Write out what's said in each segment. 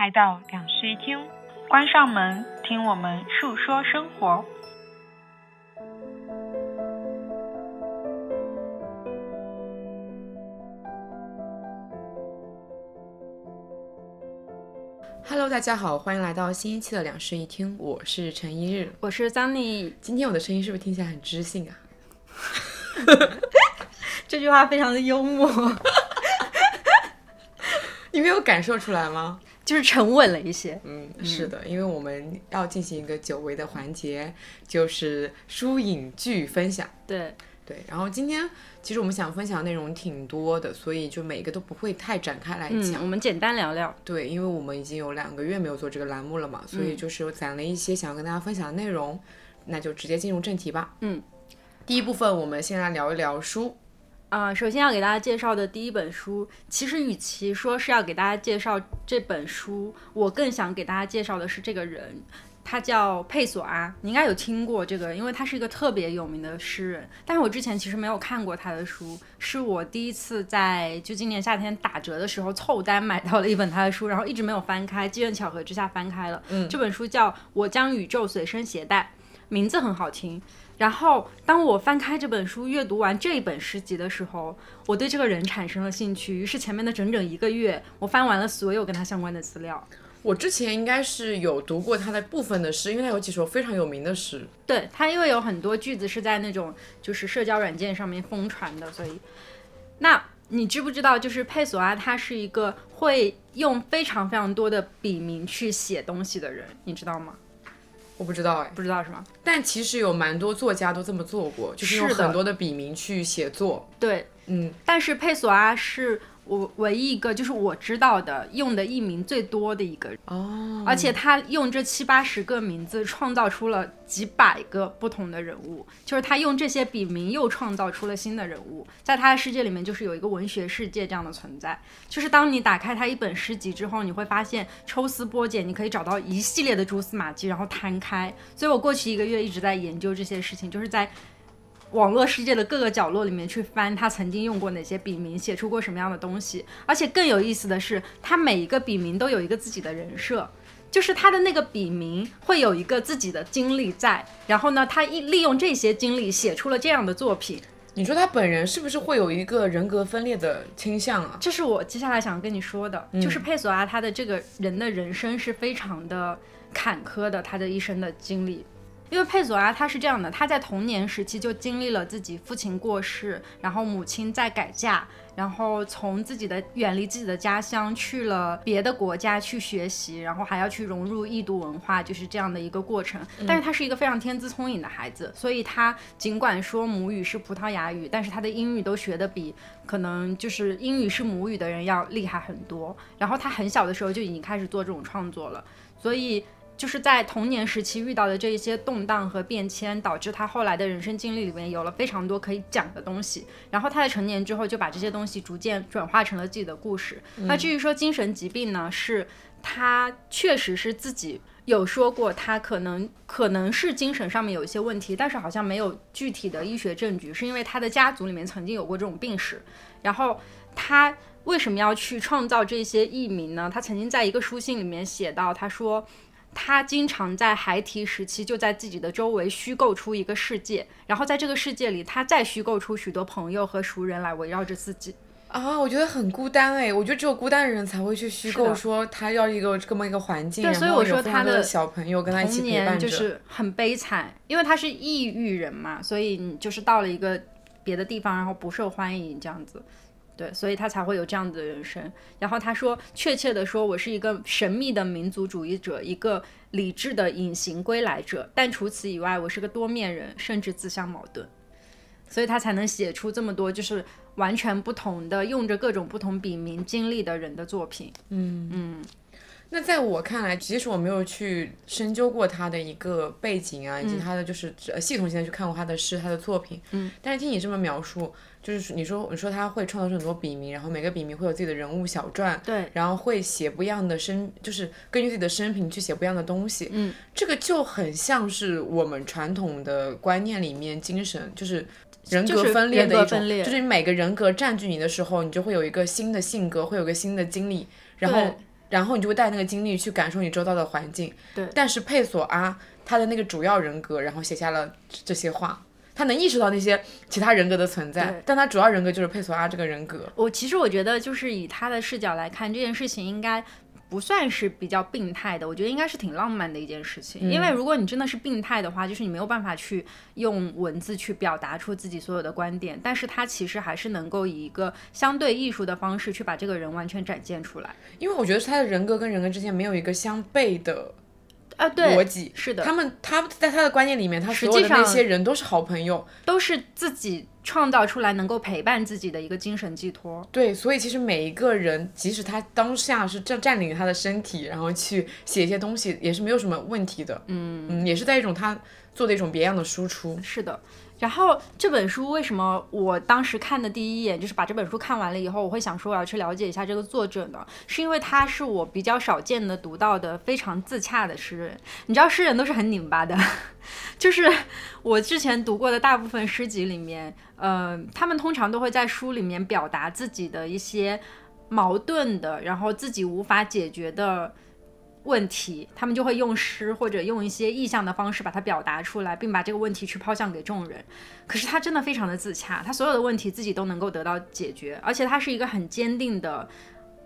来到两室一厅，关上门，听我们述说生活。Hello，大家好，欢迎来到新一期的两室一厅，我是陈一日，我是 Sunny。今天我的声音是不是听起来很知性啊？这句话非常的幽默，你没有感受出来吗？就是沉稳了一些。嗯，是的，因为我们要进行一个久违的环节，就是书影剧分享。对对，然后今天其实我们想分享的内容挺多的，所以就每个都不会太展开来嗯，讲。我们简单聊聊。对，因为我们已经有两个月没有做这个栏目了嘛，所以就是攒了一些想要跟大家分享的内容，那就直接进入正题吧。嗯，第一部分我们先来聊一聊书。啊、首先要给大家介绍的第一本书，其实与其说是要给大家介绍这本书，我更想给大家介绍的是这个人，他叫佩索阿，你应该有听过这个，因为他是一个特别有名的诗人。但是我之前其实没有看过他的书，是我第一次在就今年夏天打折的时候凑单买到了一本他的书，然后一直没有翻开，机缘巧合之下翻开了。嗯这本书叫《我将宇宙随身携带》，名字很好听。然后，当我翻开这本书，阅读完这一本诗集的时候，我对这个人产生了兴趣。于是前面的整整一个月，我翻完了所有跟他相关的资料。我之前应该是有读过他的部分的诗，因为他有几首非常有名的诗。对他，因为有很多句子是在那种就是社交软件上面疯传的，所以，那你知不知道，就是佩索阿他是一个会用非常非常多的笔名去写东西的人，你知道吗？我不知道哎，不知道是吗？但其实有蛮多作家都这么做过，就是用很多的笔名去写作。对，嗯，但是佩索阿是我唯一一个就是我知道的用的艺名最多的一个人。哦，而且他用这七八十个名字创造出了几百个不同的人物，就是他用这些笔名又创造出了新的人物，在他的世界里面就是有一个文学世界这样的存在。就是当你打开他一本诗集之后，你会发现抽丝剥茧，你可以找到一系列的蛛丝马迹，然后摊开。所以我过去一个月一直在研究这些事情，就是在。网络世界的各个角落里面去翻他曾经用过哪些笔名，写出过什么样的东西。而且更有意思的是，他每一个笔名都有一个自己的人设，就是他的那个笔名会有一个自己的经历在，然后呢，他一利用这些经历写出了这样的作品。你说他本人是不是会有一个人格分裂的倾向啊？这是我接下来想跟你说的，就是佩索阿他的这个人的人生是非常的坎坷的，他的一生的经历。因为佩索阿他是这样的，他在童年时期就经历了自己父亲过世，然后母亲在改嫁，然后从自己的远离自己的家乡去了别的国家去学习，然后还要去融入异度文化，就是这样的一个过程。但是他是一个非常天资聪颖的孩子，所以他尽管说母语是葡萄牙语，但是他的英语都学得比可能就是英语是母语的人要厉害很多。然后他很小的时候就已经开始做这种创作了，所以。就是在童年时期遇到的这一些动荡和变迁，导致他后来的人生经历里面有了非常多可以讲的东西。然后他在成年之后就把这些东西逐渐转化成了自己的故事。那至于说精神疾病呢，是他确实是自己有说过，他可能可能是精神上面有一些问题，但是好像没有具体的医学证据，是因为他的家族里面曾经有过这种病史。然后他为什么要去创造这些艺名呢？他曾经在一个书信里面写到，他说。他经常在孩提时期就在自己的周围虚构出一个世界，然后在这个世界里，他再虚构出许多朋友和熟人来围绕着自己。啊，我觉得很孤单哎，我觉得只有孤单的人才会去虚构说他要一个这么一个环境，对，所以我说他的小朋友跟他一起童陪伴着，年就是很悲惨，因为他是抑郁人嘛，所以你就是到了一个别的地方，然后不受欢迎这样子。对，所以他才会有这样子的人生。然后他说，确切的说，我是一个神秘的民族主义者，一个理智的隐形归来者。但除此以外，我是个多面人，甚至自相矛盾。所以他才能写出这么多，就是完全不同的，用着各种不同笔名经历的人的作品。嗯嗯。那在我看来，即使我没有去深究过他的一个背景啊，以及他的就是呃系统性的去看过他的诗、他的作品，嗯，但是听你这么描述，就是你说你说他会创造出很多笔名，然后每个笔名会有自己的人物小传，对，然后会写不一样的生，就是根据自己的生平去写不一样的东西，嗯，这个就很像是我们传统的观念里面精神就是。人格分裂的一种，就是你每个人格占据你的时候，你就会有一个新的性格，会有个新的经历，然后然后你就会带那个经历去感受你周遭的环境。对。但是佩索阿他的那个主要人格，然后写下了这些话，他能意识到那些其他人格的存在，但他主要人格就是佩索阿这个人格。我其实我觉得，就是以他的视角来看这件事情，应该。不算是比较病态的，我觉得应该是挺浪漫的一件事情。因为如果你真的是病态的话，就是你没有办法去用文字去表达出自己所有的观点，但是他其实还是能够以一个相对艺术的方式去把这个人完全展现出来。因为我觉得他的人格跟人格之间没有一个相悖的。啊，对，逻辑是的，他们他在他的观念里面，他所有的那些人都是好朋友，都是自己创造出来能够陪伴自己的一个精神寄托。对，所以其实每一个人，即使他当下是占占领他的身体，然后去写一些东西，也是没有什么问题的。嗯嗯，也是在一种他做的一种别样的输出。是的。然后这本书为什么我当时看的第一眼就是把这本书看完了以后，我会想说我要去了解一下这个作者呢？是因为他是我比较少见的读到的非常自洽的诗人。你知道诗人都是很拧巴的，就是我之前读过的大部分诗集里面，呃，他们通常都会在书里面表达自己的一些矛盾的，然后自己无法解决的。问题，他们就会用诗或者用一些意象的方式把它表达出来，并把这个问题去抛向给众人。可是他真的非常的自洽，他所有的问题自己都能够得到解决，而且他是一个很坚定的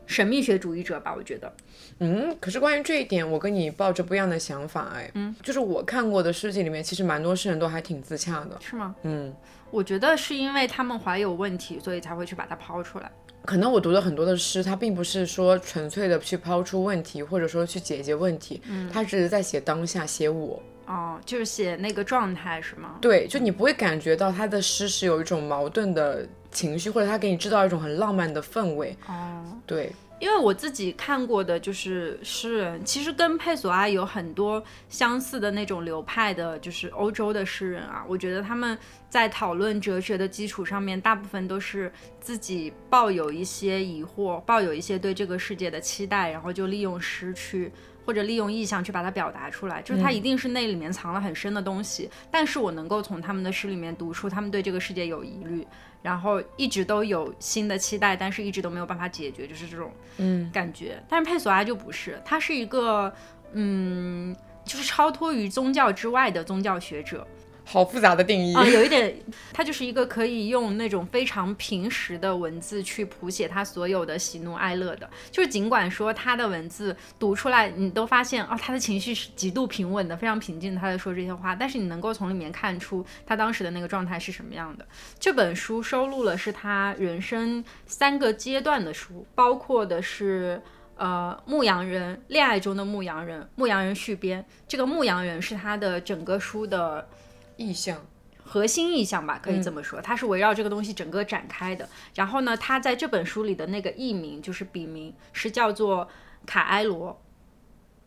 神秘学主义者吧？我觉得。嗯，可是关于这一点，我跟你抱着不一样的想法哎。嗯，就是我看过的诗集里面，其实蛮多诗人都还挺自洽的。是吗？嗯，我觉得是因为他们怀有问题，所以才会去把它抛出来。可能我读的很多的诗，它并不是说纯粹的去抛出问题，或者说去解决问题，嗯，它只是在写当下，写我，哦，就是写那个状态是吗？对，就你不会感觉到他的诗是有一种矛盾的情绪，或者他给你制造一种很浪漫的氛围，哦，对。因为我自己看过的就是诗人，其实跟佩索阿有很多相似的那种流派的，就是欧洲的诗人啊。我觉得他们在讨论哲学的基础上面，大部分都是自己抱有一些疑惑，抱有一些对这个世界的期待，然后就利用诗去或者利用意象去把它表达出来。就是他一定是那里面藏了很深的东西，但是我能够从他们的诗里面读出他们对这个世界有疑虑。然后一直都有新的期待，但是一直都没有办法解决，就是这种嗯感觉。但是佩索阿就不是，他是一个嗯，就是超脱于宗教之外的宗教学者。好复杂的定义啊，有一点，他就是一个可以用那种非常平实的文字去谱写他所有的喜怒哀乐的。就是尽管说他的文字读出来，你都发现哦，他的情绪是极度平稳的，非常平静，他在说这些话。但是你能够从里面看出他当时的那个状态是什么样的。这本书收录了是他人生三个阶段的书，包括的是呃牧羊人恋爱中的牧羊人，牧羊人续编。这个牧羊人是他的整个书的。意象，核心意象吧，可以这么说，它是围绕这个东西整个展开的。然后呢，他在这本书里的那个艺名就是笔名，是叫做卡埃罗。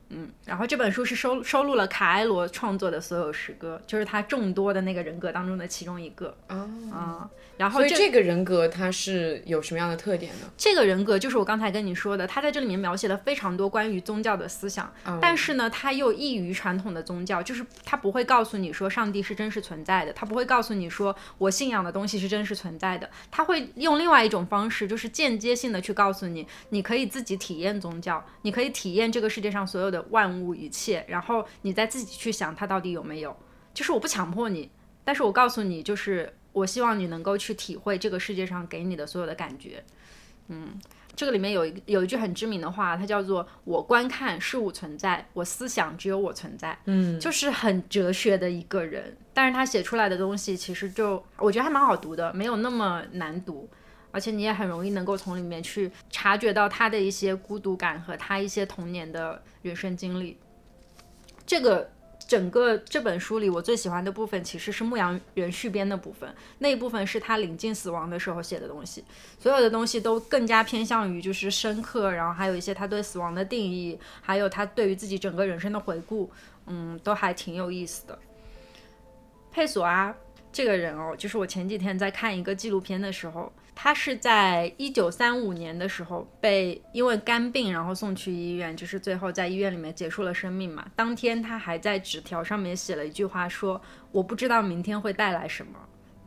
嗯，然后这本书是收收录了卡埃罗创作的所有诗歌，就是他众多的那个人格当中的其中一个。啊。然后，所以这个人格他是有什么样的特点呢？这个人格就是我刚才跟你说的，他在这里面描写了非常多关于宗教的思想，但是呢，他又异于传统的宗教，就是他不会告诉你说上帝是真实存在的，他不会告诉你说我信仰的东西是真实存在的，他会用另外一种方式，就是间接性的去告诉你，你可以自己体验宗教，你可以体验这个世界上所有的万物一切，然后你再自己去想它到底有没有，就是我不强迫你，但是我告诉你就是。我希望你能够去体会这个世界上给你的所有的感觉，嗯，这个里面有一有一句很知名的话，它叫做“我观看事物存在，我思想只有我存在”，嗯，就是很哲学的一个人，但是他写出来的东西其实就我觉得还蛮好读的，没有那么难读，而且你也很容易能够从里面去察觉到他的一些孤独感和他一些童年的人生经历，这个。整个这本书里，我最喜欢的部分其实是牧羊人续编的部分，那一部分是他临近死亡的时候写的东西，所有的东西都更加偏向于就是深刻，然后还有一些他对死亡的定义，还有他对于自己整个人生的回顾，嗯，都还挺有意思的。佩索阿这个人哦，就是我前几天在看一个纪录片的时候。他是在一九三五年的时候被因为肝病，然后送去医院，就是最后在医院里面结束了生命嘛。当天他还在纸条上面写了一句话，说我不知道明天会带来什么。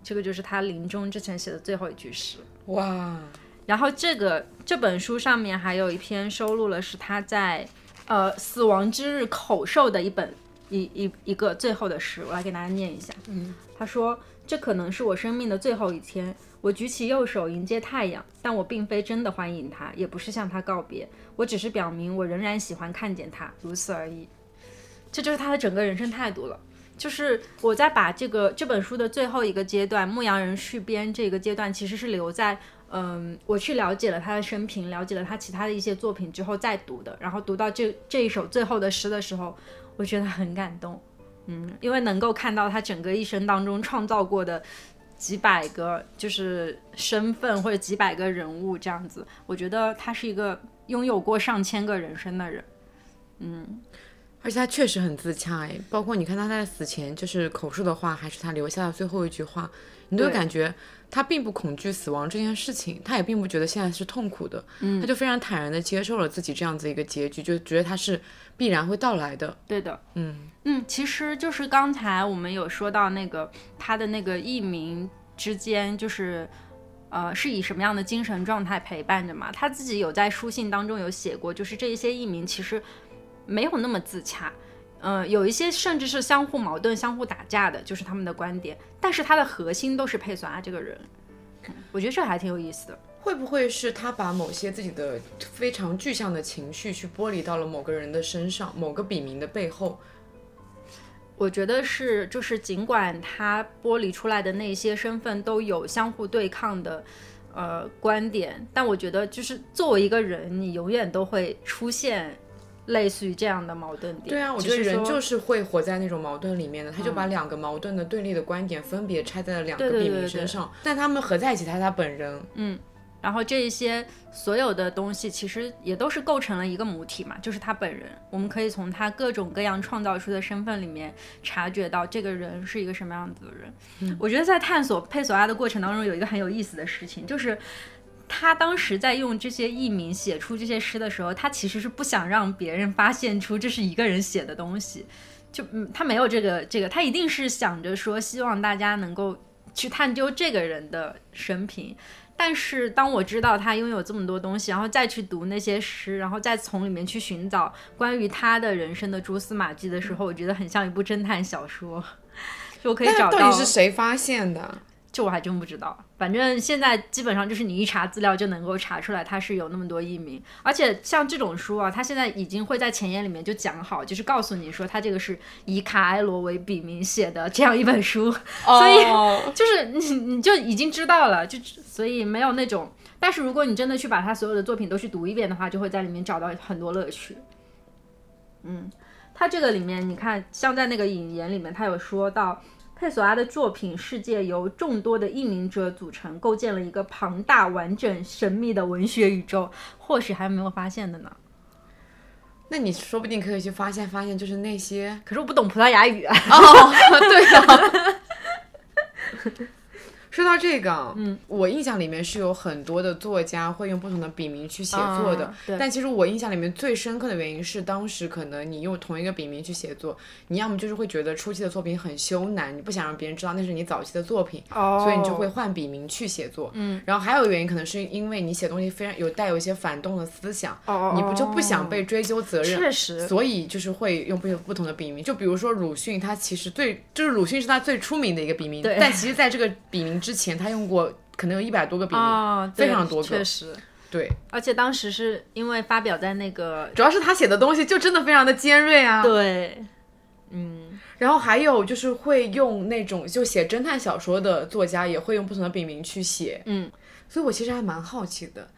这个就是他临终之前写的最后一句诗。哇！然后这个这本书上面还有一篇收录了是他在呃死亡之日口授的一本一一一个最后的诗，我来给大家念一下。嗯，他说：“这可能是我生命的最后一天。我举起右手迎接太阳，但我并非真的欢迎它，也不是向它告别。我只是表明我仍然喜欢看见它，如此而已。”这就是他的整个人生态度了。就是我在把这个这本书的最后一个阶段《牧羊人续编》这个阶段，其实是留在嗯，我去了解了他的生平，了解了他其他的一些作品之后再读的。然后读到这这一首最后的诗的时候，我觉得很感动，嗯，因为能够看到他整个一生当中创造过的几百个就是身份或者几百个人物这样子，我觉得他是一个拥有过上千个人生的人，嗯。而且他确实很自洽哎，包括你看他在死前就是口述的话，还是他留下的最后一句话，你就感觉他并不恐惧死亡这件事情，他也并不觉得现在是痛苦的，嗯，他就非常坦然的接受了自己这样子一个结局，就觉得他是必然会到来的。对的，嗯嗯，其实就是刚才我们有说到那个他的那个艺名之间，就是呃是以什么样的精神状态陪伴着嘛？他自己有在书信当中有写过，就是这一些艺名其实。没有那么自洽，嗯，有一些甚至是相互矛盾、相互打架的，就是他们的观点。但是他的核心都是佩索阿这个人，我觉得这还挺有意思的。会不会是他把某些自己的非常具象的情绪去剥离到了某个人的身上，某个笔名的背后？我觉得是，就是尽管他剥离出来的那些身份都有相互对抗的呃观点，但我觉得就是作为一个人，你永远都会出现。类似于这样的矛盾点，对啊，我觉得人就是会活在那种矛盾里面的，他就把两个矛盾的对立的观点分别拆在了两个笔名身上，但他们合在一起，他是他本人。嗯，然后这一些所有的东西其实也都是构成了一个母体嘛，就是他本人。我们可以从他各种各样创造出的身份里面察觉到这个人是一个什么样子的人。我觉得在探索佩索阿的过程当中，有一个很有意思的事情，就是。他当时在用这些艺名写出这些诗的时候，他其实是不想让别人发现出这是一个人写的东西，就嗯，他没有这个这个，他一定是想着说希望大家能够去探究这个人的生平。但是当我知道他拥有这么多东西，然后再去读那些诗，然后再从里面去寻找关于他的人生的蛛丝马迹的时候，我觉得很像一部侦探小说，就可以找到到底是谁发现的。这我还真不知道，反正现在基本上就是你一查资料就能够查出来，它是有那么多译名，而且像这种书啊，它现在已经会在前言里面就讲好，就是告诉你说它这个是以卡埃罗为笔名写的这样一本书，所以就是你你就已经知道了，就所以没有那种，但是如果你真的去把他所有的作品都去读一遍的话，就会在里面找到很多乐趣。嗯，他这个里面你看，像在那个引言里面，他有说到。佩索阿的作品世界由众多的译名者组成，构建了一个庞大、完整、神秘的文学宇宙。或许还没有发现的呢？那你说不定可以去发现发现，就是那些。可是我不懂葡萄牙语啊。哦，对的。说到这个，嗯，我印象里面是有很多的作家会用不同的笔名去写作的。但其实我印象里面最深刻的原因是，当时可能你用同一个笔名去写作，你要么就是会觉得初期的作品很羞赧，你不想让别人知道那是你早期的作品，哦所以你就会换笔名去写作。嗯。然后还有原因可能是因为你写东西非常有带有一些反动的思想，哦你不就不想被追究责任？确实。所以就是会用不不同的笔名，就比如说鲁迅，他其实最就是鲁迅是他最出名的一个笔名，但其实在这个笔名。之前他用过可能有一百多个笔名，非常多个，确实，对，而且当时是因为发表在那个，主要是他写的东西就真的非常的尖锐啊，对，嗯，然后还有就是会用那种就写侦探小说的作家也会用不同的笔名去写，嗯，所以我其实还蛮好奇的，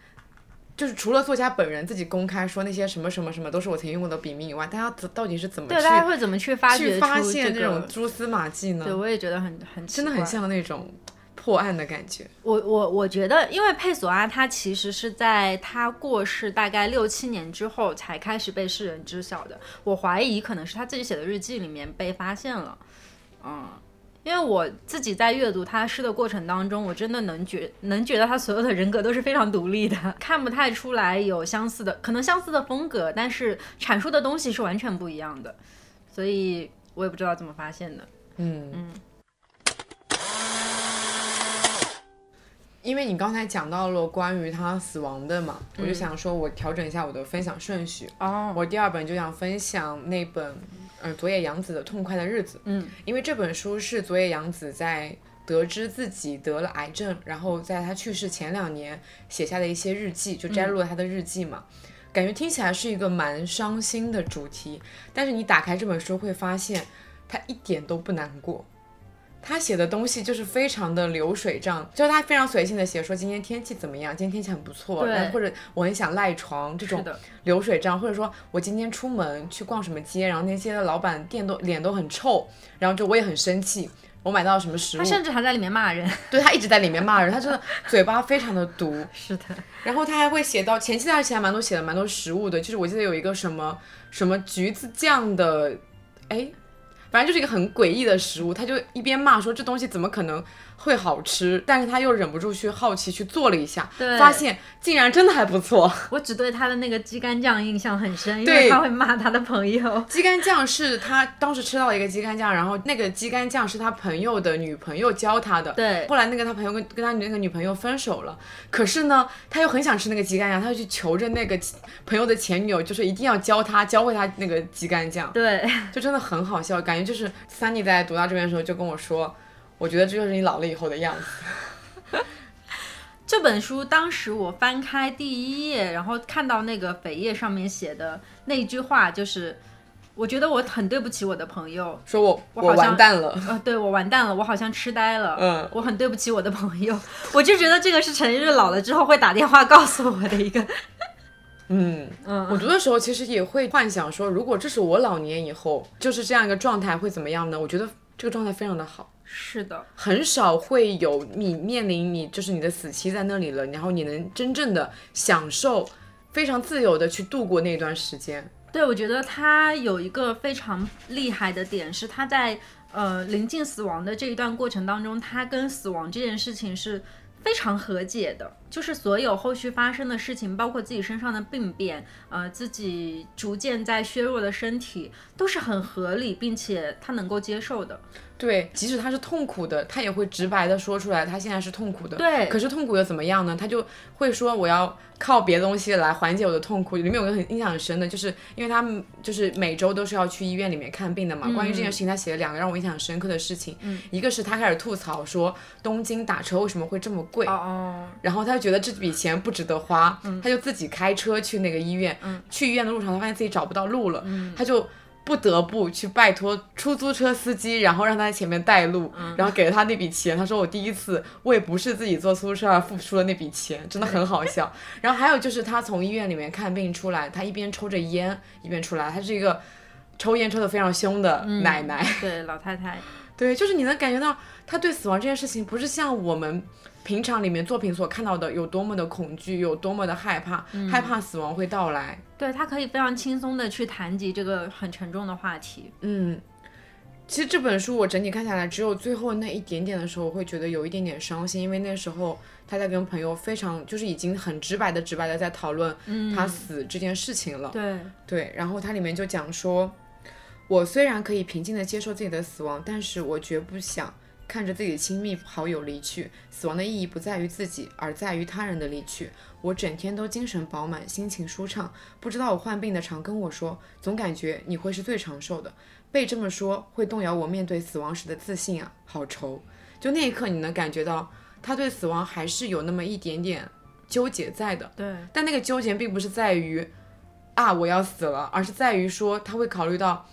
就是除了作家本人自己公开说那些什么什么什么都是我曾经用过的笔名以外，大家到底是怎么对大家会怎么去发去发现这种蛛丝马迹呢？对，我也觉得很很真的很像那种。破案的感觉，我我我觉得，因为佩索阿他其实是在他过世大概六七年之后才开始被世人知晓的。我怀疑可能是他自己写的日记里面被发现了，嗯，因为我自己在阅读他诗的过程当中，我真的能觉能觉得他所有的人格都是非常独立的，看不太出来有相似的，可能相似的风格，但是阐述的东西是完全不一样的，所以我也不知道怎么发现的，嗯嗯。因为你刚才讲到了关于他死亡的嘛，我就想说我调整一下我的分享顺序。哦，我第二本就想分享那本，呃，佐野洋子的《痛快的日子》。嗯，因为这本书是佐野洋子在得知自己得了癌症，然后在他去世前两年写下的一些日记，就摘录了他的日记嘛。感觉听起来是一个蛮伤心的主题，但是你打开这本书会发现，他一点都不难过。他写的东西就是非常的流水账，就是他非常随性的写，说今天天气怎么样，今天天气很不错，或者我很想赖床这种流水账，或者说我今天出门去逛什么街，然后那些的老板店都脸都很臭，然后就我也很生气。我买到了什么食物？他甚至还在里面骂人。对他一直在里面骂人，他真的 嘴巴非常的毒。是的。然后他还会写到前期，他写还蛮多写的蛮多食物的，就是我记得有一个什么什么橘子酱的，哎，反正就是一个很诡异的食物，他就一边骂说这东西怎么可能。会好吃，但是他又忍不住去好奇去做了一下，发现竟然真的还不错。我只对他的那个鸡肝酱印象很深，因为他会骂他的朋友。鸡肝酱是他当时吃到了一个鸡肝酱，然后那个鸡肝酱是他朋友的女朋友教他的。对。后来那个他朋友跟跟他那个女朋友分手了，可是呢，他又很想吃那个鸡肝酱，他就去求着那个朋友的前女友，就是一定要教他教会他那个鸡肝酱。对。就真的很好笑，感觉就是 Sunny 在读到这边的时候就跟我说。我觉得这就是你老了以后的样子。这本书当时我翻开第一页，然后看到那个扉页上面写的那一句话，就是我觉得我很对不起我的朋友，说我我完蛋了，呃，对我完蛋了，我好像痴呆了，嗯，我很对不起我的朋友，我就觉得这个是陈日老了之后会打电话告诉我的一个，嗯 嗯，我读的时候其实也会幻想说，如果这是我老年以后就是这样一个状态会怎么样呢？我觉得这个状态非常的好。是的，很少会有你面临你就是你的死期在那里了，然后你能真正的享受，非常自由的去度过那段时间。对，我觉得他有一个非常厉害的点是他在呃临近死亡的这一段过程当中，他跟死亡这件事情是非常和解的，就是所有后续发生的事情，包括自己身上的病变，呃，自己逐渐在削弱的身体，都是很合理，并且他能够接受的。对，即使他是痛苦的，他也会直白的说出来，他现在是痛苦的。对，可是痛苦又怎么样呢？他就会说我要靠别的东西来缓解我的痛苦。里面有个很印象很深的，就是因为他就是每周都是要去医院里面看病的嘛。关于这件事情，他写了两个让我印象很深刻的事情。嗯，一个是他开始吐槽说东京打车为什么会这么贵。哦哦。然后他就觉得这笔钱不值得花，他就自己开车去那个医院。嗯。去医院的路上，他发现自己找不到路了。嗯。他就。不得不去拜托出租车司机，然后让他在前面带路，然后给了他那笔钱。他说：“我第一次为不是自己坐出租车而付出了那笔钱，真的很好笑。”然后还有就是他从医院里面看病出来，他一边抽着烟一边出来，他是一个抽烟抽的非常凶的奶奶，对老太太，对，就是你能感觉到他对死亡这件事情不是像我们。平常里面作品所看到的有多么的恐惧，有多么的害怕，害怕死亡会到来。对他可以非常轻松的去谈及这个很沉重的话题。嗯，其实这本书我整体看下来，只有最后那一点点的时候，会觉得有一点点伤心，因为那时候他在跟朋友非常就是已经很直白的直白的在讨论他死这件事情了。对对，然后它里面就讲说，我虽然可以平静的接受自己的死亡，但是我绝不想。看着自己的亲密好友离去，死亡的意义不在于自己，而在于他人的离去。我整天都精神饱满，心情舒畅。不知道我患病的常跟我说，总感觉你会是最长寿的。被这么说会动摇我面对死亡时的自信啊，好愁。就那一刻，你能感觉到他对死亡还是有那么一点点纠结在的。对，但那个纠结并不是在于啊我要死了，而是在于说他会考虑到。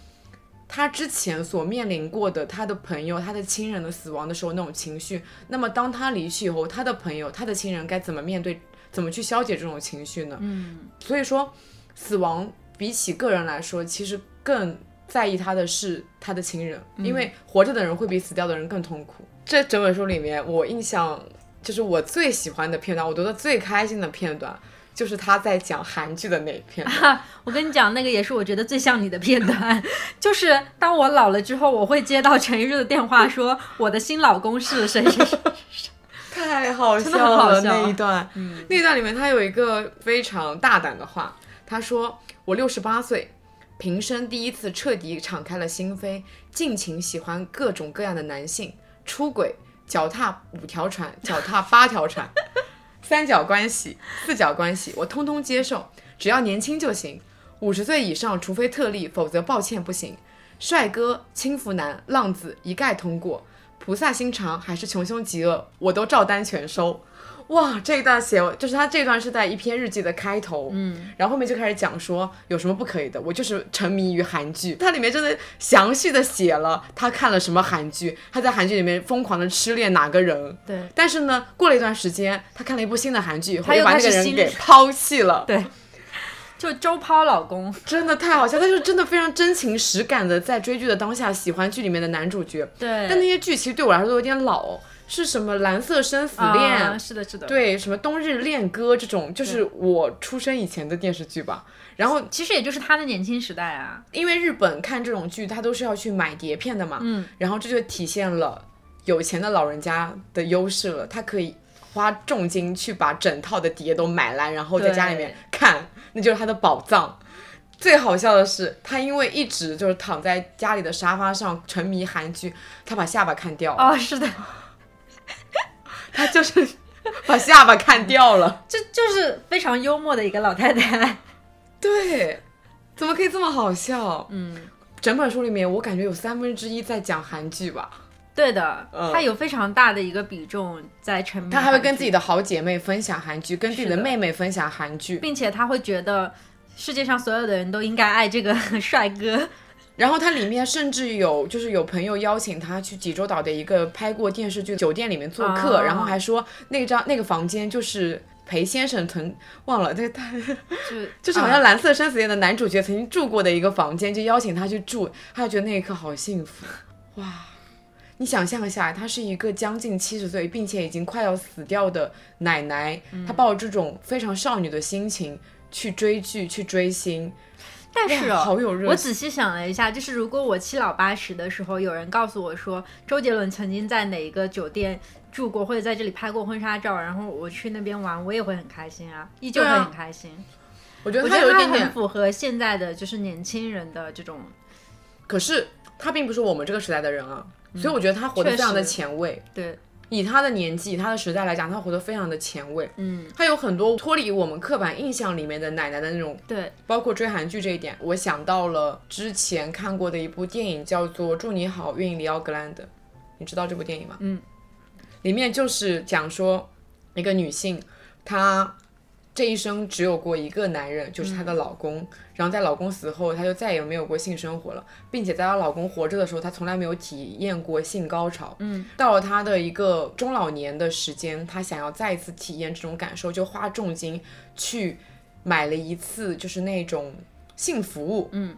他之前所面临过的他的朋友、他的亲人的死亡的时候那种情绪，那么当他离去以后，他的朋友、他的亲人该怎么面对、怎么去消解这种情绪呢？嗯，所以说，死亡比起个人来说，其实更在意他的是他的亲人，因为活着的人会比死掉的人更痛苦。这整本书里面，我印象就是我最喜欢的片段，我读的最开心的片段。就是他在讲韩剧的那一片，我跟你讲，那个也是我觉得最像你的片段。就是当我老了之后，我会接到陈日的电话，说我的新老公是谁谁谁，太好笑了那一段。那一段里面他有一个非常大胆的话，他说：“我六十八岁，平生第一次彻底敞开了心扉，尽情喜欢各种各样的男性，出轨。”脚踏五条船，脚踏八条船，三角关系、四角关系，我通通接受，只要年轻就行。五十岁以上，除非特例，否则抱歉不行。帅哥、轻浮男、浪子一概通过。菩萨心肠还是穷凶极恶，我都照单全收。哇，这一段写就是他这段是在一篇日记的开头，嗯，然后后面就开始讲说有什么不可以的，我就是沉迷于韩剧，它里面真的详细的写了他看了什么韩剧，他在韩剧里面疯狂的痴恋哪个人，对，但是呢，过了一段时间，他看了一部新的韩剧，他又把那个人给抛弃了，对，就周抛老公，真的太好笑，他是真的非常真情实感的在追剧的当下喜欢剧里面的男主角，对，但那些剧其实对我来说都有点老。是什么蓝色生死恋？是的，是的。对，什么冬日恋歌这种，就是我出生以前的电视剧吧。然后其实也就是他的年轻时代啊。因为日本看这种剧，他都是要去买碟片的嘛。嗯。然后这就体现了有钱的老人家的优势了，他可以花重金去把整套的碟都买来，然后在家里面看，那就是他的宝藏。最好笑的是，他因为一直就是躺在家里的沙发上沉迷韩剧，他把下巴看掉了。哦，是的。他就是 把下巴看掉了，这就是非常幽默的一个老太太。对，怎么可以这么好笑？嗯，整本书里面我感觉有三分之一在讲韩剧吧。对的，他有非常大的一个比重在沉迷。他还会跟自己的好姐妹分享韩剧，跟自己的妹妹分享韩剧，并且他会觉得世界上所有的人都应该爱这个 帅哥。然后它里面甚至有，就是有朋友邀请他去济州岛的一个拍过电视剧酒店里面做客，然后还说那张那个房间就是裴先生曾忘了那个他 就 就是好像蓝色生死恋的男主角曾经住过的一个房间，就邀请他去住，他就觉得那一刻好幸福哇！你想象一下，他是一个将近七十岁，并且已经快要死掉的奶奶，她抱着这种非常少女的心情去追剧去追星。但是哦，我仔细想了一下，就是如果我七老八十的时候，有人告诉我说周杰伦曾经在哪一个酒店住过，或者在这里拍过婚纱照，然后我去那边玩，我也会很开心啊，依旧会很开心。我觉得他有一点点符合现在的就是年轻人的这种。可是他并不是我们这个时代的人啊，所以我觉得他活得非常的前卫。对。以他的年纪、他的时代来讲，他活得非常的前卫。嗯，他有很多脱离我们刻板印象里面的奶奶的那种。对，包括追韩剧这一点，我想到了之前看过的一部电影，叫做《祝你好运，里奥格兰德》。你知道这部电影吗？嗯，里面就是讲说一个女性，她。这一生只有过一个男人，就是她的老公。然后在老公死后，她就再也没有过性生活了，并且在她老公活着的时候，她从来没有体验过性高潮。嗯，到了她的一个中老年的时间，她想要再一次体验这种感受，就花重金去买了一次，就是那种性服务。嗯，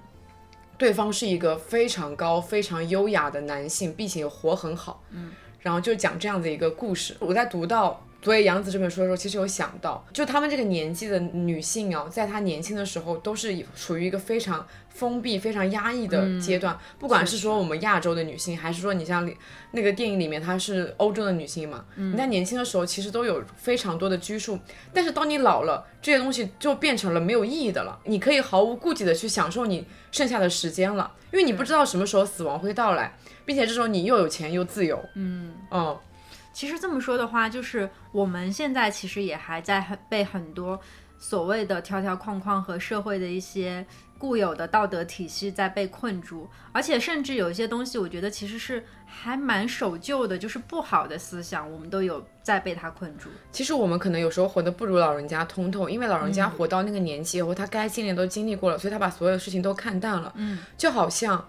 对方是一个非常高、非常优雅的男性，并且活很好。嗯，然后就讲这样的一个故事。我在读到。所以杨子这本书的时候，其实有想到，就他们这个年纪的女性哦，在她年轻的时候，都是处于一个非常封闭、非常压抑的阶段。不管是说我们亚洲的女性，还是说你像那个电影里面她是欧洲的女性嘛，你在年轻的时候其实都有非常多的拘束。但是当你老了，这些东西就变成了没有意义的了。你可以毫无顾忌的去享受你剩下的时间了，因为你不知道什么时候死亡会到来，并且这时候你又有钱又自由。嗯，哦。其实这么说的话，就是我们现在其实也还在很被很多所谓的条条框框和社会的一些固有的道德体系在被困住，而且甚至有一些东西，我觉得其实是还蛮守旧的，就是不好的思想，我们都有在被它困住。其实我们可能有时候活得不如老人家通透，因为老人家活到那个年纪以后，他该经历都经历过了，所以他把所有的事情都看淡了。嗯，就好像。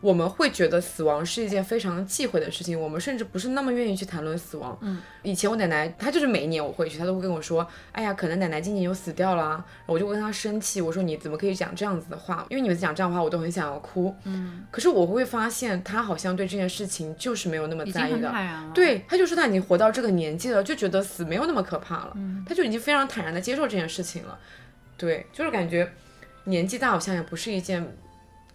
我们会觉得死亡是一件非常忌讳的事情，我们甚至不是那么愿意去谈论死亡。嗯，以前我奶奶她就是每一年我回去，她都会跟我说，哎呀，可能奶奶今年又死掉了，我就跟她生气，我说你怎么可以讲这样子的话？因为你们讲这样的话，我都很想要哭。嗯，可是我会发现她好像对这件事情就是没有那么在意的。对，她就说她已经活到这个年纪了，就觉得死没有那么可怕了。嗯，她就已经非常坦然的接受这件事情了。对，就是感觉年纪大好像也不是一件。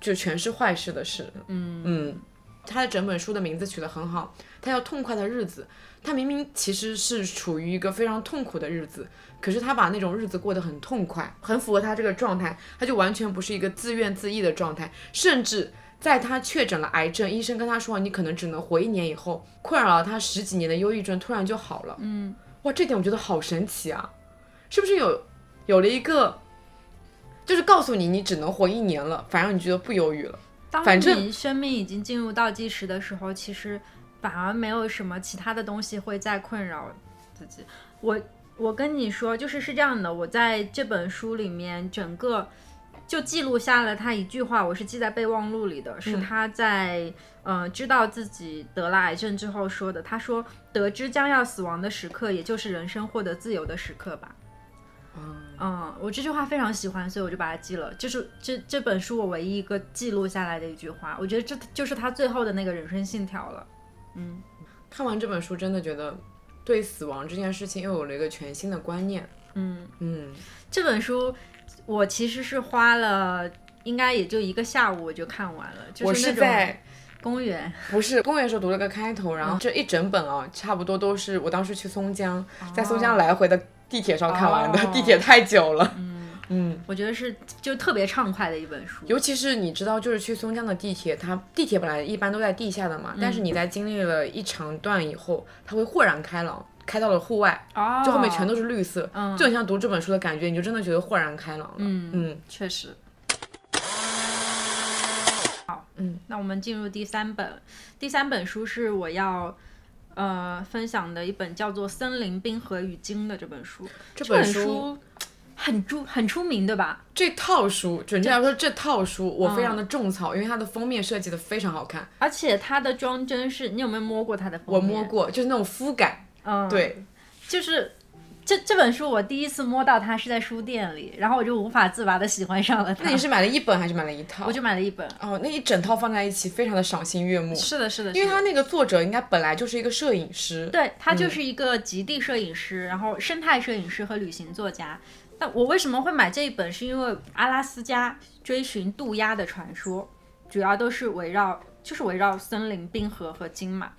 就全是坏事的事。嗯嗯，他的整本书的名字取得很好，他叫《痛快的日子》。他明明其实是处于一个非常痛苦的日子，可是他把那种日子过得很痛快，很符合他这个状态。他就完全不是一个自怨自艾的状态，甚至在他确诊了癌症，医生跟他说你可能只能活一年以后，困扰了他十几年的忧郁症突然就好了。嗯，哇，这点我觉得好神奇啊！是不是有有了一个，就是告诉你你只能活一年了，反而你觉得不犹豫了。反正你生命已经进入倒计时的时候，其实反而没有什么其他的东西会再困扰自己。我我跟你说，就是是这样的，我在这本书里面整个。就记录下了他一句话，我是记在备忘录里的，是他在呃知道自己得了癌症之后说的。他说：“得知将要死亡的时刻，也就是人生获得自由的时刻吧。”嗯，我这句话非常喜欢，所以我就把它记了。就是这这本书我唯一一个记录下来的一句话，我觉得这就是他最后的那个人生信条了。嗯，看完这本书，真的觉得对死亡这件事情又有了一个全新的观念。嗯嗯，这本书。我其实是花了，应该也就一个下午我就看完了。我是在公园，不是公园时候读了个开头，然后这一整本啊，差不多都是我当时去松江，在松江来回的地铁上看完的，地铁太久了。嗯。嗯，我觉得是就特别畅快的一本书，尤其是你知道，就是去松江的地铁，它地铁本来一般都在地下的嘛，但是你在经历了一长段以后，它会豁然开朗。开到了户外，就后面全都是绿色，就很像读这本书的感觉，你就真的觉得豁然开朗了。嗯嗯，确实。好，嗯，那我们进入第三本，第三本书是我要呃分享的一本叫做《森林冰河与鲸》的这本书。这本书很出很出名，对吧？这套书，准确来说，这套书我非常的种草，因为它的封面设计的非常好看，而且它的装帧是你有没有摸过它的封面？我摸过，就是那种肤感。嗯，对，就是这这本书，我第一次摸到它是在书店里，然后我就无法自拔的喜欢上了它。那你是买了一本还是买了一套？我就买了一本。哦，那一整套放在一起，非常的赏心悦目。是的，是的，因为它那个作者应该本来就是一个摄影师，对他就是一个极地摄影师，然后生态摄影师和旅行作家。那我为什么会买这一本？是因为阿拉斯加追寻渡鸦的传说，主要都是围绕就是围绕森林、冰河和鲸嘛。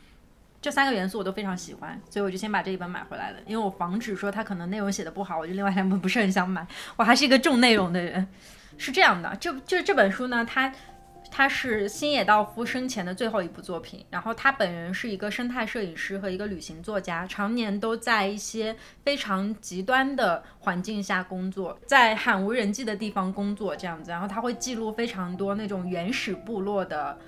这三个元素我都非常喜欢，所以我就先把这一本买回来了，因为我防止说它可能内容写的不好，我就另外两本不是很想买。我还是一个重内容的人，是这样的，这就这本书呢，它它是星野道夫生前的最后一部作品，然后他本人是一个生态摄影师和一个旅行作家，常年都在一些非常极端的环境下工作，在罕无人迹的地方工作这样子，然后他会记录非常多那种原始部落的。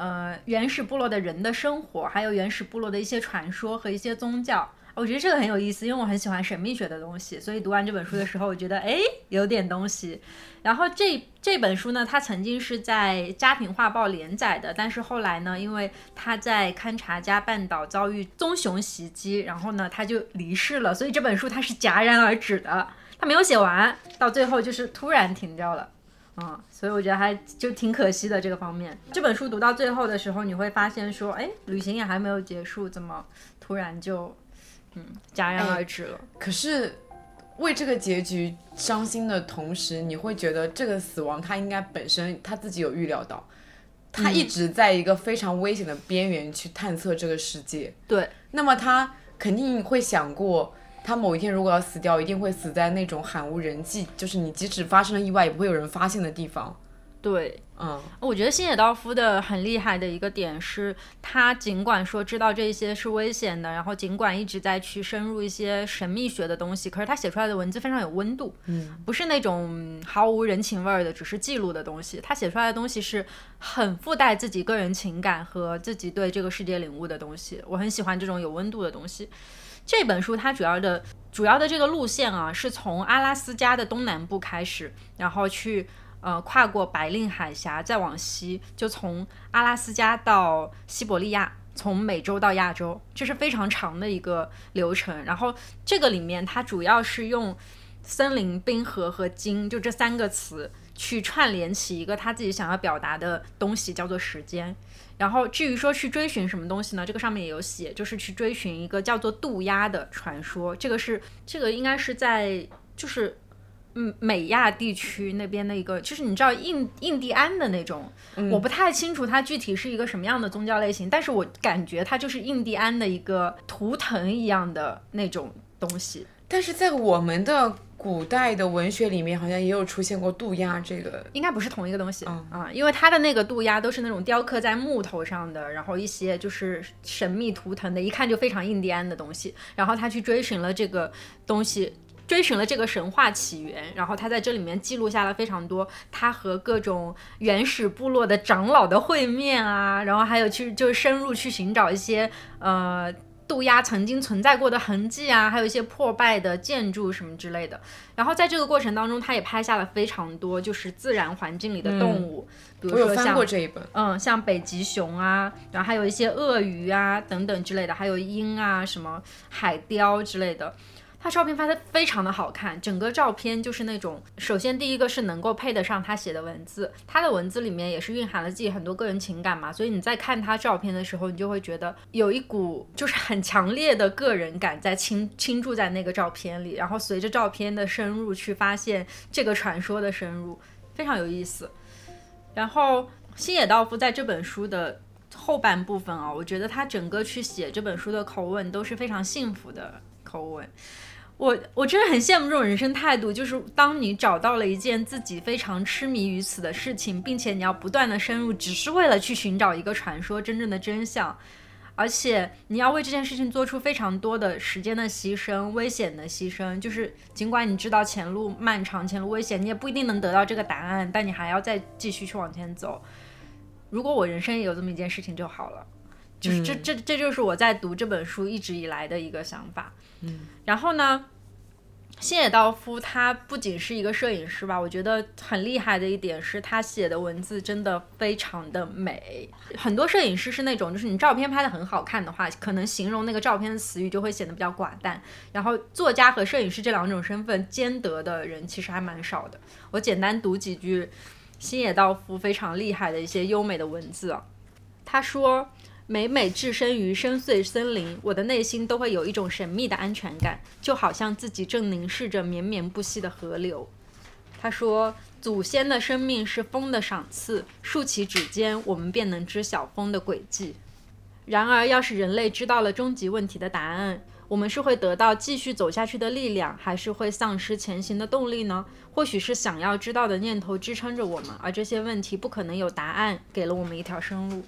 呃，原始部落的人的生活，还有原始部落的一些传说和一些宗教，我觉得这个很有意思，因为我很喜欢神秘学的东西，所以读完这本书的时候，我觉得哎，有点东西。然后这这本书呢，它曾经是在《家庭画报》连载的，但是后来呢，因为他在勘察加半岛遭遇棕熊袭击，然后呢，他就离世了，所以这本书它是戛然而止的，他没有写完，到最后就是突然停掉了。嗯，所以我觉得还就挺可惜的这个方面。这本书读到最后的时候，你会发现说，哎，旅行也还没有结束，怎么突然就嗯戛然而止了？可是为这个结局伤心的同时，你会觉得这个死亡他应该本身他自己有预料到，他一直在一个非常危险的边缘去探测这个世界。对，那么他肯定会想过。他某一天如果要死掉，一定会死在那种罕无人迹，就是你即使发生了意外，也不会有人发现的地方。对，嗯，我觉得星野道夫的很厉害的一个点是，他尽管说知道这些是危险的，然后尽管一直在去深入一些神秘学的东西，可是他写出来的文字非常有温度，嗯，不是那种毫无人情味儿的，只是记录的东西。他写出来的东西是很附带自己个人情感和自己对这个世界领悟的东西。我很喜欢这种有温度的东西。这本书它主要的主要的这个路线啊，是从阿拉斯加的东南部开始，然后去呃跨过白令海峡，再往西，就从阿拉斯加到西伯利亚，从美洲到亚洲，这是非常长的一个流程。然后这个里面它主要是用森林、冰河和鲸就这三个词去串联起一个他自己想要表达的东西，叫做时间。然后至于说去追寻什么东西呢？这个上面也有写，就是去追寻一个叫做渡鸦的传说。这个是这个应该是在就是嗯美亚地区那边的一个，就是你知道印印第安的那种，我不太清楚它具体是一个什么样的宗教类型，但是我感觉它就是印第安的一个图腾一样的那种东西。但是在我们的古代的文学里面好像也有出现过渡鸦这个，应该不是同一个东西啊，因为它的那个渡鸦都是那种雕刻在木头上的，然后一些就是神秘图腾的，一看就非常印第安的东西。然后他去追寻了这个东西，追寻了这个神话起源，然后他在这里面记录下了非常多他和各种原始部落的长老的会面啊，然后还有去就是深入去寻找一些呃。渡鸦曾经存在过的痕迹啊，还有一些破败的建筑什么之类的。然后在这个过程当中，他也拍下了非常多就是自然环境里的动物，比如说像嗯，像北极熊啊，然后还有一些鳄鱼啊等等之类的，还有鹰啊，什么海雕之类的。他照片拍的非常的好看，整个照片就是那种，首先第一个是能够配得上他写的文字，他的文字里面也是蕴含了自己很多个人情感嘛，所以你在看他照片的时候，你就会觉得有一股就是很强烈的个人感在倾倾注在那个照片里，然后随着照片的深入去发现这个传说的深入，非常有意思。然后星野道夫在这本书的后半部分啊，我觉得他整个去写这本书的口吻都是非常幸福的口吻。我我真的很羡慕这种人生态度，就是当你找到了一件自己非常痴迷于此的事情，并且你要不断的深入，只是为了去寻找一个传说真正的真相，而且你要为这件事情做出非常多的时间的牺牲、危险的牺牲，就是尽管你知道前路漫长、前路危险，你也不一定能得到这个答案，但你还要再继续去往前走。如果我人生也有这么一件事情就好了，就是这这这就是我在读这本书一直以来的一个想法。嗯，然后呢？新野道夫他不仅是一个摄影师吧，我觉得很厉害的一点是他写的文字真的非常的美。很多摄影师是那种，就是你照片拍的很好看的话，可能形容那个照片的词语就会显得比较寡淡。然后作家和摄影师这两种身份兼得的人其实还蛮少的。我简单读几句新野道夫非常厉害的一些优美的文字啊，他说。每每置身于深邃森林，我的内心都会有一种神秘的安全感，就好像自己正凝视着绵绵不息的河流。他说：“祖先的生命是风的赏赐，竖起指尖，我们便能知晓风的轨迹。然而，要是人类知道了终极问题的答案，我们是会得到继续走下去的力量，还是会丧失前行的动力呢？或许是想要知道的念头支撑着我们，而这些问题不可能有答案，给了我们一条生路。”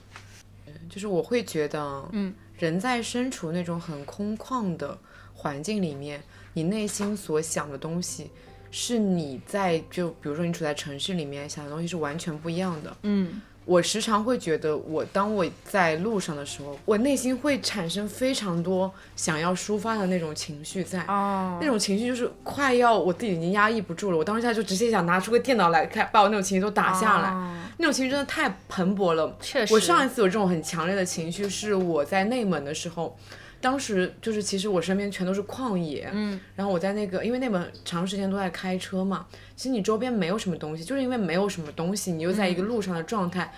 就是我会觉得，嗯，人在身处那种很空旷的环境里面，你内心所想的东西，是你在就比如说你处在城市里面想的东西是完全不一样的，嗯。我时常会觉得，我当我在路上的时候，我内心会产生非常多想要抒发的那种情绪，在那种情绪就是快要我自己已经压抑不住了，我当下就直接想拿出个电脑来看，把我那种情绪都打下来。那种情绪真的太蓬勃了。确实，我上一次有这种很强烈的情绪是我在内蒙的时候。当时就是其实我身边全都是旷野，嗯，然后我在那个，因为那本长时间都在开车嘛，其实你周边没有什么东西，就是因为没有什么东西，你又在一个路上的状态，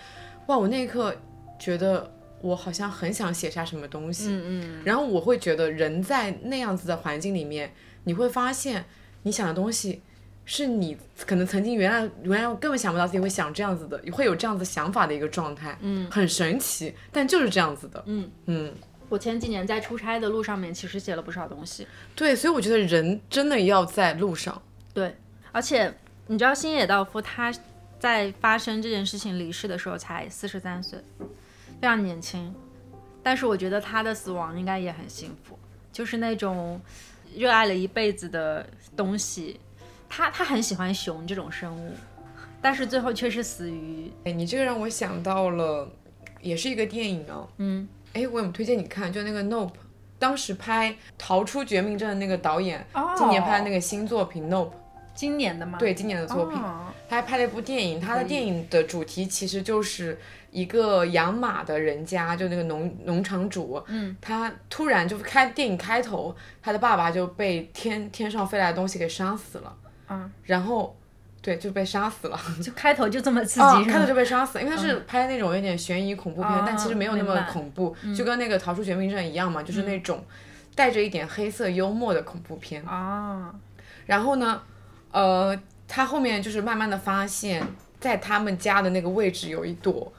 哇，我那一刻觉得我好像很想写下什么东西，嗯嗯，然后我会觉得人在那样子的环境里面，你会发现你想的东西是你可能曾经原来原来根本想不到自己会想这样子的，会有这样子想法的一个状态，嗯，很神奇，但就是这样子的，嗯。嗯。我前几年在出差的路上面，其实写了不少东西。对，所以我觉得人真的要在路上。对，而且你知道星野道夫他在发生这件事情离世的时候才四十三岁，非常年轻。但是我觉得他的死亡应该也很幸福，就是那种热爱了一辈子的东西。他他很喜欢熊这种生物，但是最后却是死于……哎，你这个让我想到了，也是一个电影啊。嗯。哎，我有推荐你看，就那个《Nope》，当时拍《逃出绝命镇》的那个导演，今年拍的那个新作品《Nope》，今年的吗？对，今年的作品，他还拍了一部电影。他的电影的主题其实就是一个养马的人家，就那个农农场主，嗯，他突然就开电影开头，他的爸爸就被天天上飞来的东西给杀死了，嗯，然后。对，就被杀死了。就开头就这么刺激，开头就被杀死，因为他是拍那种有点悬疑恐怖片，但其实没有那么恐怖，就跟那个《逃出绝命镇》一样嘛，就是那种带着一点黑色幽默的恐怖片。啊，然后呢，呃，他后面就是慢慢的发现，在他们家的那个位置有一朵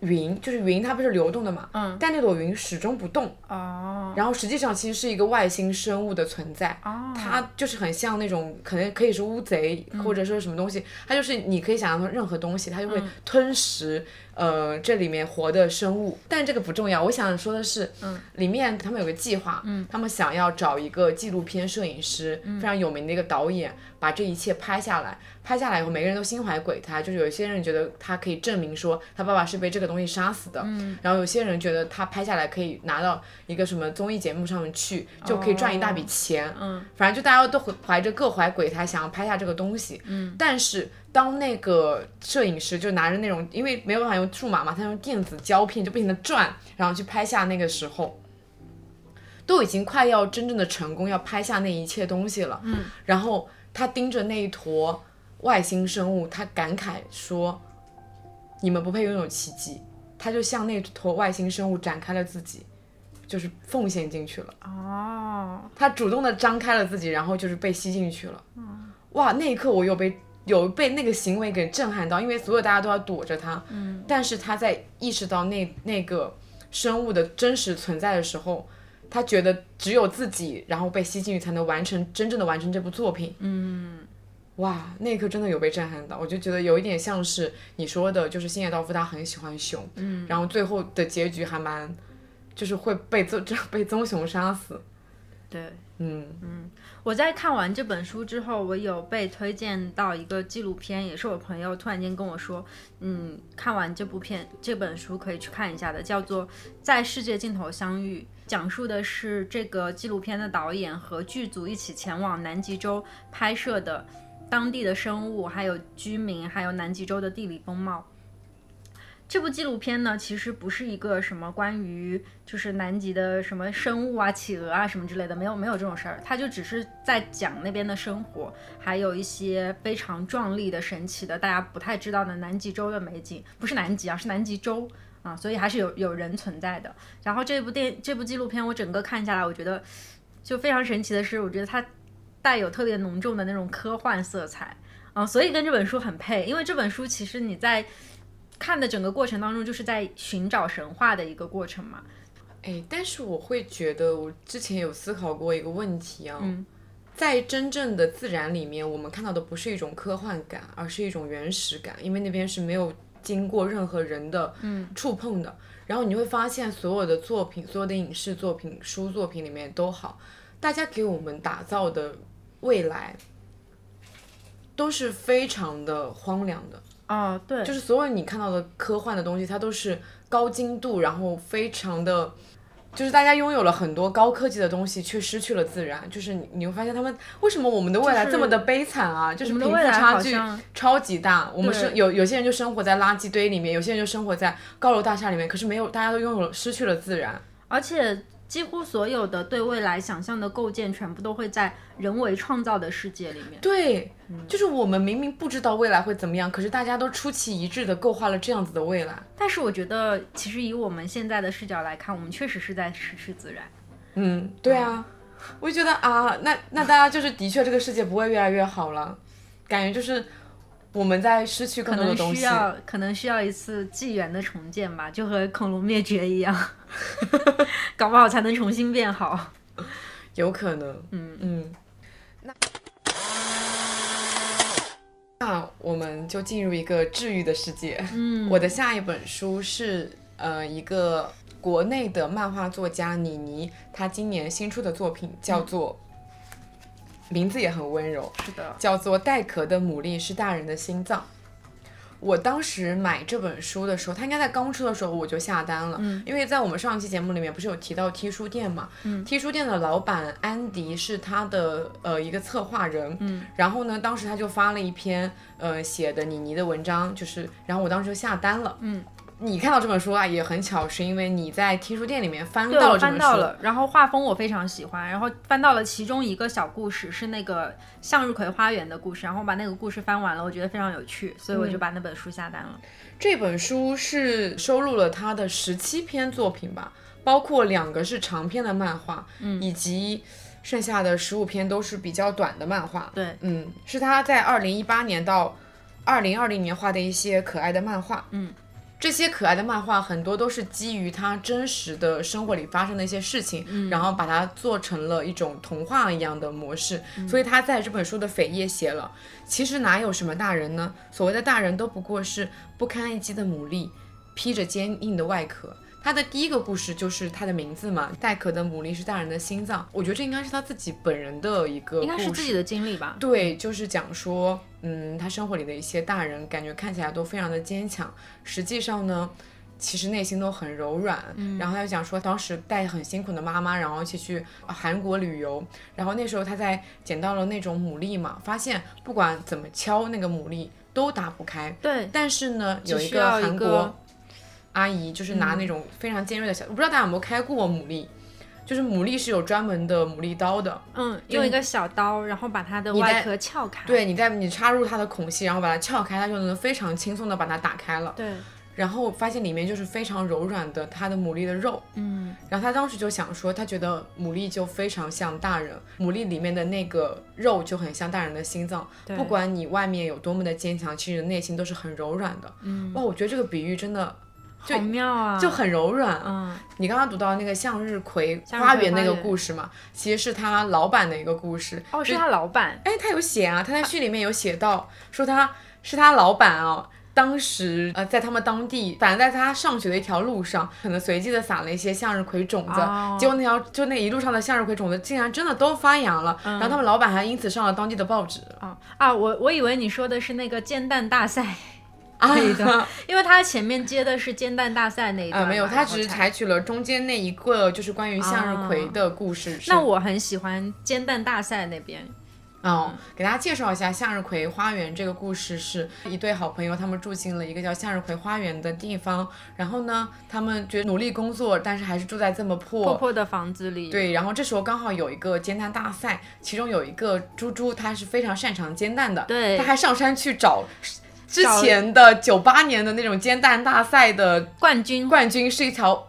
云，就是云它不是流动的嘛，嗯，但那朵云始终不动，哦，然后实际上其实是一个外星生物的存在，哦，它就是很像那种可能可以是乌贼或者说什么东西，它就是你可以想象成任何东西，它就会吞食。呃，这里面活的生物，但这个不重要。我想说的是，嗯，里面他们有个计划，嗯，他们想要找一个纪录片摄影师，非常有名的一个导演，把这一切拍下来。拍下来以后，每个人都心怀鬼胎，就是有些人觉得他可以证明说他爸爸是被这个东西杀死的，嗯，然后有些人觉得他拍下来可以拿到一个什么综艺节目上面去，就可以赚一大笔钱，嗯，反正就大家都怀着各怀鬼胎，想要拍下这个东西，嗯，但是。当那个摄影师就拿着那种，因为没有办法用数码嘛，他用电子胶片就不停的转，然后去拍下那个时候，都已经快要真正的成功，要拍下那一切东西了。嗯。然后他盯着那一坨外星生物，他感慨说：“你们不配拥有奇迹。”他就向那坨外星生物展开了自己，就是奉献进去了。哦。他主动的张开了自己，然后就是被吸进去了。嗯。哇，那一刻我又被。有被那个行为给震撼到，因为所有大家都要躲着他，嗯，但是他在意识到那那个生物的真实存在的时候，他觉得只有自己然后被吸进去才能完成真正的完成这部作品，嗯，哇，那一刻真的有被震撼到，我就觉得有一点像是你说的，就是星野道夫他很喜欢熊，嗯，然后最后的结局还蛮，就是会被棕 被棕熊杀死，对，嗯。嗯。我在看完这本书之后，我有被推荐到一个纪录片，也是我朋友突然间跟我说，嗯，看完这部片这本书可以去看一下的，叫做《在世界尽头相遇》，讲述的是这个纪录片的导演和剧组一起前往南极洲拍摄的当地的生物、还有居民、还有南极洲的地理风貌。这部纪录片呢，其实不是一个什么关于就是南极的什么生物啊、企鹅啊什么之类的，没有没有这种事儿，它就只是在讲那边的生活，还有一些非常壮丽的、神奇的，大家不太知道的南极洲的美景，不是南极啊，是南极洲啊，所以还是有有人存在的。然后这部电这部纪录片我整个看下来，我觉得就非常神奇的是，我觉得它带有特别浓重的那种科幻色彩啊，所以跟这本书很配，因为这本书其实你在。看的整个过程当中，就是在寻找神话的一个过程嘛。哎，但是我会觉得，我之前有思考过一个问题啊，在真正的自然里面，我们看到的不是一种科幻感，而是一种原始感，因为那边是没有经过任何人的触碰的。然后你会发现，所有的作品，所有的影视作品、书作品里面都好，大家给我们打造的未来都是非常的荒凉的。啊，对，就是所有你看到的科幻的东西，它都是高精度，然后非常的，就是大家拥有了很多高科技的东西，却失去了自然。就是你你会发现，他们为什么我们的未来这么的悲惨啊？就是贫富差距超级大。我们生有有些人就生活在垃圾堆里面，有些人就生活在高楼大厦里面，可是没有，大家都拥有了失去了自然，而且。几乎所有的对未来想象的构建，全部都会在人为创造的世界里面。对，就是我们明明不知道未来会怎么样，可是大家都出奇一致的构画了这样子的未来。但是我觉得，其实以我们现在的视角来看，我们确实是在失去自然。嗯，对啊，我就觉得啊，那那大家就是的确这个世界不会越来越好了，感觉就是我们在失去更多的东西。可能需要，可能需要一次纪元的重建吧，就和恐龙灭绝一样。搞不好才能重新变好，有可能。嗯嗯，那那我们就进入一个治愈的世界。嗯，我的下一本书是呃一个国内的漫画作家倪妮，她今年新出的作品叫做，名字也很温柔，是的，叫做《带壳的牡蛎是大人的心脏》。我当时买这本书的时候，它应该在刚出的时候我就下单了，因为在我们上一期节目里面不是有提到 T 书店嘛，T 书店的老板安迪是他的呃一个策划人，然后呢，当时他就发了一篇呃写的妮妮的文章，就是然后我当时就下单了。你看到这本书啊，也很巧，是因为你在听书店里面翻到了这本书，然后画风我非常喜欢，然后翻到了其中一个小故事，是那个向日葵花园的故事，然后把那个故事翻完了，我觉得非常有趣，所以我就把那本书下单了。这本书是收录了他的十七篇作品吧，包括两个是长篇的漫画，嗯，以及剩下的十五篇都是比较短的漫画。对，嗯，是他在二零一八年到二零二零年画的一些可爱的漫画，嗯。这些可爱的漫画很多都是基于他真实的生活里发生的一些事情，然后把它做成了一种童话一样的模式。所以他在这本书的扉页写了：其实哪有什么大人呢？所谓的大人都不过是不堪一击的牡蛎，披着坚硬的外壳。他的第一个故事就是他的名字嘛，带壳的牡蛎是大人的心脏。我觉得这应该是他自己本人的一个，应该是自己的经历吧。对，就是讲说，嗯，他生活里的一些大人，感觉看起来都非常的坚强，实际上呢，其实内心都很柔软。嗯。然后他就讲说，当时带很辛苦的妈妈，然后一起去韩国旅游，然后那时候他在捡到了那种牡蛎嘛，发现不管怎么敲那个牡蛎都打不开。对。但是呢，有一个韩国。阿姨就是拿那种非常尖锐的小，我不知道大家有没有开过牡蛎，就是牡蛎是有专门的牡蛎刀的，嗯，用一个小刀，然后把它的外壳撬开，对，你在你插入它的孔隙，然后把它撬开，它就能非常轻松的把它打开了，对，然后发现里面就是非常柔软的它的牡蛎的肉，嗯，然后他当时就想说，他觉得牡蛎就非常像大人，牡蛎里面的那个肉就很像大人的心脏，不管你外面有多么的坚强，其实内心都是很柔软的，嗯，哇，我觉得这个比喻真的。好妙啊，就很柔软。嗯，你刚刚读到那个向日葵花园那个故事嘛，其实是他老板的一个故事。哦，是他老板。哎，他有写啊，他在序里面有写到，说他是他老板啊。当时呃，在他们当地，反正在他上学的一条路上，可能随机的撒了一些向日葵种子，结果那条就那一路上的向日葵种子竟然真的都发芽了。然后他们老板还因此上了当地的报纸。啊啊，我我以为你说的是那个煎蛋大赛。那一段，因为他前面接的是煎蛋大赛那一段，没有，他只是采取了中间那一个，就是关于向日葵的故事。那我很喜欢煎蛋大赛那边。嗯，给大家介绍一下向日葵花园这个故事，是一对好朋友，他们住进了一个叫向日葵花园的地方。然后呢，他们觉得努力工作，但是还是住在这么破破破的房子里。对，然后这时候刚好有一个煎蛋大赛，其中有一个猪猪，他是非常擅长煎蛋的。对，他还上山去找。之前的九八年的那种煎蛋大赛的冠军，冠军是一条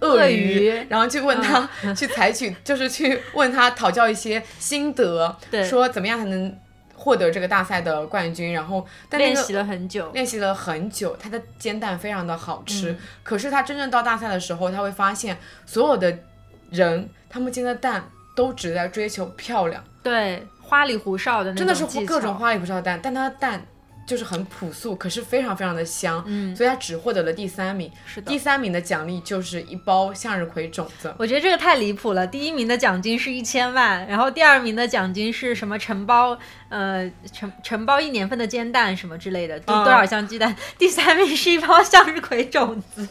鳄鱼，然后去问他，去采取，就是去问他讨教一些心得，说怎么样才能获得这个大赛的冠军。然后练习了很久，练习了很久，他的煎蛋非常的好吃。可是他真正到大赛的时候，他会发现所有的人，他们煎的蛋都只在追求漂亮，对，花里胡哨的，真的是各种花里胡哨的蛋，但他的蛋。就是很朴素，可是非常非常的香，嗯，所以他只获得了第三名。是的，第三名的奖励就是一包向日葵种子。我觉得这个太离谱了，第一名的奖金是一千万，然后第二名的奖金是什么？承包，呃，承承包一年份的煎蛋什么之类的，多多少箱鸡蛋？第三名是一包向日葵种子。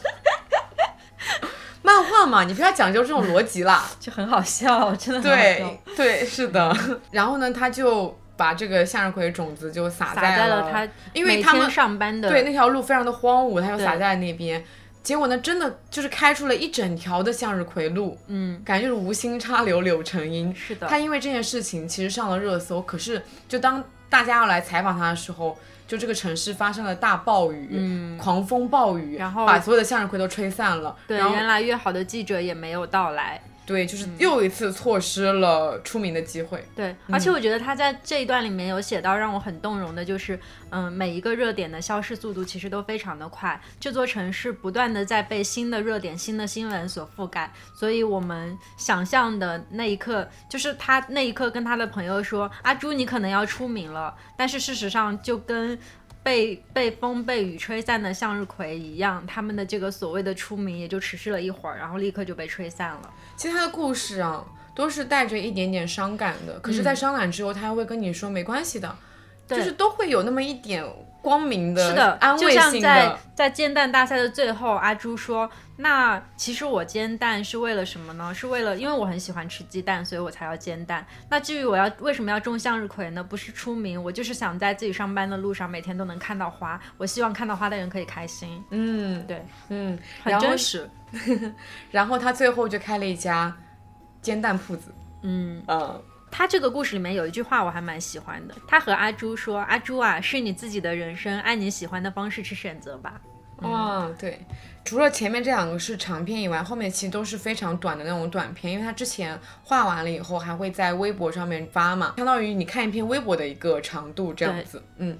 漫画嘛，你不要讲究这种逻辑啦，就很好笑，真的。对对，是的。然后呢，他就。把这个向日葵种子就撒在了他，因为他们上班的对那条路非常的荒芜，他就撒在了那边。结果呢，真的就是开出了一整条的向日葵路，嗯，感觉就是无心插柳柳成荫。是的，他因为这件事情其实上了热搜，可是就当大家要来采访他的时候，就这个城市发生了大暴雨，嗯，狂风暴雨，然后把所有的向日葵都吹散了。对，原来约好的记者也没有到来。对，就是又一次错失了出名的机会。对，而且我觉得他在这一段里面有写到让我很动容的，就是嗯，每一个热点的消失速度其实都非常的快。这座城市不断的在被新的热点、新的新闻所覆盖，所以我们想象的那一刻，就是他那一刻跟他的朋友说：“阿朱，你可能要出名了。”但是事实上就跟。被被风被雨吹散的向日葵一样，他们的这个所谓的出名也就持续了一会儿，然后立刻就被吹散了。其实他的故事啊，都是带着一点点伤感的，可是，在伤感之后，他还会跟你说没关系的，就是都会有那么一点。光明的，是的，安慰性的。在在煎蛋大赛的最后，阿朱说：“那其实我煎蛋是为了什么呢？是为了因为我很喜欢吃鸡蛋，所以我才要煎蛋。那至于我要为什么要种向日葵呢？不是出名，我就是想在自己上班的路上每天都能看到花。我希望看到花的人可以开心。嗯，对，嗯，很真实。然后他最后就开了一家煎蛋铺子。嗯嗯。”他这个故事里面有一句话我还蛮喜欢的，他和阿朱说：“阿朱啊，是你自己的人生，按你喜欢的方式去选择吧。”哦，对，除了前面这两个是长篇以外，后面其实都是非常短的那种短篇，因为他之前画完了以后还会在微博上面发嘛，相当于你看一篇微博的一个长度这样子。嗯，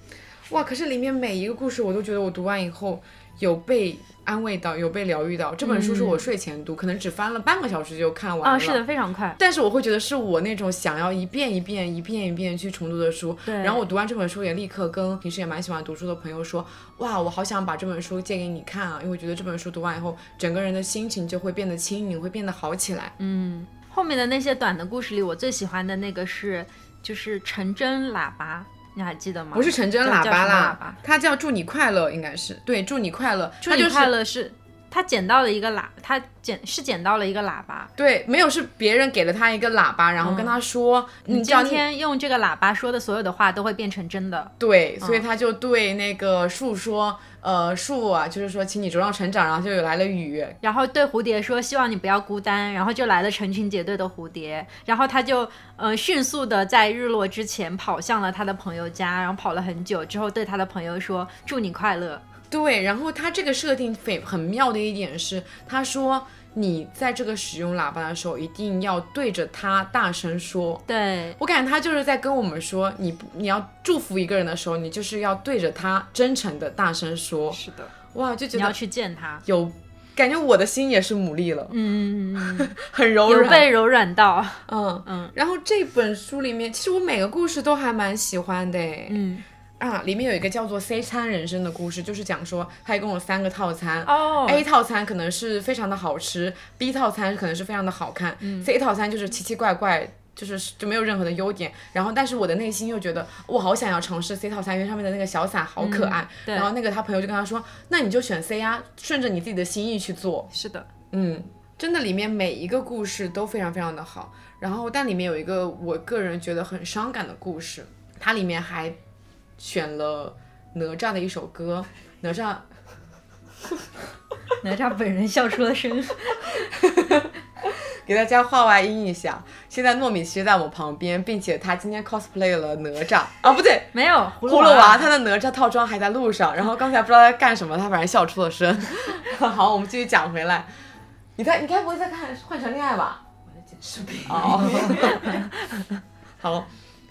哇，可是里面每一个故事我都觉得我读完以后有被。安慰到有被疗愈到，这本书是我睡前读，可能只翻了半个小时就看完了。啊，是的，非常快。但是我会觉得是我那种想要一遍一遍、一遍一遍去重读的书。对。然后我读完这本书也立刻跟平时也蛮喜欢读书的朋友说，哇，我好想把这本书借给你看啊，因为我觉得这本书读完以后，整个人的心情就会变得轻盈，会变得好起来。嗯。后面的那些短的故事里，我最喜欢的那个是就是陈真喇叭。你还记得吗？不是成真喇叭啦，它叫祝你快乐，应该是对，祝你快乐，祝你快乐是。他捡到了一个喇，他捡是捡到了一个喇叭，对，没有是别人给了他一个喇叭，然后跟他说，你今天用这个喇叭说的所有的话都会变成真的。对，所以他就对那个树说，呃，树啊，就是说，请你茁壮成长，然后就有来了雨，然后对蝴蝶说，希望你不要孤单，然后就来了成群结队的蝴蝶，然后他就呃迅速的在日落之前跑向了他的朋友家，然后跑了很久之后对他的朋友说，祝你快乐。对，然后他这个设定非很妙的一点是，他说你在这个使用喇叭的时候，一定要对着他大声说。对我感觉他就是在跟我们说，你你要祝福一个人的时候，你就是要对着他真诚的大声说。是的，哇，就觉得你要去见他，有感觉我的心也是牡蛎了，嗯嗯嗯，很柔软，有被柔软到，嗯嗯。然后这本书里面，其实我每个故事都还蛮喜欢的，嗯。啊，里面有一个叫做 C 餐人生的故事，就是讲说他一共有三个套餐哦，A 套餐可能是非常的好吃，B 套餐可能是非常的好看，C 套餐就是奇奇怪怪，就是就没有任何的优点。然后，但是我的内心又觉得我好想要尝试 C 套餐，因为上面的那个小伞好可爱。然后那个他朋友就跟他说，那你就选 C 呀，顺着你自己的心意去做。是的，嗯，真的里面每一个故事都非常非常的好。然后，但里面有一个我个人觉得很伤感的故事，它里面还。选了哪吒的一首歌，哪吒，哪吒本人笑出了声，给大家画外音一下。现在糯米其实在我旁边，并且他今天 cosplay 了哪吒啊，不对，没有葫芦娃，他的哪吒套装还在路上。然后刚才不知道在干什么，他反正笑出了声。好，我们继续讲回来。你在，你该不会在看《换乘恋爱》吧？我在剪视频。哦，好，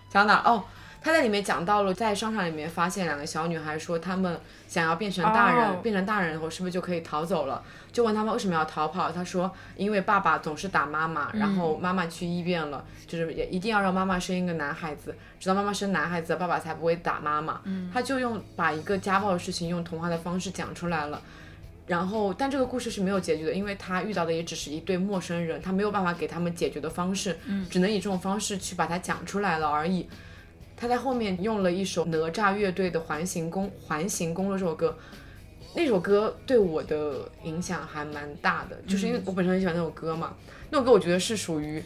讲哪？哦。他在里面讲到了，在商场里面发现两个小女孩，说她们想要变成大人，变成大人后是不是就可以逃走了？就问他们为什么要逃跑？他说因为爸爸总是打妈妈，然后妈妈去医院了，就是也一定要让妈妈生一个男孩子，直到妈妈生男孩子，爸爸才不会打妈妈。他就用把一个家暴的事情用童话的方式讲出来了，然后但这个故事是没有结局的，因为他遇到的也只是一对陌生人，他没有办法给他们解决的方式，只能以这种方式去把它讲出来了而已。他在后面用了一首哪吒乐队的《环形公环形公路》这首歌，那首歌对我的影响还蛮大的，就是因为我本身很喜欢那首歌嘛。那首歌我觉得是属于，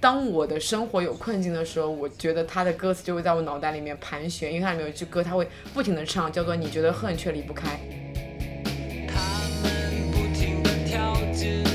当我的生活有困境的时候，我觉得他的歌词就会在我脑袋里面盘旋，因为它里面有一句歌，他会不停的唱，叫做“你觉得恨却离不开”。话就一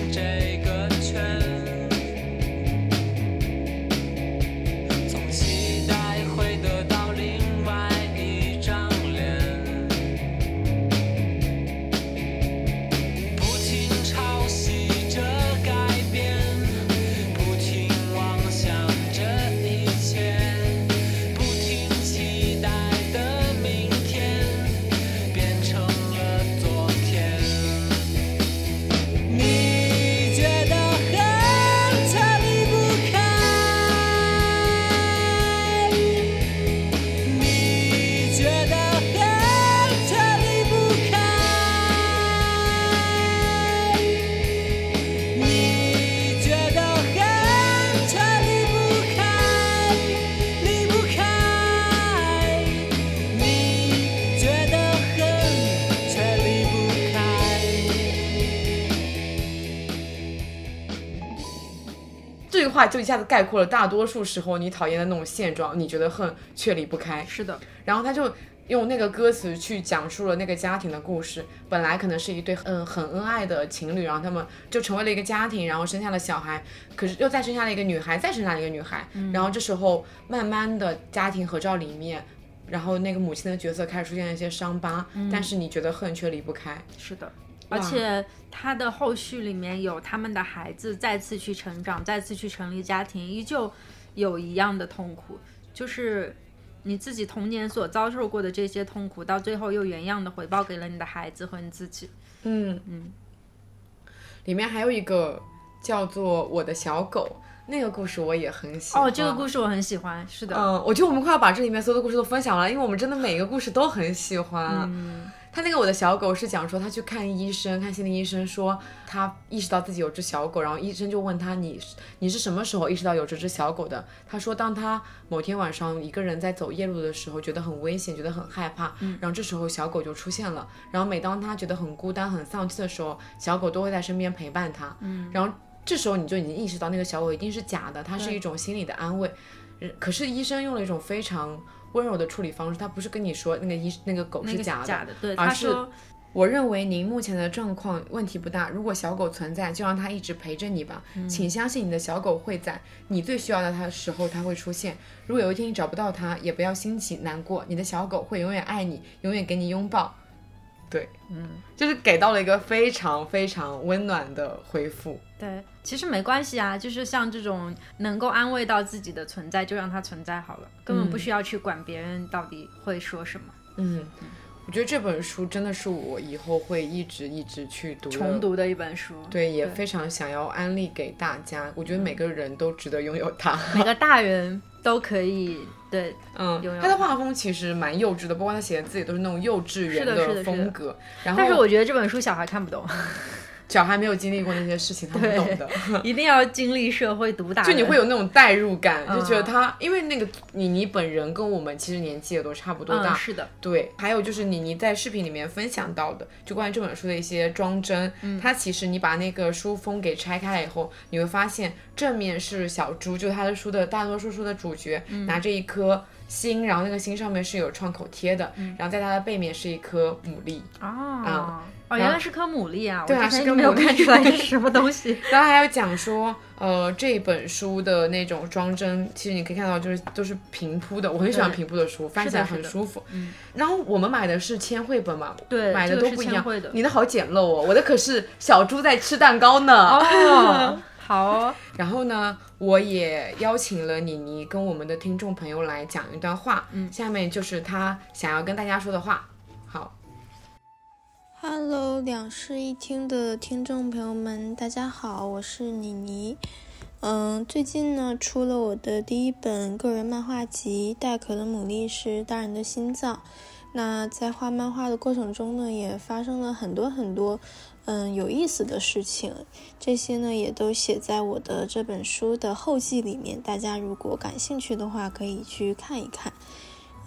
下子概括了大多数时候你讨厌的那种现状，你觉得恨却离不开。是的，然后他就用那个歌词去讲述了那个家庭的故事。本来可能是一对嗯很恩爱的情侣，然后他们就成为了一个家庭，然后生下了小孩，可是又再生下了一个女孩，再生下了一个女孩。然后这时候慢慢的家庭合照里面，然后那个母亲的角色开始出现了一些伤疤，但是你觉得恨却离不开。是的。而且他的后续里面有他们的孩子再次去成长，再次去成立家庭，依旧有一样的痛苦。就是，你自己童年所遭受过的这些痛苦，到最后又原样的回报给了你的孩子和你自己。嗯嗯。里面还有一个叫做《我的小狗》。那个故事我也很喜欢哦，这个故事我很喜欢，是的。嗯，我觉得我们快要把这里面所有的故事都分享了，因为我们真的每一个故事都很喜欢。嗯，他那个我的小狗是讲说他去看医生，看心理医生说他意识到自己有只小狗，然后医生就问他你你是什么时候意识到有这只小狗的？他说当他某天晚上一个人在走夜路的时候，觉得很危险，觉得很害怕，然后这时候小狗就出现了，然后每当他觉得很孤单、很丧气的时候，小狗都会在身边陪伴他。嗯，然后。这时候你就已经意识到那个小狗一定是假的，它是一种心理的安慰。可是医生用了一种非常温柔的处理方式，他不是跟你说那个医那个狗是假的，对，而是我认为您目前的状况问题不大。如果小狗存在，就让它一直陪着你吧。请相信你的小狗会在你最需要的它的时候它会出现。如果有一天你找不到它，也不要心急难过，你的小狗会永远爱你，永远给你拥抱。对，嗯，就是给到了一个非常非常温暖的回复。对，其实没关系啊，就是像这种能够安慰到自己的存在，就让它存在好了，根本不需要去管别人到底会说什么。嗯，我觉得这本书真的是我以后会一直一直去读、重读的一本书。对，也非常想要安利给大家。我觉得每个人都值得拥有它，每个大人都可以。对，嗯，他的画风其实蛮幼稚的，包括他写的字也都是那种幼稚园的风格。然后，但是我觉得这本书小孩看不懂。小孩没有经历过那些事情，他不懂的。一定要经历社会毒打，就你会有那种代入感，就觉得他，因为那个妮妮本人跟我们其实年纪也都差不多大。是的，对。还有就是妮妮在视频里面分享到的，就关于这本书的一些装帧。嗯。它其实你把那个书封给拆开了以后，你会发现正面是小猪，就他的书的大多数书的主角，拿着一颗心，然后那个心上面是有创口贴的，然后在它的背面是一颗牡蛎。啊。哦，原来是颗牡蛎啊！对啊，是没有看出来是什么东西。然后还有讲说，呃，这本书的那种装帧，其实你可以看到，就是都是平铺的。我很喜欢平铺的书，翻起来很舒服。嗯。然后我们买的是千绘本嘛？对，买的都不一样。你的好简陋哦，我的可是小猪在吃蛋糕呢。哦，好。然后呢，我也邀请了妮妮跟我们的听众朋友来讲一段话。嗯。下面就是他想要跟大家说的话。Hello，两室一厅的听众朋友们，大家好，我是妮妮。嗯，最近呢出了我的第一本个人漫画集《带壳的牡蛎是大人的心脏》。那在画漫画的过程中呢，也发生了很多很多嗯有意思的事情。这些呢也都写在我的这本书的后记里面，大家如果感兴趣的话，可以去看一看。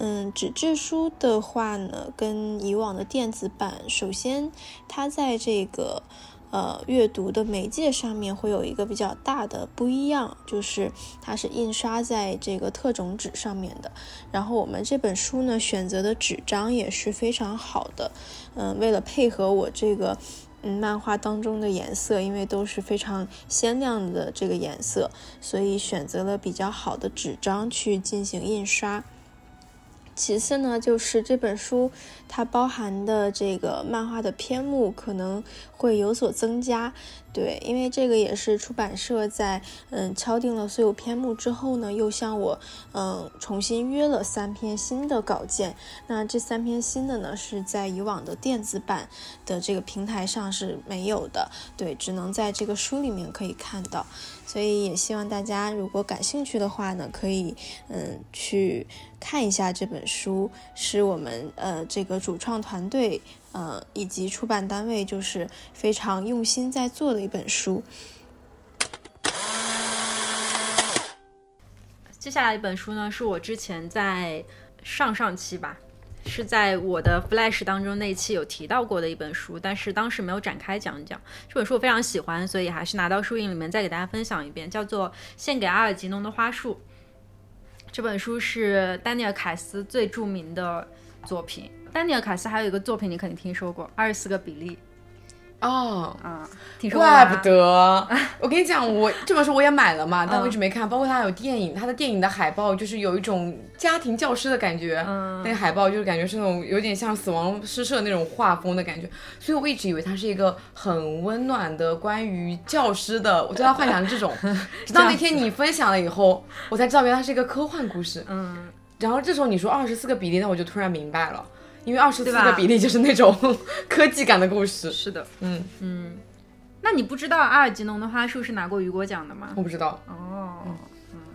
嗯，纸质书的话呢，跟以往的电子版，首先它在这个呃阅读的媒介上面会有一个比较大的不一样，就是它是印刷在这个特种纸上面的。然后我们这本书呢选择的纸张也是非常好的，嗯，为了配合我这个嗯漫画当中的颜色，因为都是非常鲜亮的这个颜色，所以选择了比较好的纸张去进行印刷。其次呢，就是这本书它包含的这个漫画的篇目可能会有所增加。对，因为这个也是出版社在嗯敲定了所有篇目之后呢，又向我嗯重新约了三篇新的稿件。那这三篇新的呢，是在以往的电子版的这个平台上是没有的，对，只能在这个书里面可以看到。所以也希望大家如果感兴趣的话呢，可以嗯去看一下这本书，是我们呃这个主创团队。呃，以及出版单位就是非常用心在做的一本书。接下来一本书呢，是我之前在上上期吧，是在我的 Flash 当中那一期有提到过的一本书，但是当时没有展开讲一讲。这本书我非常喜欢，所以还是拿到书影里面再给大家分享一遍，叫做《献给阿尔吉农的花束》。这本书是丹尼尔·凯斯最著名的作品。丹尼尔·凯斯还有一个作品，你肯定听说过《二十四个比例》哦，嗯，听说怪不得。我跟你讲，我这本书我也买了嘛，但我一直没看。包括它有电影，它的电影的海报就是有一种家庭教师的感觉，那个海报就是感觉是那种有点像死亡诗社那种画风的感觉，所以我一直以为它是一个很温暖的关于教师的，我对它幻想这种。直到那天你分享了以后，我才知道原来它是一个科幻故事。嗯。然后这时候你说二十四个比例，那我就突然明白了，因为二十四的比例就是那种 科技感的故事。是的，嗯嗯。那你不知道阿尔吉农的花束是拿过雨果奖的吗？我不知道。哦，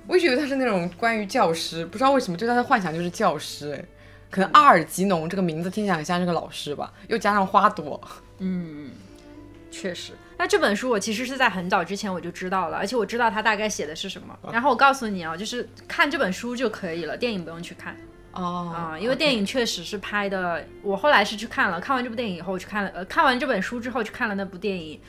我一直以为他是那种关于教师，不知道为什么对他的幻想就是教师。哎，可能阿尔吉农这个名字听起来很像是个老师吧，又加上花朵。嗯，确实。那这本书我其实是在很早之前我就知道了，而且我知道他大概写的是什么。然后我告诉你啊，就是看这本书就可以了，电影不用去看。哦。啊，因为电影确实是拍的，我后来是去看了，看完这部电影以后去看了，呃，看完这本书之后去看了那部电影，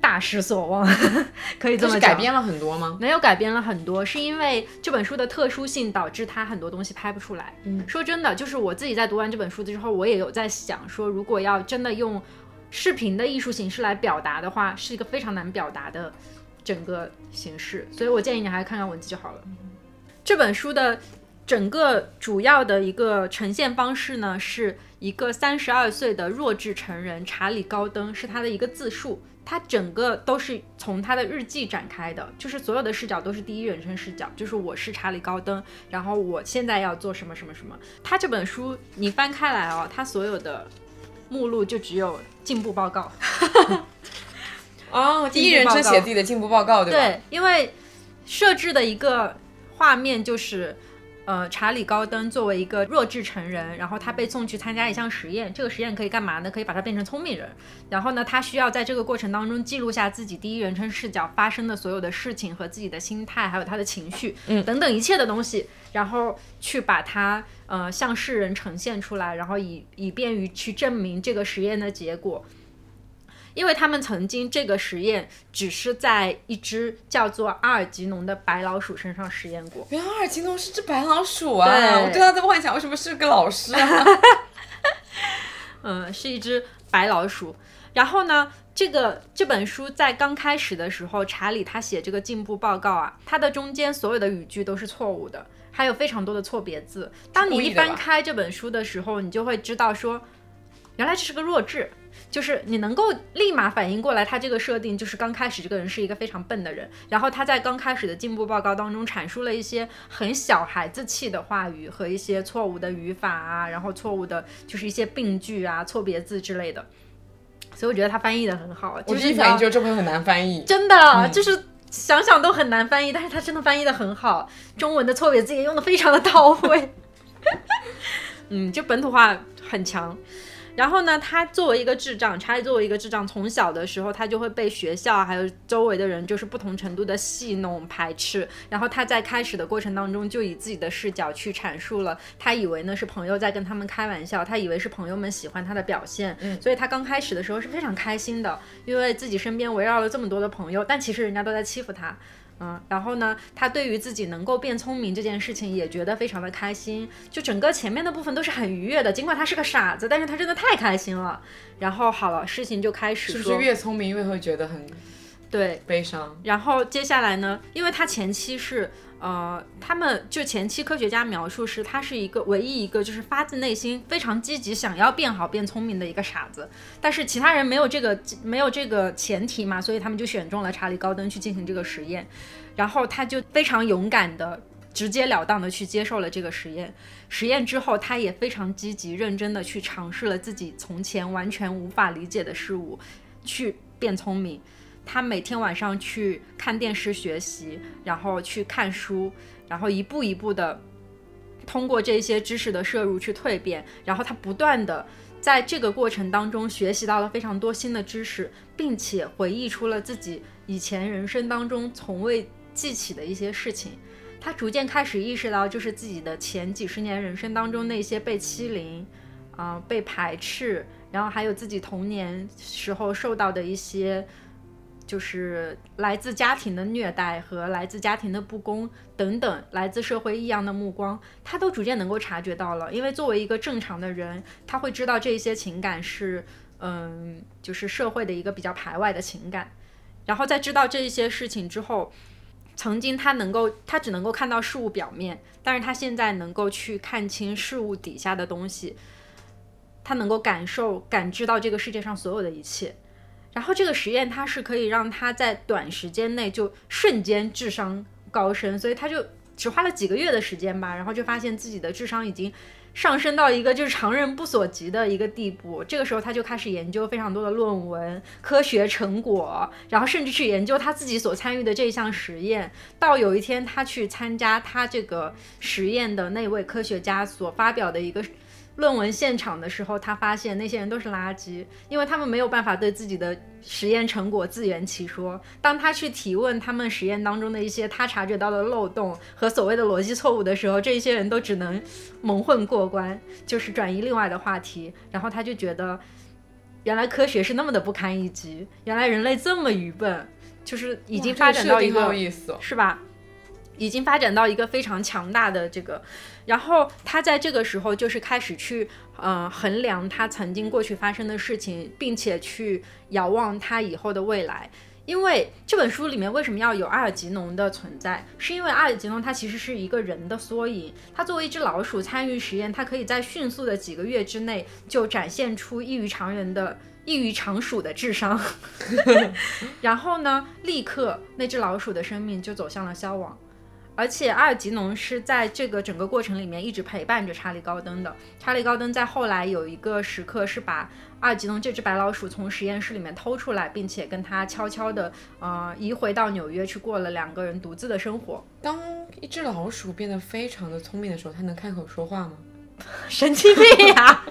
大失所望，可以这么讲。改编了很多吗？没有改编了很多，是因为这本书的特殊性导致它很多东西拍不出来。嗯。说真的，就是我自己在读完这本书之后，我也有在想说，如果要真的用。视频的艺术形式来表达的话，是一个非常难表达的整个形式，所以我建议你还是看看文字就好了。这本书的整个主要的一个呈现方式呢，是一个三十二岁的弱智成人查理高登，是他的一个自述，他整个都是从他的日记展开的，就是所有的视角都是第一人称视角，就是我是查理高登，然后我现在要做什么什么什么。他这本书你翻开来哦，他所有的。目录就只有进步报告，哦，第一人称写自己的进步报告，对吧？对，因为设置的一个画面就是，呃，查理高登作为一个弱智成人，然后他被送去参加一项实验，这个实验可以干嘛呢？可以把他变成聪明人。然后呢，他需要在这个过程当中记录下自己第一人称视角发生的所有的事情和自己的心态，还有他的情绪，嗯，等等一切的东西，然后去把它。呃，向世人呈现出来，然后以以便于去证明这个实验的结果，因为他们曾经这个实验只是在一只叫做阿尔吉农的白老鼠身上实验过。原来阿尔吉农是只白老鼠啊！我对他的幻想为什么是个老师啊？嗯，是一只白老鼠。然后呢，这个这本书在刚开始的时候，查理他写这个进步报告啊，他的中间所有的语句都是错误的。还有非常多的错别字。当你一翻开这本书的时候，你就会知道说，原来这是个弱智。就是你能够立马反应过来，他这个设定就是刚开始这个人是一个非常笨的人。然后他在刚开始的进步报告当中阐述了一些很小孩子气的话语和一些错误的语法啊，然后错误的就是一些病句啊、错别字之类的。所以我觉得他翻译的很好。我第一反应就是这本很难翻译，真的就是。想想都很难翻译，但是他真的翻译的很好，中文的错别字也用的非常的到位，嗯，就本土化很强。然后呢，他作为一个智障，查理作为一个智障，从小的时候他就会被学校还有周围的人就是不同程度的戏弄排斥。然后他在开始的过程当中就以自己的视角去阐述了，他以为呢是朋友在跟他们开玩笑，他以为是朋友们喜欢他的表现。嗯，所以他刚开始的时候是非常开心的，因为自己身边围绕了这么多的朋友，但其实人家都在欺负他。嗯，然后呢，他对于自己能够变聪明这件事情也觉得非常的开心，就整个前面的部分都是很愉悦的。尽管他是个傻子，但是他真的太开心了。然后好了，事情就开始，是不是越聪明越会觉得很对悲伤？然后接下来呢，因为他前期是。呃，他们就前期科学家描述是，他是一个唯一一个就是发自内心非常积极想要变好变聪明的一个傻子，但是其他人没有这个没有这个前提嘛，所以他们就选中了查理高登去进行这个实验，然后他就非常勇敢的直截了当的去接受了这个实验，实验之后他也非常积极认真的去尝试了自己从前完全无法理解的事物，去变聪明。他每天晚上去看电视学习，然后去看书，然后一步一步的通过这些知识的摄入去蜕变，然后他不断的在这个过程当中学习到了非常多新的知识，并且回忆出了自己以前人生当中从未记起的一些事情。他逐渐开始意识到，就是自己的前几十年人生当中那些被欺凌，啊，被排斥，然后还有自己童年时候受到的一些。就是来自家庭的虐待和来自家庭的不公等等，来自社会异样的目光，他都逐渐能够察觉到了。因为作为一个正常的人，他会知道这些情感是，嗯，就是社会的一个比较排外的情感。然后在知道这些事情之后，曾经他能够，他只能够看到事物表面，但是他现在能够去看清事物底下的东西，他能够感受、感知到这个世界上所有的一切。然后这个实验它是可以让他在短时间内就瞬间智商高升，所以他就只花了几个月的时间吧，然后就发现自己的智商已经。上升到一个就是常人不所及的一个地步，这个时候他就开始研究非常多的论文、科学成果，然后甚至去研究他自己所参与的这一项实验。到有一天，他去参加他这个实验的那位科学家所发表的一个。论文现场的时候，他发现那些人都是垃圾，因为他们没有办法对自己的实验成果自圆其说。当他去提问他们实验当中的一些他察觉到的漏洞和所谓的逻辑错误的时候，这些人都只能蒙混过关，就是转移另外的话题。然后他就觉得，原来科学是那么的不堪一击，原来人类这么愚笨，就是已经发展到一个，是吧？已经发展到一个非常强大的这个，然后他在这个时候就是开始去，呃，衡量他曾经过去发生的事情，并且去遥望他以后的未来。因为这本书里面为什么要有阿尔吉农的存在？是因为阿尔吉农他其实是一个人的缩影。他作为一只老鼠参与实验，他可以在迅速的几个月之内就展现出异于常人的、异于常鼠的智商。然后呢，立刻那只老鼠的生命就走向了消亡。而且阿尔吉农是在这个整个过程里面一直陪伴着查理高登的。查理高登在后来有一个时刻是把阿尔吉农这只白老鼠从实验室里面偷出来，并且跟他悄悄的呃移回到纽约去过了两个人独自的生活。当一只老鼠变得非常的聪明的时候，它能开口说话吗？神经病呀！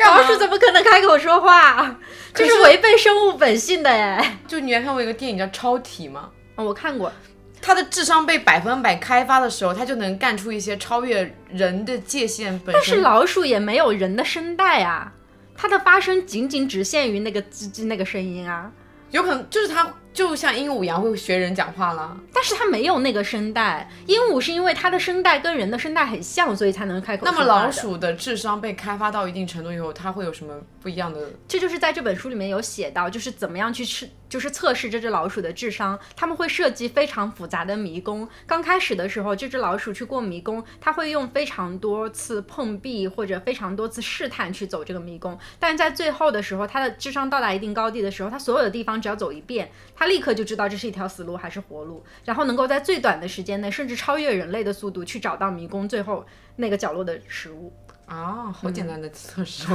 老鼠怎么可能开口说话？这是违背生物本性的哎！就你还看过一个电影叫《超体》吗？哦，我看过。他的智商被百分百开发的时候，他就能干出一些超越人的界限本身。但是老鼠也没有人的声带啊，它的发声仅仅只限于那个吱吱那个声音啊。有可能就是它就像鹦鹉一样会学人讲话了，但是它没有那个声带。鹦鹉是因为它的声带跟人的声带很像，所以才能开口。那么老鼠的智商被开发到一定程度以后，它会有什么不一样的？这就是在这本书里面有写到，就是怎么样去吃。就是测试这只老鼠的智商，他们会设计非常复杂的迷宫。刚开始的时候，这只老鼠去过迷宫，它会用非常多次碰壁或者非常多次试探去走这个迷宫。但是在最后的时候，它的智商到达一定高地的时候，它所有的地方只要走一遍，它立刻就知道这是一条死路还是活路，然后能够在最短的时间内，甚至超越人类的速度去找到迷宫最后那个角落的食物。啊，好简单的测试。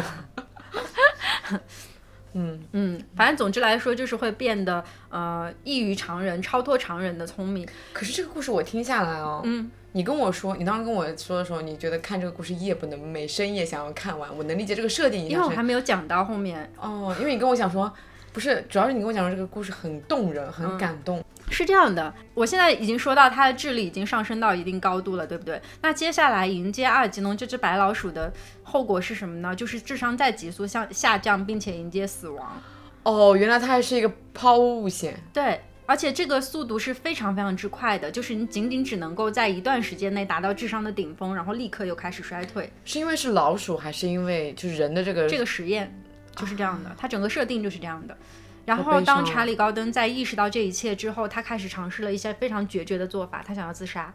嗯 嗯嗯，反正总之来说，就是会变得呃异于常人、超脱常人的聪明。可是这个故事我听下来哦，嗯，你跟我说，你当时跟我说的时候，你觉得看这个故事夜不能寐，深夜想要看完，我能理解这个设定。因为我还没有讲到后面哦，因为你跟我讲说，不是，主要是你跟我讲说这个故事很动人，很感动。是这样的，我现在已经说到它的智力已经上升到一定高度了，对不对？那接下来迎接阿尔吉农这只白老鼠的后果是什么呢？就是智商再急速向下降，并且迎接死亡。哦，原来它还是一个抛物线。对，而且这个速度是非常非常之快的，就是你仅仅只能够在一段时间内达到智商的顶峰，然后立刻又开始衰退。是因为是老鼠，还是因为就是人的这个这个实验就是这样的？它整个设定就是这样的。然后，当查理·高登在意识到这一切之后，他开始尝试了一些非常决绝的做法。他想要自杀，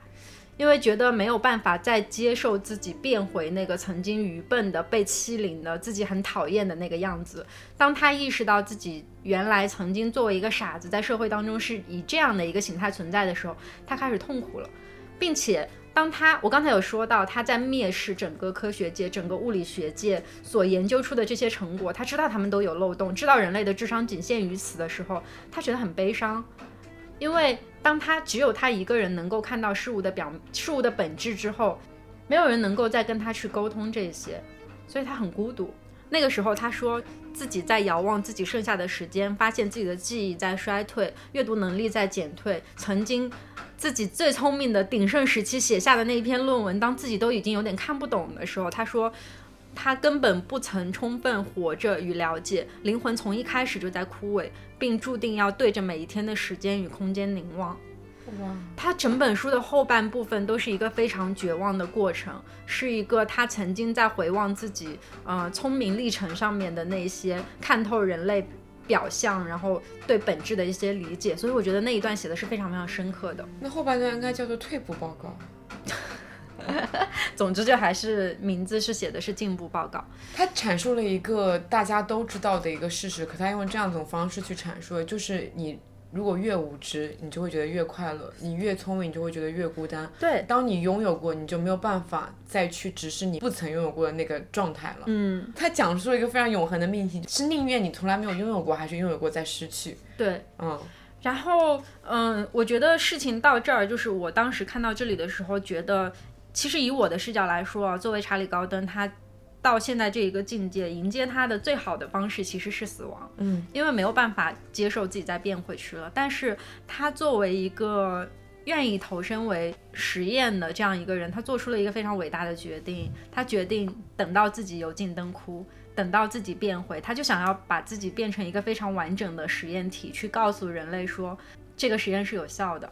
因为觉得没有办法再接受自己变回那个曾经愚笨的、被欺凌的、自己很讨厌的那个样子。当他意识到自己原来曾经作为一个傻子，在社会当中是以这样的一个形态存在的时候，他开始痛苦了，并且。当他，我刚才有说到他在蔑视整个科学界、整个物理学界所研究出的这些成果，他知道他们都有漏洞，知道人类的智商仅限于此的时候，他觉得很悲伤，因为当他只有他一个人能够看到事物的表、事物的本质之后，没有人能够再跟他去沟通这些，所以他很孤独。那个时候，他说自己在遥望自己剩下的时间，发现自己的记忆在衰退，阅读能力在减退。曾经自己最聪明的鼎盛时期写下的那一篇论文，当自己都已经有点看不懂的时候，他说他根本不曾充分活着与了解，灵魂从一开始就在枯萎，并注定要对着每一天的时间与空间凝望。他整本书的后半部分都是一个非常绝望的过程，是一个他曾经在回望自己，呃，聪明历程上面的那些看透人类表象，然后对本质的一些理解。所以我觉得那一段写的是非常非常深刻的。那后半段应该叫做退步报告。总之，就还是名字是写的是进步报告。他阐述了一个大家都知道的一个事实，可他用这样一种方式去阐述，就是你。如果越无知，你就会觉得越快乐；你越聪明，你就会觉得越孤单。对，当你拥有过，你就没有办法再去直视你不曾拥有过的那个状态了。嗯，他讲述了一个非常永恒的命题，是宁愿你从来没有拥有过，还是拥有过再失去？对，嗯。然后，嗯，我觉得事情到这儿，就是我当时看到这里的时候，觉得其实以我的视角来说啊，作为查理高登，他到现在这一个境界，迎接他的最好的方式其实是死亡，嗯，因为没有办法接受自己再变回去了。但是他作为一个愿意投身为实验的这样一个人，他做出了一个非常伟大的决定，他决定等到自己油尽灯枯。等到自己变回，他就想要把自己变成一个非常完整的实验体，去告诉人类说这个实验是有效的。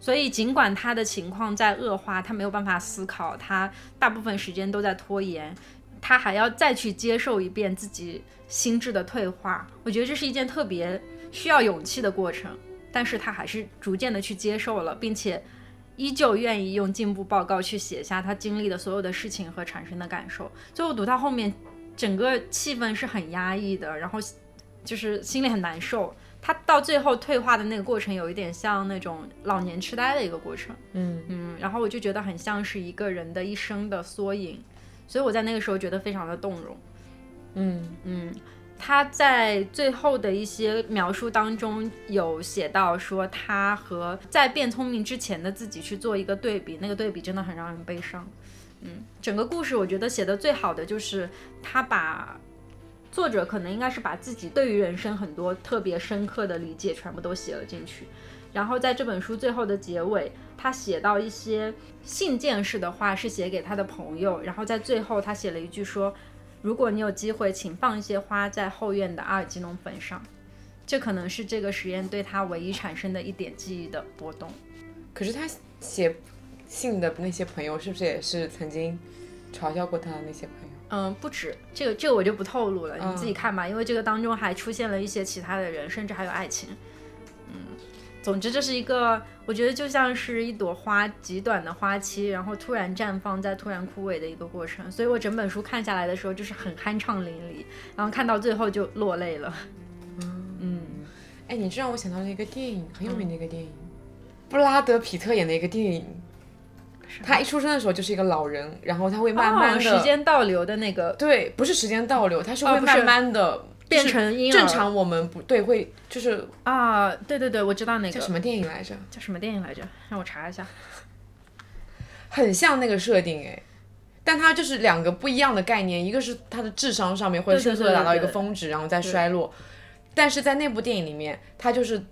所以尽管他的情况在恶化，他没有办法思考，他大部分时间都在拖延，他还要再去接受一遍自己心智的退化。我觉得这是一件特别需要勇气的过程，但是他还是逐渐的去接受了，并且依旧愿意用进步报告去写下他经历的所有的事情和产生的感受。最后读到后面。整个气氛是很压抑的，然后就是心里很难受。他到最后退化的那个过程，有一点像那种老年痴呆的一个过程。嗯嗯，然后我就觉得很像是一个人的一生的缩影，所以我在那个时候觉得非常的动容。嗯嗯，他在最后的一些描述当中有写到说，他和在变聪明之前的自己去做一个对比，那个对比真的很让人悲伤。嗯，整个故事我觉得写的最好的就是他把作者可能应该是把自己对于人生很多特别深刻的理解全部都写了进去，然后在这本书最后的结尾，他写到一些信件式的话是写给他的朋友，然后在最后他写了一句说，如果你有机会，请放一些花在后院的阿尔基农坟上，这可能是这个实验对他唯一产生的一点记忆的波动。可是他写。信的那些朋友是不是也是曾经嘲笑过他的那些朋友？嗯，不止，这个这个我就不透露了，你自己看吧。因为这个当中还出现了一些其他的人，甚至还有爱情。嗯，总之这是一个，我觉得就像是一朵花极短的花期，然后突然绽放，再突然枯萎的一个过程。所以我整本书看下来的时候，就是很酣畅淋漓，然后看到最后就落泪了。嗯，哎，你这让我想到了一个电影，很有名的一个电影，布拉德皮特演的一个电影。他一出生的时候就是一个老人，然后他会慢慢的时间倒流的那个，对，不是时间倒流，他是会慢慢的变成婴儿。正常我们不对，会就是啊，对对对，我知道那个叫什么电影来着？叫什么电影来着？让我查一下。很像那个设定哎，但它就是两个不一样的概念，一个是他的智商上面会迅速的达到一个峰值，然后再衰落，但是在那部电影里面，他就是。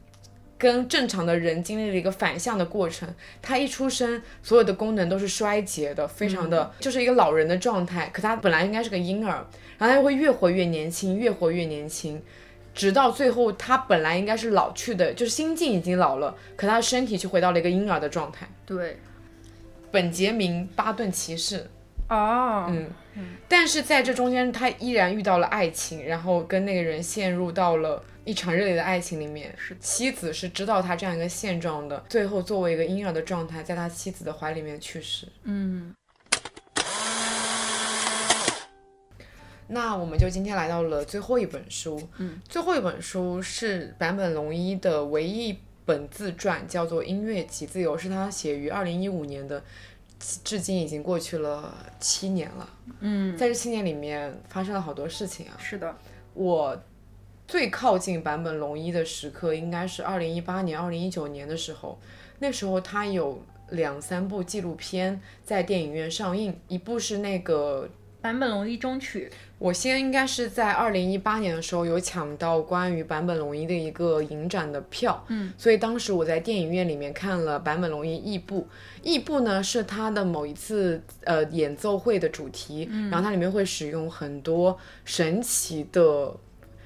跟正常的人经历了一个反向的过程，他一出生，所有的功能都是衰竭的，非常的就是一个老人的状态。可他本来应该是个婴儿，然后他又会越活越年轻，越活越年轻，直到最后他本来应该是老去的，就是心境已经老了，可他的身体却回到了一个婴儿的状态。对，本杰明巴顿骑士。哦，嗯，但是在这中间，他依然遇到了爱情，然后跟那个人陷入到了。一场热烈的爱情里面，是妻子是知道他这样一个现状的，最后作为一个婴儿的状态，在他妻子的怀里面去世。嗯，那我们就今天来到了最后一本书。嗯，最后一本书是坂本龙一的唯一一本自传，叫做《音乐及自由》，是他写于二零一五年的，至今已经过去了七年了。嗯，在这七年里面发生了好多事情啊。是的，我。最靠近版本龙一的时刻，应该是二零一八年、二零一九年的时候。那时候他有两三部纪录片在电影院上映，一部是那个版本龙一中曲。我先应该是在二零一八年的时候有抢到关于坂本龙一的一个影展的票，嗯，所以当时我在电影院里面看了坂本龙一异步。异步呢是他的某一次呃演奏会的主题，然后它里面会使用很多神奇的。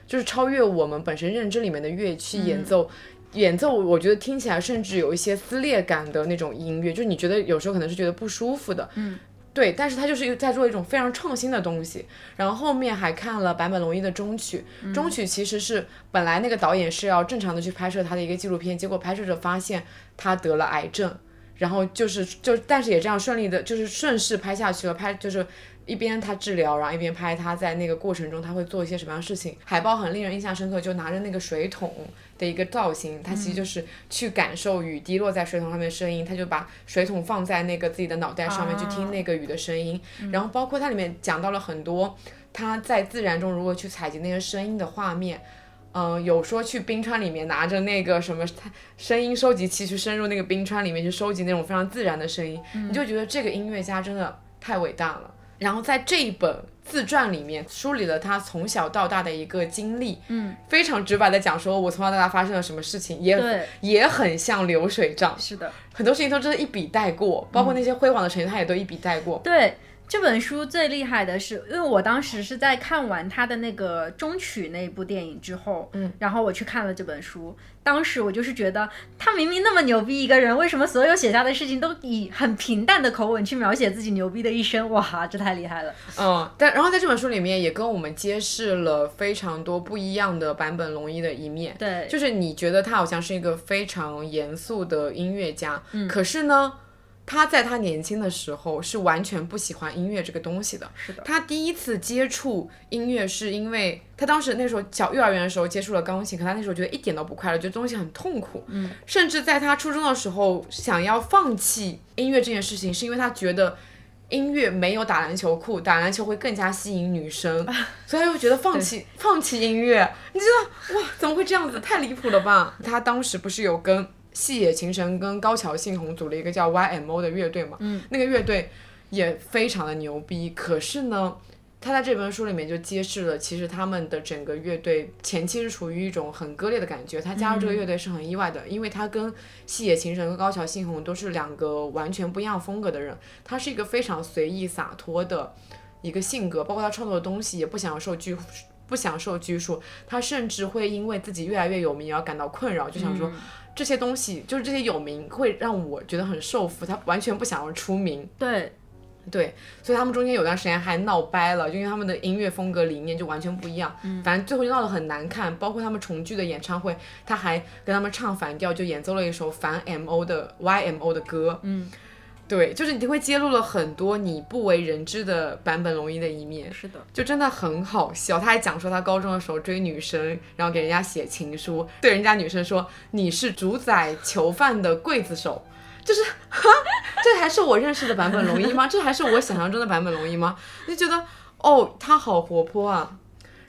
就是超越我们本身认知里面的乐器演奏，演奏我觉得听起来甚至有一些撕裂感的那种音乐，就是你觉得有时候可能是觉得不舒服的，嗯，对，但是他就是在做一种非常创新的东西。然后后面还看了坂本龙一的中曲，中曲其实是本来那个导演是要正常的去拍摄他的一个纪录片，结果拍摄者发现他得了癌症。然后就是就，但是也这样顺利的，就是顺势拍下去了。拍就是一边他治疗，然后一边拍他在那个过程中他会做一些什么样的事情。海报很令人印象深刻，就拿着那个水桶的一个造型，他其实就是去感受雨滴落在水桶上面的声音，他就把水桶放在那个自己的脑袋上面去听那个雨的声音。然后包括它里面讲到了很多他在自然中如何去采集那些声音的画面。嗯，有说去冰川里面拿着那个什么声音收集器去深入那个冰川里面去收集那种非常自然的声音，你就觉得这个音乐家真的太伟大了。然后在这一本自传里面梳理了他从小到大的一个经历，嗯，非常直白的讲说，我从小到大发生了什么事情，也也很像流水账，是的，很多事情都真的一笔带过，包括那些辉煌的成绩，他也都一笔带过，对。这本书最厉害的是，因为我当时是在看完他的那个中曲那部电影之后，嗯，然后我去看了这本书。当时我就是觉得，他明明那么牛逼一个人，为什么所有写下的事情都以很平淡的口吻去描写自己牛逼的一生？哇，这太厉害了。嗯，但然后在这本书里面也跟我们揭示了非常多不一样的版本龙一的一面。对，就是你觉得他好像是一个非常严肃的音乐家，嗯，可是呢。他在他年轻的时候是完全不喜欢音乐这个东西的。是的。他第一次接触音乐是因为他当时那时候小幼儿园的时候接触了钢琴，可他那时候觉得一点都不快乐，觉得东西很痛苦。嗯。甚至在他初中的时候想要放弃音乐这件事情，是因为他觉得音乐没有打篮球酷，打篮球会更加吸引女生，所以他就觉得放弃放弃音乐。你知道哇？怎么会这样子？太离谱了吧？他当时不是有跟。细野晴臣跟高桥幸宏组了一个叫 YMO 的乐队嘛，嗯，那个乐队也非常的牛逼。可是呢，他在这本书里面就揭示了，其实他们的整个乐队前期是处于一种很割裂的感觉。他加入这个乐队是很意外的，因为他跟细野晴臣和高桥幸宏都是两个完全不一样风格的人。他是一个非常随意洒脱的一个性格，包括他创作的东西也不想受拘不享受拘束。他甚至会因为自己越来越有名而感到困扰，就想说。这些东西就是这些有名会让我觉得很受服，他完全不想要出名。对，对，所以他们中间有段时间还闹掰了，就因为他们的音乐风格理念就完全不一样。嗯，反正最后就闹得很难看。包括他们重聚的演唱会，他还跟他们唱反调，就演奏了一首反 M O 的 Y M O 的歌。嗯。对，就是你会揭露了很多你不为人知的版本龙一的一面，是的，就真的很好笑。他还讲说他高中的时候追女生，然后给人家写情书，对人家女生说你是主宰囚犯的刽子手，就是哈，这还是我认识的版本龙一吗？这还是我想象中的版本龙一吗？就觉得哦，他好活泼啊。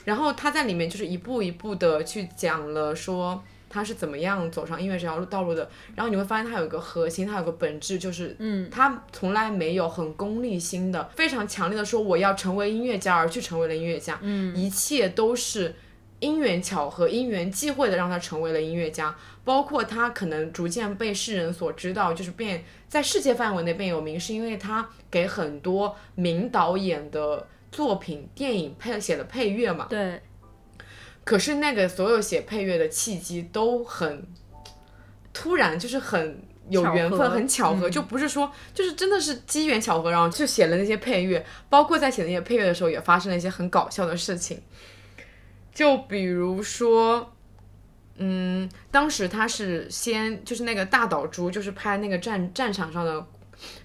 然后他在里面就是一步一步的去讲了说。他是怎么样走上音乐这条路道路的？然后你会发现他有一个核心，他有个本质，就是，嗯，他从来没有很功利心的，非常强烈的说我要成为音乐家而去成为了音乐家，嗯，一切都是因缘巧合、因缘际会的让他成为了音乐家。包括他可能逐渐被世人所知道，就是变在世界范围内变有名，是因为他给很多名导演的作品、电影配写的配乐嘛？对。可是那个所有写配乐的契机都很突然，就是很有缘分，很巧合，就不是说就是真的是机缘巧合，然后就写了那些配乐。包括在写那些配乐的时候，也发生了一些很搞笑的事情。就比如说，嗯，当时他是先就是那个大岛猪，就是拍那个战战场上的。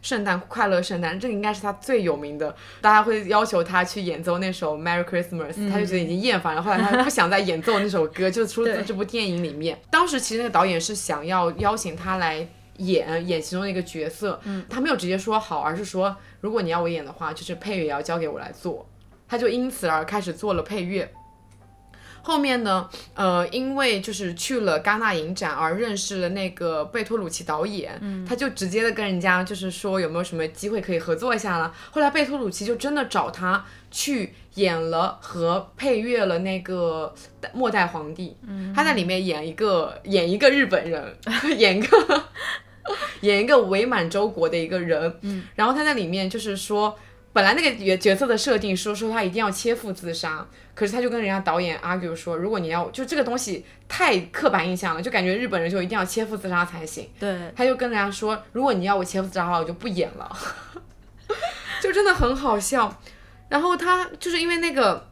圣诞快乐，圣诞，这个应该是他最有名的。大家会要求他去演奏那首 Merry Christmas，他就觉得已经厌烦了。后来他不想再演奏那首歌，就出自这部电影里面。当时其实那个导演是想要邀请他来演演其中的一个角色，他没有直接说好，而是说如果你要我演的话，就是配乐也要交给我来做。他就因此而开始做了配乐。后面呢，呃，因为就是去了戛纳影展而认识了那个贝托鲁奇导演，他就直接的跟人家就是说有没有什么机会可以合作一下了。后来贝托鲁奇就真的找他去演了和配乐了那个末代皇帝，他在里面演一个演一个日本人，演一个 演一个伪满洲国的一个人，然后他在里面就是说。本来那个角角色的设定说说他一定要切腹自杀，可是他就跟人家导演 argue 说，如果你要就这个东西太刻板印象了，就感觉日本人就一定要切腹自杀才行。对，他就跟人家说，如果你要我切腹自杀的话，我就不演了，就真的很好笑。然后他就是因为那个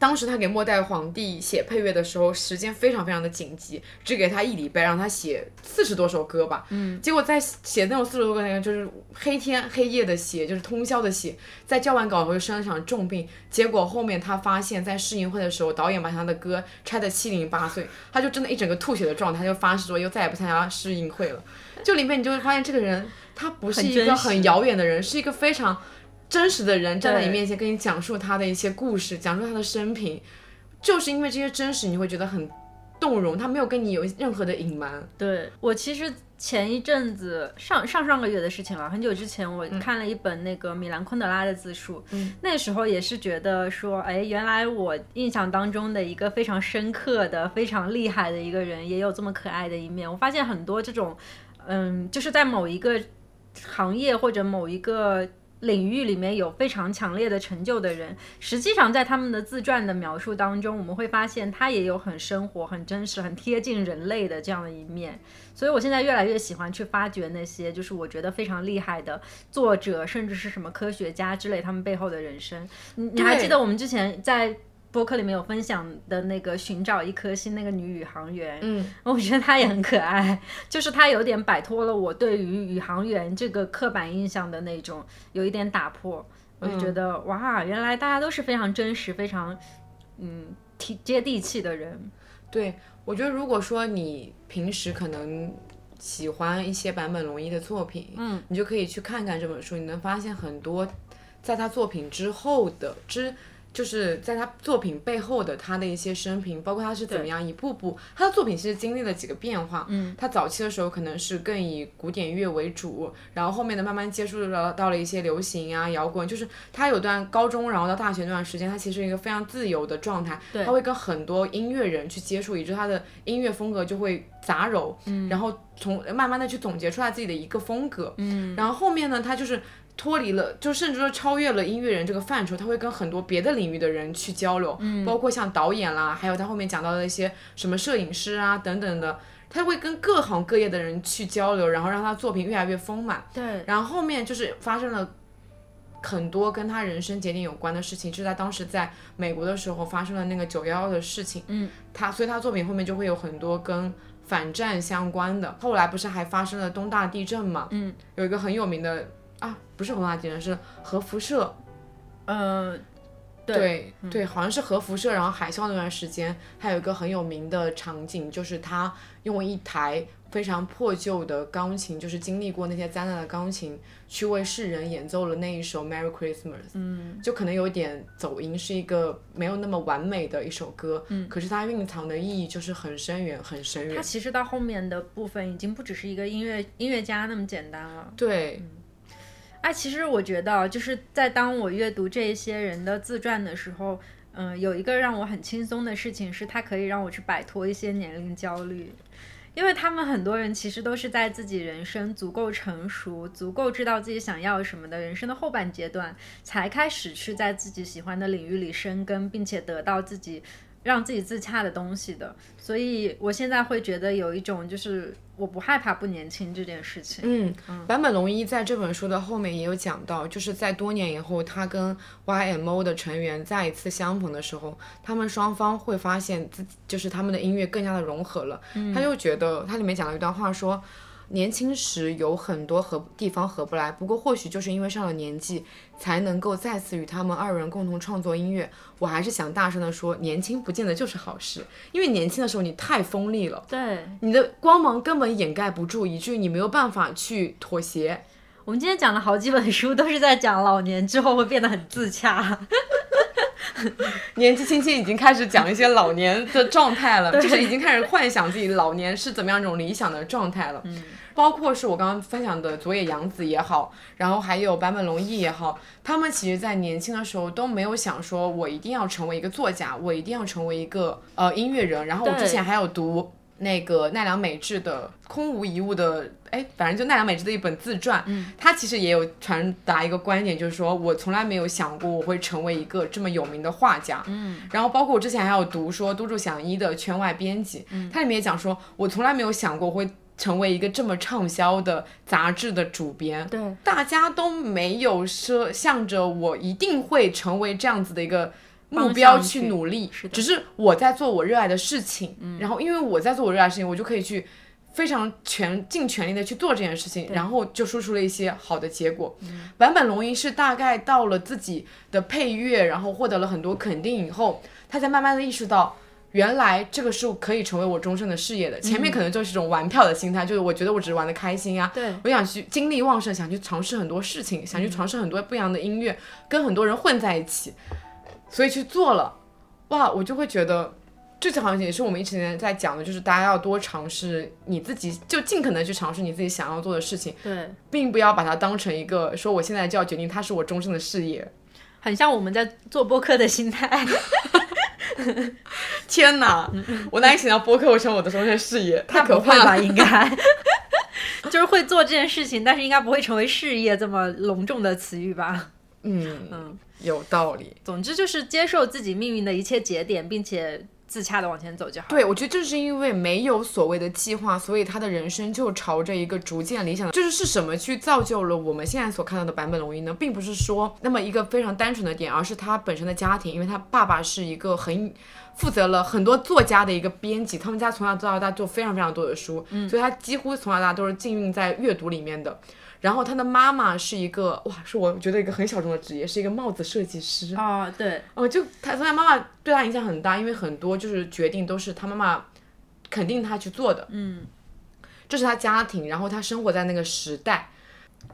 当时他给末代皇帝写配乐的时候，时间非常非常的紧急，只给他一礼拜，让他写四十多首歌吧。嗯，结果在写那种四十多个那个，就是黑天黑夜的写，就是通宵的写，在交完稿后就生了场重病。结果后面他发现，在试映会的时候，导演把他的歌拆的七零八碎，他就真的一整个吐血的状态，就发誓说又再也不参加试映会了。就里面你就会发现，这个人他不是一个很遥远的人，是一个非常。真实的人站在你面前，跟你讲述他的一些故事，讲述他的生平，就是因为这些真实，你会觉得很动容。他没有跟你有任何的隐瞒。对我其实前一阵子上上上个月的事情了，很久之前我看了一本那个米兰昆德拉的自述，那时候也是觉得说，哎，原来我印象当中的一个非常深刻的、非常厉害的一个人，也有这么可爱的一面。我发现很多这种，嗯，就是在某一个行业或者某一个。领域里面有非常强烈的成就的人，实际上在他们的自传的描述当中，我们会发现他也有很生活、很真实、很贴近人类的这样的一面。所以我现在越来越喜欢去发掘那些就是我觉得非常厉害的作者，甚至是什么科学家之类，他们背后的人生。你你还记得我们之前在？博客里面有分享的那个寻找一颗星那个女宇航员，嗯，我觉得她也很可爱，就是她有点摆脱了我对于宇航员这个刻板印象的那种，有一点打破，我就觉得哇，原来大家都是非常真实、非常嗯贴接地气的人。对，我觉得如果说你平时可能喜欢一些坂本龙一的作品，嗯，你就可以去看看这本书，你能发现很多在他作品之后的之。就是在他作品背后的他的一些生平，包括他是怎么样一步步，他的作品其实经历了几个变化。嗯，他早期的时候可能是更以古典乐为主，然后后面的慢慢接触了到了一些流行啊、摇滚。就是他有段高中，然后到大学那段时间，他其实一个非常自由的状态。对，他会跟很多音乐人去接触，以致他的音乐风格就会杂糅。嗯，然后从慢慢的去总结出来自己的一个风格。嗯，然后后面呢，他就是。脱离了，就甚至说超越了音乐人这个范畴，他会跟很多别的领域的人去交流，嗯，包括像导演啦，还有他后面讲到的一些什么摄影师啊等等的，他会跟各行各业的人去交流，然后让他作品越来越丰满。对，然后后面就是发生了很多跟他人生节点有关的事情，就是他当时在美国的时候发生了那个九幺幺的事情，嗯，他所以他作品后面就会有很多跟反战相关的。后来不是还发生了东大地震嘛，嗯，有一个很有名的。啊，不是红大地震，是核辐射。嗯，对对，好像是核辐射，然后海啸那段时间，还有一个很有名的场景，就是他用一台非常破旧的钢琴，就是经历过那些灾难的钢琴，去为世人演奏了那一首《Merry Christmas》。嗯，就可能有点走音，是一个没有那么完美的一首歌。嗯，可是它蕴藏的意义就是很深远，很深远。它其实到后面的部分，已经不只是一个音乐音乐家那么简单了。对。哎，其实我觉得，就是在当我阅读这些人的自传的时候，嗯，有一个让我很轻松的事情是，它可以让我去摆脱一些年龄焦虑，因为他们很多人其实都是在自己人生足够成熟、足够知道自己想要什么的人生的后半阶段，才开始去在自己喜欢的领域里生根，并且得到自己让自己自洽的东西的。所以我现在会觉得有一种就是。我不害怕不年轻这件事情。嗯，坂本龙一在这本书的后面也有讲到，就是在多年以后，他跟 YMO 的成员再一次相逢的时候，他们双方会发现自己就是他们的音乐更加的融合了。他就觉得他里面讲了一段话说。年轻时有很多合地方合不来，不过或许就是因为上了年纪，才能够再次与他们二人共同创作音乐。我还是想大声的说，年轻不见得就是好事，因为年轻的时候你太锋利了，对，你的光芒根本掩盖不住，以至于你没有办法去妥协。我们今天讲了好几本书，都是在讲老年之后会变得很自洽。年纪轻轻已经开始讲一些老年的状态了，就是已经开始幻想自己老年是怎么样一种理想的状态了。嗯。包括是我刚刚分享的佐野洋子也好，然后还有坂本龙一也好，他们其实，在年轻的时候都没有想说，我一定要成为一个作家，我一定要成为一个呃音乐人。然后我之前还有读那个奈良美智的《空无一物》的，哎，反正就奈良美智的一本自传，他其实也有传达一个观点，就是说我从来没有想过我会成为一个这么有名的画家。嗯，然后包括我之前还有读说都筑响一的《圈外编辑》，它里面也讲说，我从来没有想过会。成为一个这么畅销的杂志的主编，对，大家都没有说向着我一定会成为这样子的一个目标去努力，只是我在做我热爱的事情，然后因为我在做我热爱的事情，我就可以去非常全尽全力的去做这件事情，然后就输出了一些好的结果。坂本龙一是大概到了自己的配乐，然后获得了很多肯定以后，他才慢慢的意识到，原来这个是可以成为我终身的事业的。前面可能就是一种玩票的心态，就是我觉得我只是玩的开心啊，对我想去精力旺盛，想去尝试很多事情，想去尝试很多不一样的音乐，跟很多人混在一起。所以去做了，哇，我就会觉得，这次好像也是我们一直在讲的，就是大家要多尝试你自己，就尽可能去尝试你自己想要做的事情，对，并不要把它当成一个说我现在就要决定它是我终身的事业，很像我们在做播客的心态。天哪，我难以想到播客会成为我的终身事业，太可怕了吧？应该 就是会做这件事情，但是应该不会成为事业这么隆重的词语吧？嗯嗯。有道理。总之就是接受自己命运的一切节点，并且自洽的往前走就好。对，我觉得正是因为没有所谓的计划，所以他的人生就朝着一个逐渐理想的。就是是什么去造就了我们现在所看到的版本龙一呢？并不是说那么一个非常单纯的点，而是他本身的家庭，因为他爸爸是一个很负责了很多作家的一个编辑，他们家从小到大做非常非常多的书，所以他几乎从小到大都是浸润在阅读里面的。然后他的妈妈是一个哇，是我觉得一个很小众的职业，是一个帽子设计师。哦，对，哦，就他，所以他妈妈对他影响很大，因为很多就是决定都是他妈妈肯定他去做的。嗯，这是他家庭，然后他生活在那个时代，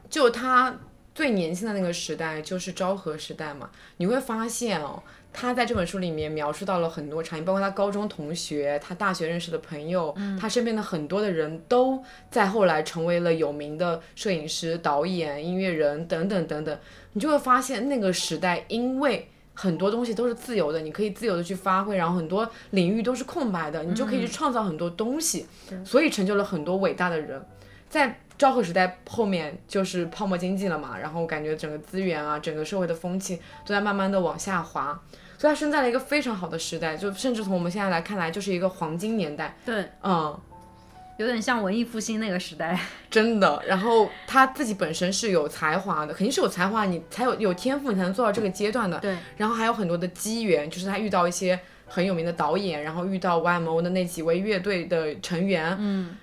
就他最年轻的那个时代就是昭和时代嘛，你会发现哦。他在这本书里面描述到了很多场景，包括他高中同学、他大学认识的朋友，他身边的很多的人都在后来成为了有名的摄影师、导演、音乐人等等等等。你就会发现那个时代，因为很多东西都是自由的，你可以自由的去发挥，然后很多领域都是空白的，你就可以去创造很多东西，所以成就了很多伟大的人。在昭和时代后面就是泡沫经济了嘛，然后感觉整个资源啊，整个社会的风气都在慢慢的往下滑。所以他生在了一个非常好的时代，就甚至从我们现在来看来，就是一个黄金年代。对，嗯，有点像文艺复兴那个时代。真的。然后他自己本身是有才华的，肯定是有才华，你才有有天赋，你才能做到这个阶段的。对。然后还有很多的机缘，就是他遇到一些很有名的导演，然后遇到 YMO 的那几位乐队的成员。嗯。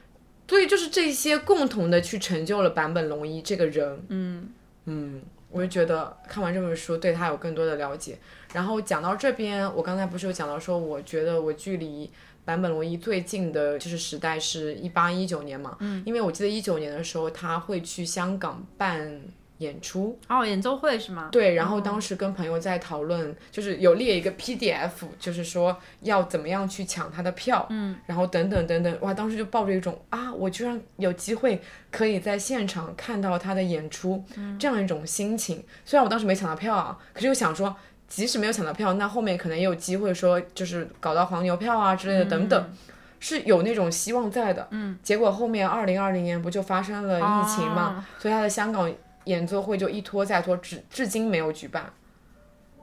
所以就是这些共同的去成就了坂本龙一这个人。嗯嗯。我就觉得看完这本书对他有更多的了解。然后讲到这边，我刚才不是有讲到说，我觉得我距离坂本龙一最近的就是时代是一八一九年嘛。嗯。因为我记得一九年的时候他会去香港办。演出哦，演奏会是吗？对，然后当时跟朋友在讨论，就是有列一个 PDF，就是说要怎么样去抢他的票，嗯，然后等等等等，哇，当时就抱着一种啊，我居然有机会可以在现场看到他的演出，这样一种心情。虽然我当时没抢到票啊，可是又想说，即使没有抢到票，那后面可能也有机会说，就是搞到黄牛票啊之类的等等，是有那种希望在的。嗯，结果后面二零二零年不就发生了疫情嘛，所以他的香港。演奏会就一拖再拖，至至今没有举办。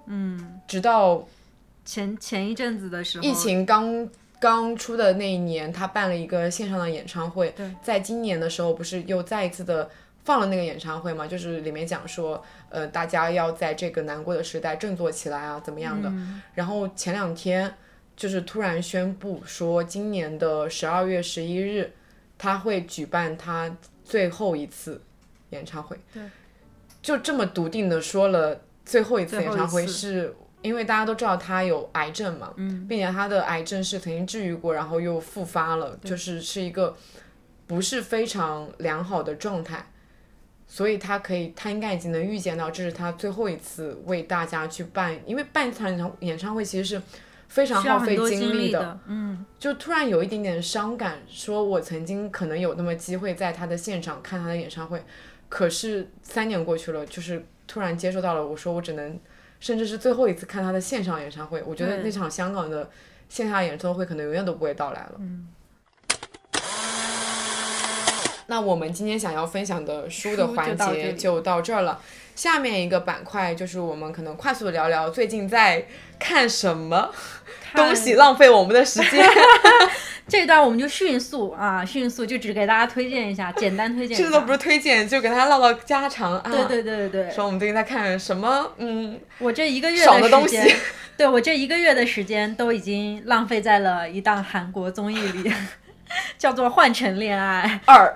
嗯，直到前前一阵子的时候，疫情刚刚出的那一年，他办了一个线上的演唱会。对，在今年的时候，不是又再一次的放了那个演唱会嘛？就是里面讲说，呃，大家要在这个难过的时代振作起来啊，怎么样的？然后前两天就是突然宣布说，今年的十二月十一日，他会举办他最后一次。演唱会，对，就这么笃定的说了，最后一次演唱会是因为大家都知道他有癌症嘛，嗯，并且他的癌症是曾经治愈过，然后又复发了，就是是一个不是非常良好的状态，所以他可以，他应该已经能预见到这是他最后一次为大家去办，因为办一场演唱演唱会其实是非常耗费精力的，嗯，就突然有一点点伤感，说我曾经可能有那么机会在他的现场看他的演唱会。可是三年过去了，就是突然接受到了。我说我只能，甚至是最后一次看他的线上演唱会。我觉得那场香港的线下演唱会可能永远都不会到来了。那我们今天想要分享的书的环节就到这儿了。下面一个板块就是我们可能快速的聊聊最近在看什么东西，浪费我们的时间。这一段我们就迅速啊，迅速就只给大家推荐一下，简单推荐。这个都不是推荐，就给大家唠唠家常啊。对对对对对。说我们最近在看什么？嗯，我这一个月的东西，对我这一个月的时间都已经浪费在了一档韩国综艺里，叫做《换乘恋爱二》。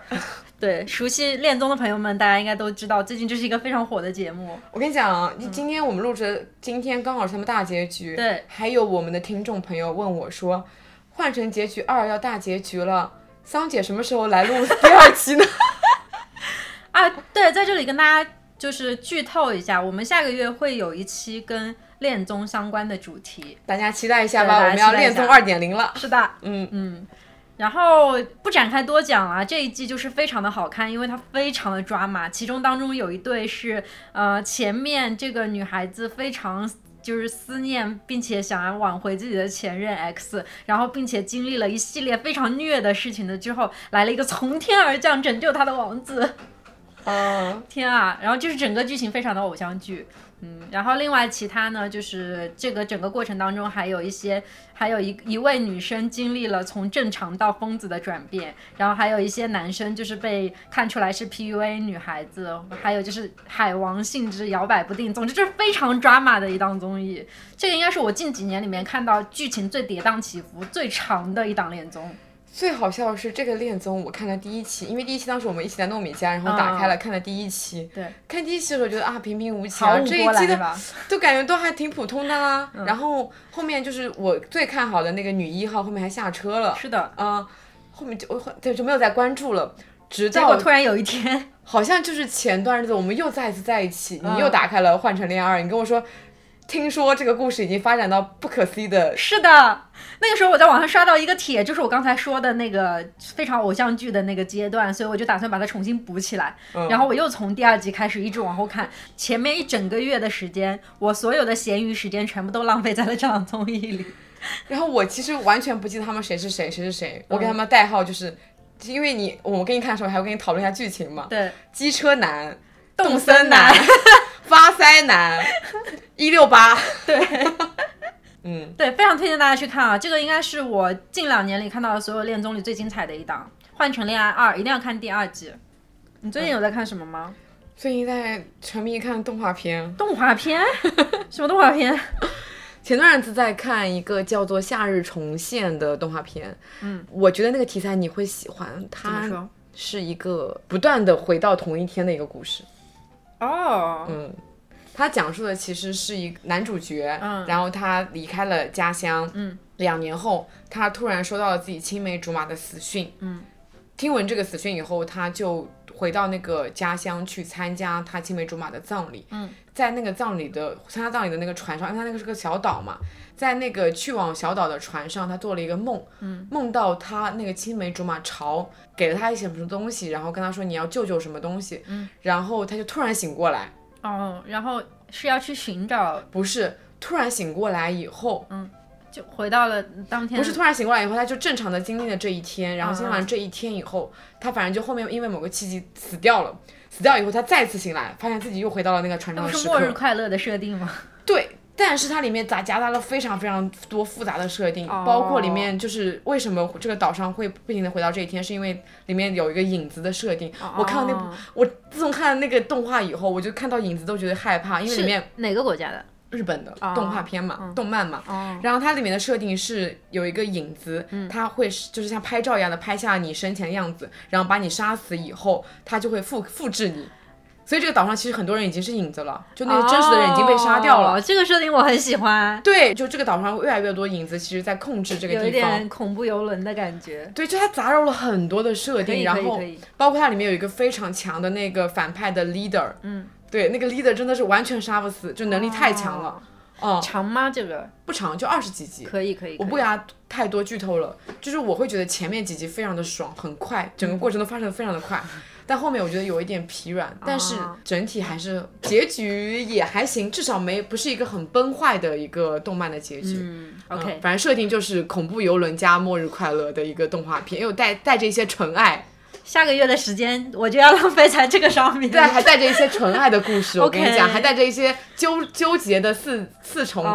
对，熟悉恋综的朋友们，大家应该都知道，最近这是一个非常火的节目。我跟你讲，今天我们录制，今天刚好是他们大结局。对。还有我们的听众朋友问我说，《换成结局二》要大结局了，桑姐什么时候来录第二期呢？啊，对，在这里跟大家就是剧透一下，我们下个月会有一期跟恋综相关的主题，大家期待一下吧，我们要恋综二点零了。是的，嗯嗯。然后不展开多讲了，这一季就是非常的好看，因为它非常的抓马。其中当中有一对是，呃，前面这个女孩子非常就是思念，并且想要挽回自己的前任 X，然后并且经历了一系列非常虐的事情的之后，来了一个从天而降拯救她的王子。哦，天啊！然后就是整个剧情非常的偶像剧。嗯，然后另外其他呢，就是这个整个过程当中还有一些，还有一一位女生经历了从正常到疯子的转变，然后还有一些男生就是被看出来是 PUA 女孩子，还有就是海王性质摇摆不定，总之就是非常抓马的一档综艺。这个应该是我近几年里面看到剧情最跌宕起伏、最长的一档恋综。最好笑的是这个恋综，我看了第一期，因为第一期当时我们一起在糯米家，然后打开了看了第一期。对，看第一期的时候觉得啊平平无奇啊，这一期的就感觉都还挺普通的啦。然后后面就是我最看好的那个女一号，后面还下车了。是的，嗯，后面就对就没有再关注了。直到突然有一天，好像就是前段日子我们又再一次在一起，你又打开了《换成恋爱二》，你跟我说。听说这个故事已经发展到不可思议的。是的，那个时候我在网上刷到一个帖，就是我刚才说的那个非常偶像剧的那个阶段，所以我就打算把它重新补起来。然后我又从第二集开始一直往后看，前面一整个月的时间，我所有的闲余时间全部都浪费在了这档综艺里。然后我其实完全不记得他们谁是谁，谁是谁。我给他们代号就是，因为你我给你看的时候还会跟你讨论一下剧情嘛。对。机车男。动森男，发腮男，一六八，对，嗯，对，非常推荐大家去看啊！这个应该是我近两年里看到的所有恋综里最精彩的一档，《换乘恋爱二》，一定要看第二季。你最近有在看什么吗？最近在沉迷看动画片。动画片？什么动画片？前段日子在看一个叫做《夏日重现》的动画片。嗯，我觉得那个题材你会喜欢。它是一个不断的回到同一天的一个故事。哦，嗯，他讲述的其实是一个男主角，嗯，然后他离开了家乡，嗯，两年后，他突然收到了自己青梅竹马的死讯，嗯，听闻这个死讯以后，他就回到那个家乡去参加他青梅竹马的葬礼，嗯，在那个葬礼的参加葬礼的那个船上，因为他那个是个小岛嘛，在那个去往小岛的船上，他做了一个梦，嗯，梦到他那个青梅竹马朝。给了他一些什么东西，然后跟他说你要救救什么东西，嗯，然后他就突然醒过来，哦，然后是要去寻找，不是，突然醒过来以后，嗯，就回到了当天，不是突然醒过来以后，他就正常的经历了这一天，然后经历完这一天以后，他反正就后面因为某个契机死掉了，死掉以后他再次醒来，发现自己又回到了那个船上的时刻，不是末日快乐的设定吗？对。但是它里面杂夹杂了非常非常多复杂的设定，包括里面就是为什么这个岛上会不停的回到这一天，是因为里面有一个影子的设定。我看到那部，我自从看了那个动画以后，我就看到影子都觉得害怕，因为里面哪个国家的？日本的动画片嘛，动漫嘛。然后它里面的设定是有一个影子，它会就是像拍照一样的拍下你生前的样子，然后把你杀死以后，它就会复复制你。所以这个岛上其实很多人已经是影子了，就那些真实的人已经被杀掉了。这个设定我很喜欢。对，就这个岛上越来越多影子，其实在控制这个地方。有点恐怖游轮的感觉。对，就它杂糅了很多的设定，然后包括它里面有一个非常强的那个反派的 leader。嗯。对，那个 leader 真的是完全杀不死，就能力太强了。哦。长吗？这个不长，就二十几集。可以可以。我不给他太多剧透了，就是我会觉得前面几集非常的爽，很快，整个过程都发生的非常的快。但后面我觉得有一点疲软，但是整体还是结局也还行，至少没不是一个很崩坏的一个动漫的结局。嗯，OK，反正设定就是恐怖游轮加末日快乐的一个动画片，又带带着一些纯爱。下个月的时间我就要浪费在这个上面。对，还带着一些纯爱的故事，我跟你讲，还带着一些纠纠结的四四重，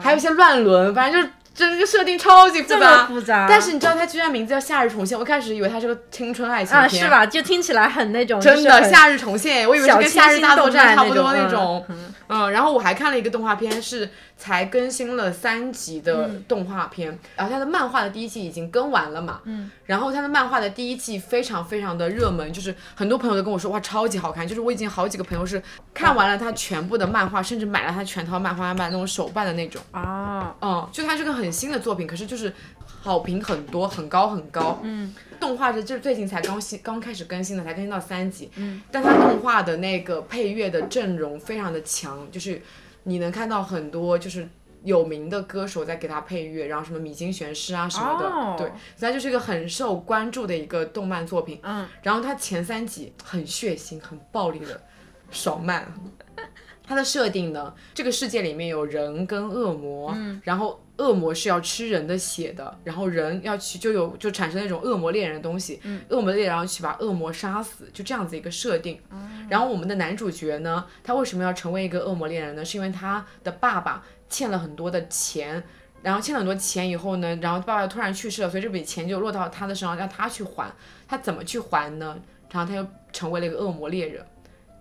还有一些乱伦，反正就是。整个设定超级复杂，复杂。但是你知道它居然名字叫《夏日重现》，我开始以为它是个青春爱情片，啊，是吧？就听起来很那种，真的《夏日重现》，我以为是跟《夏日大作战》差不多那种。嗯，然后我还看了一个动画片，是才更新了三集的动画片，然后它的漫画的第一季已经更完了嘛。嗯。然后它的漫画的第一季非常非常的热门，就是很多朋友都跟我说哇超级好看，就是我已经好几个朋友是看完了它全部的漫画，甚至买了它全套漫画版那种手办的那种。啊。嗯，就它是个很新的作品，可是就是好评很多，很高很高。嗯。动画是就是最近才刚新刚开始更新的，才更新到三集。嗯，但它动画的那个配乐的阵容非常的强，就是你能看到很多就是有名的歌手在给它配乐，然后什么米津玄师啊什么的，对，所以它就是一个很受关注的一个动漫作品。嗯，然后它前三集很血腥、很暴力的爽漫。它的设定呢，这个世界里面有人跟恶魔，嗯，然后。恶魔是要吃人的血的，然后人要去就有就产生那种恶魔猎人的东西，恶魔猎人要去把恶魔杀死，就这样子一个设定。然后我们的男主角呢，他为什么要成为一个恶魔猎人呢？是因为他的爸爸欠了很多的钱，然后欠了很多钱以后呢，然后爸爸突然去世了，所以这笔钱就落到他的身上，让他去还。他怎么去还呢？然后他又成为了一个恶魔猎人。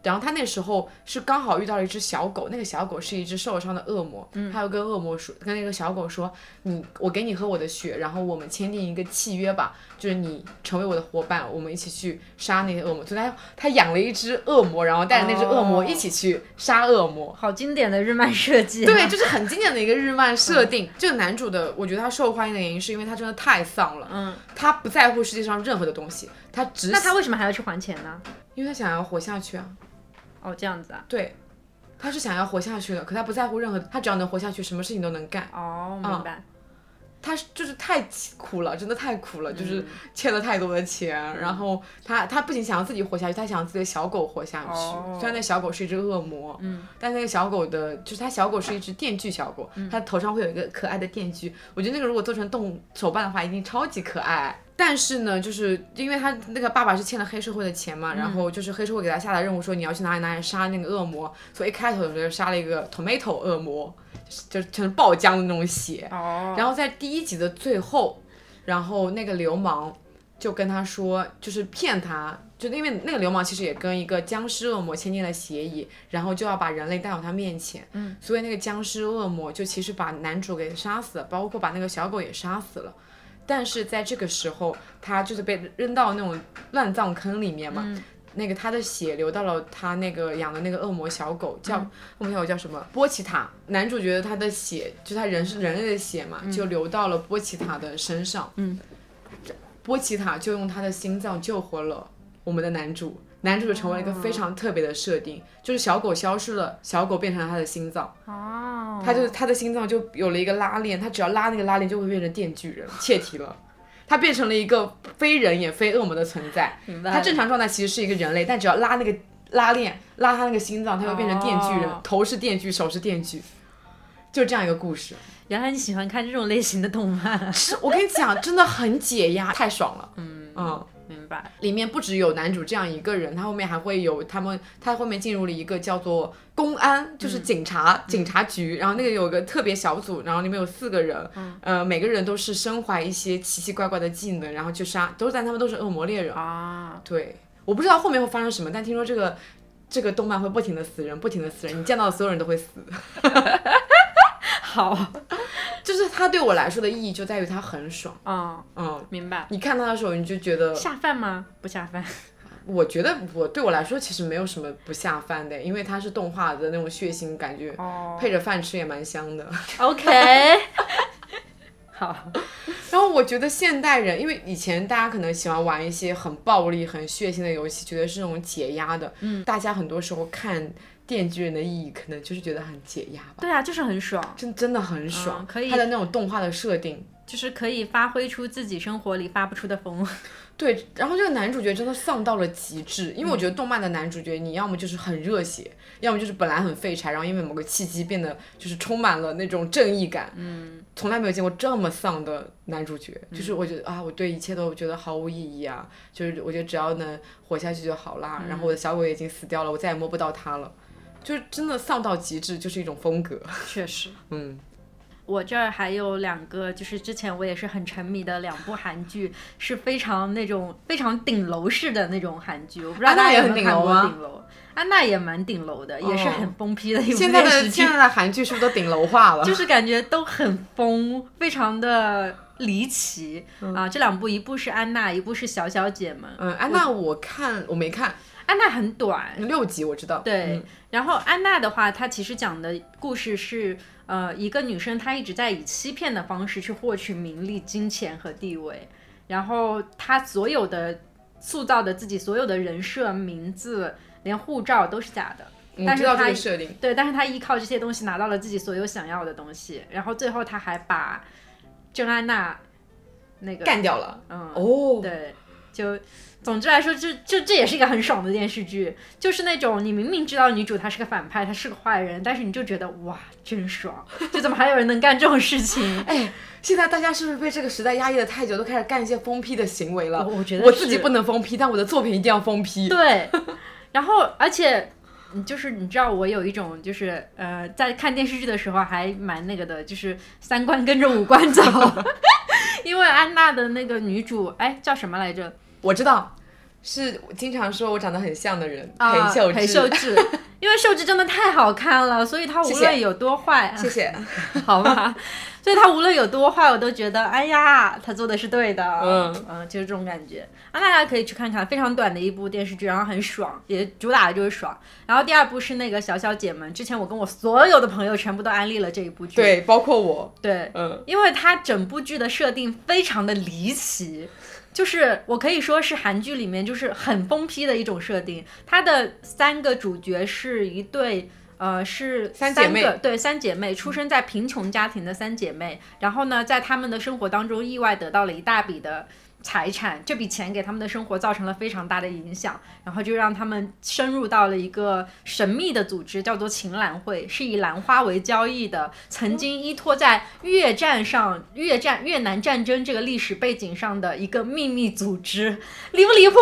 然后他那时候是刚好遇到了一只小狗，那个小狗是一只受伤的恶魔，嗯他又跟恶魔说，跟那个小狗说，你我给你喝我的血，然后我们签订一个契约吧，就是你成为我的伙伴，我们一起去杀那些恶魔。所以他他养了一只恶魔，然后带着那只恶魔一起去杀恶魔。好经典的日漫设计。对，就是很经典的一个日漫设定。这个男主的，我觉得他受欢迎的原因是因为他真的太丧了，嗯，他不在乎世界上任何的东西，他只那他为什么还要去还钱呢？因为他想要活下去啊。哦，这样子啊，对，他是想要活下去的，可他不在乎任何，他只要能活下去，什么事情都能干。哦，明白。他就是太苦了，真的太苦了，就是欠了太多的钱。然后他他不仅想要自己活下去，他想要自己的小狗活下去。虽然那小狗是一只恶魔，嗯，但那个小狗的，就是他小狗是一只电锯小狗，它头上会有一个可爱的电锯。我觉得那个如果做成动手办的话，一定超级可爱。但是呢，就是因为他那个爸爸是欠了黑社会的钱嘛，然后就是黑社会给他下达任务说你要去哪里哪里杀那个恶魔，所以一开头的时候杀了一个 tomato 恶魔，就是全是爆浆的那种血。哦。然后在第一集的最后，然后那个流氓就跟他说，就是骗他，就因为那个流氓其实也跟一个僵尸恶魔签订了协议，然后就要把人类带到他面前。嗯。所以那个僵尸恶魔就其实把男主给杀死了，包括把那个小狗也杀死了。但是在这个时候，他就是被扔到那种乱葬坑里面嘛。那个他的血流到了他那个养的那个恶魔小狗，叫恶魔小狗叫什么？波奇塔。男主角他的血，就他人是人类的血嘛，就流到了波奇塔的身上。嗯。波奇塔就用他的心脏救活了我们的男主。男主就成为了一个非常特别的设定，就是小狗消失了，小狗变成了他的心脏，哦，他就他的心脏就有了一个拉链，他只要拉那个拉链就会变成电锯人，切题了，他变成了一个非人也非恶魔的存在，他正常状态其实是一个人类，但只要拉那个拉链，拉他那个心脏，他会变成电锯人，头是电锯，手是电锯，就这样一个故事。原来你喜欢看这种类型的动漫，是我跟你讲，真的很解压，太爽了，嗯。嗯。明白，里面不只有男主这样一个人，他后面还会有他们，他后面进入了一个叫做公安，就是警察警察局，然后那个有个特别小组，然后里面有四个人，呃，每个人都是身怀一些奇奇怪怪的技能，然后去杀，都是但他们都是恶魔猎人啊。对，我不知道后面会发生什么，但听说这个这个动漫会不停的死人，不停的死人，你见到的所有人都会死。好，就是它对我来说的意义就在于它很爽。嗯嗯，明白。你看它的时候，你就觉得下饭吗？不下饭。我觉得我对我来说其实没有什么不下饭的，因为它是动画的那种血腥感觉，配着饭吃也蛮香的。OK。好。然后我觉得现代人，因为以前大家可能喜欢玩一些很暴力、很血腥的游戏，觉得是那种解压的。嗯。大家很多时候看。电锯人的意义可能就是觉得很解压吧。对啊，就是很爽，真真的很爽。可以。它的那种动画的设定，就是可以发挥出自己生活里发不出的疯。对，然后这个男主角真的丧到了极致，因为我觉得动漫的男主角，你要么就是很热血，要么就是本来很废柴，然后因为某个契机变得就是充满了那种正义感。嗯，从来没有见过这么丧的男主角，就是我觉得啊，我对一切都觉得毫无意义啊，就是我觉得只要能活下去就好啦。然后我的小狗已经死掉了，我再也摸不到它了，就是真的丧到极致，就是一种风格。确实，嗯。我这儿还有两个，就是之前我也是很沉迷的两部韩剧，是非常那种非常顶楼式的那种韩剧。我不知道大家有没有看过顶楼？安娜也蛮顶楼的，也是很疯批的一部现在的现在的韩剧是不是都顶楼化了？就是感觉都很疯，非常的离奇啊！这两部，一部是安娜，一部是小小姐们。嗯，安娜我看我没看，安娜很短，六集我知道。对，然后安娜的话，她其实讲的故事是。呃，一个女生她一直在以欺骗的方式去获取名利、金钱和地位，然后她所有的塑造的自己所有的人设、名字，连护照都是假的。但是她设定。对，但是她依靠这些东西拿到了自己所有想要的东西，然后最后她还把郑安娜那个干掉了。嗯。哦。对，就。总之来说，这这这也是一个很爽的电视剧，就是那种你明明知道女主她是个反派，她是个坏人，但是你就觉得哇，真爽！就怎么还有人能干这种事情？哎，现在大家是不是被这个时代压抑的太久，都开始干一些疯批的行为了？我觉得我自己不能疯批，但我的作品一定要疯批。对，然后而且，就是你知道，我有一种就是呃，在看电视剧的时候还蛮那个的，就是三观跟着五官走，因为安娜的那个女主，哎，叫什么来着？我知道，是经常说我长得很像的人，裴秀智。裴秀智，因为秀智真的太好看了，所以她无论有多坏，谢谢，好吧，所以她无论有多坏，我都觉得，哎呀，她做的是对的，嗯。嗯，就是这种感觉。啊，大家可以去看看，非常短的一部电视剧，然后很爽，也主打的就是爽。然后第二部是那个小小姐们，之前我跟我所有的朋友全部都安利了这一部剧，对，包括我，对，嗯，因为它整部剧的设定非常的离奇。就是我可以说是韩剧里面就是很疯批的一种设定，它的三个主角是一对，呃，是三姐妹，对，三姐妹出生在贫穷家庭的三姐妹，然后呢，在他们的生活当中意外得到了一大笔的。财产这笔钱给他们的生活造成了非常大的影响，然后就让他们深入到了一个神秘的组织，叫做秦兰会，是以兰花为交易的。曾经依托在越战上、越战越南战争这个历史背景上的一个秘密组织，离不离谱？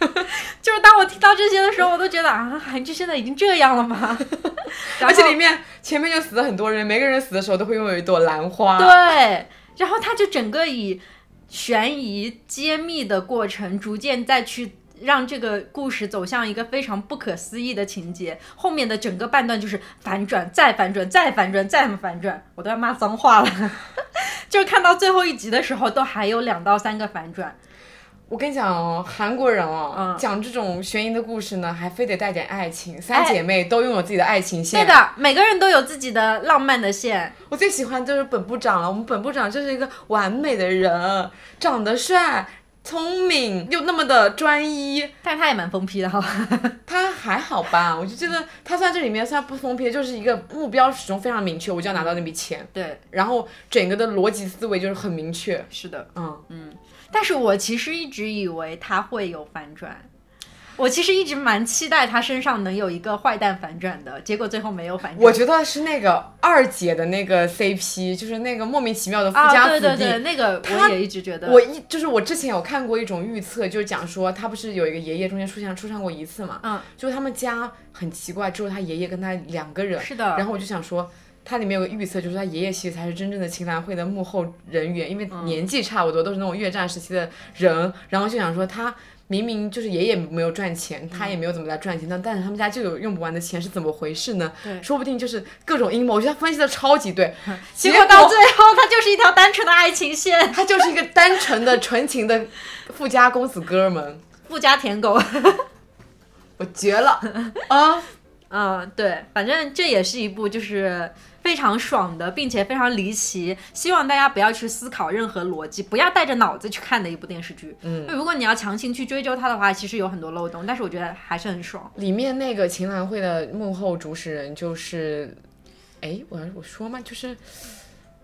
就是当我听到这些的时候，我都觉得啊，韩剧现在已经这样了吗？而且里面前面就死了很多人，每个人死的时候都会拥有一朵兰花。对，然后他就整个以。悬疑揭秘的过程，逐渐再去让这个故事走向一个非常不可思议的情节。后面的整个半段就是反转，再反转，再反转，再反转，我都要骂脏话了。就看到最后一集的时候，都还有两到三个反转。我跟你讲哦，韩国人哦，讲这种悬疑的故事呢，还非得带点爱情。三姐妹都拥有自己的爱情线，对的，每个人都有自己的浪漫的线。我最喜欢就是本部长了，我们本部长就是一个完美的人，长得帅、聪明又那么的专一，但是他也蛮疯批的哈。他还好吧？我就觉得他算这里面算不疯批，就是一个目标始终非常明确，我就要拿到那笔钱。对，然后整个的逻辑思维就是很明确。是的，嗯嗯。但是我其实一直以为他会有反转，我其实一直蛮期待他身上能有一个坏蛋反转的，结果最后没有反转。我觉得是那个二姐的那个 CP，就是那个莫名其妙的富家子弟。对对对，那个我也一直觉得。我一就是我之前有看过一种预测，就是讲说他不是有一个爷爷中间出现出现过一次嘛，嗯，就是他们家很奇怪，只有他爷爷跟他两个人。是的。然后我就想说。它里面有个预测，就是他爷爷其实才是真正的秦岚会的幕后人员，因为年纪差不多，都是那种越战时期的人。然后就想说，他明明就是爷爷没有赚钱，他也没有怎么在赚钱，但但是他们家就有用不完的钱，是怎么回事呢？说不定就是各种阴谋。我觉得他分析的超级对，结果到最后，他就是一条单纯的爱情线，他就是一个单纯的纯情的富家公子哥们，富家舔狗，我绝了啊！嗯，对，反正这也是一部就是非常爽的，并且非常离奇。希望大家不要去思考任何逻辑，不要带着脑子去看的一部电视剧。嗯，如果你要强行去追究它的话，其实有很多漏洞，但是我觉得还是很爽。里面那个秦岚会的幕后主使人就是，哎，我我说嘛，就是，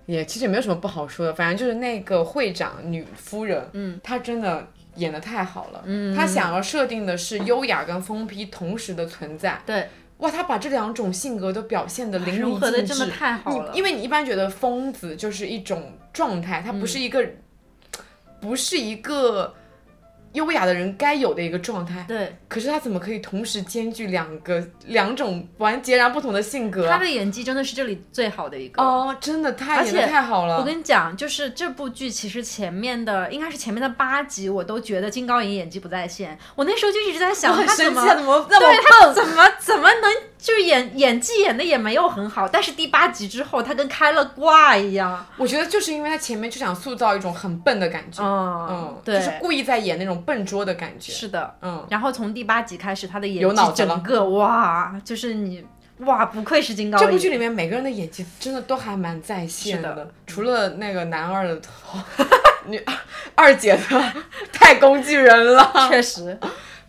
也其实也没有什么不好说的，反正就是那个会长女夫人，嗯，她真的。演的太好了。嗯，她想要设定的是优雅跟疯批同时的存在。对，哇，他把这两种性格都表现的淋漓尽致，真的太好了。因为你一般觉得疯子就是一种状态，他不是一个，不是一个。优雅的人该有的一个状态，对。可是他怎么可以同时兼具两个两种完截然不同的性格？他的演技真的是这里最好的一个哦，真的太演的太好了。我跟你讲，就是这部剧其实前面的应该是前面的八集，我都觉得金高银演技不在线。我那时候就一直在想，他怎么怎么那么他怎么怎么能就是演演技演的也没有很好，但是第八集之后他跟开了挂一样。我觉得就是因为他前面就想塑造一种很笨的感觉，嗯，对，就是故意在演那种。笨拙的感觉。是的，嗯，然后从第八集开始，他的演技整个哇，就是你哇，不愧是金高银。这部剧里面每个人的演技真的都还蛮在线的，除了那个男二的女二姐的太工具人了，确实，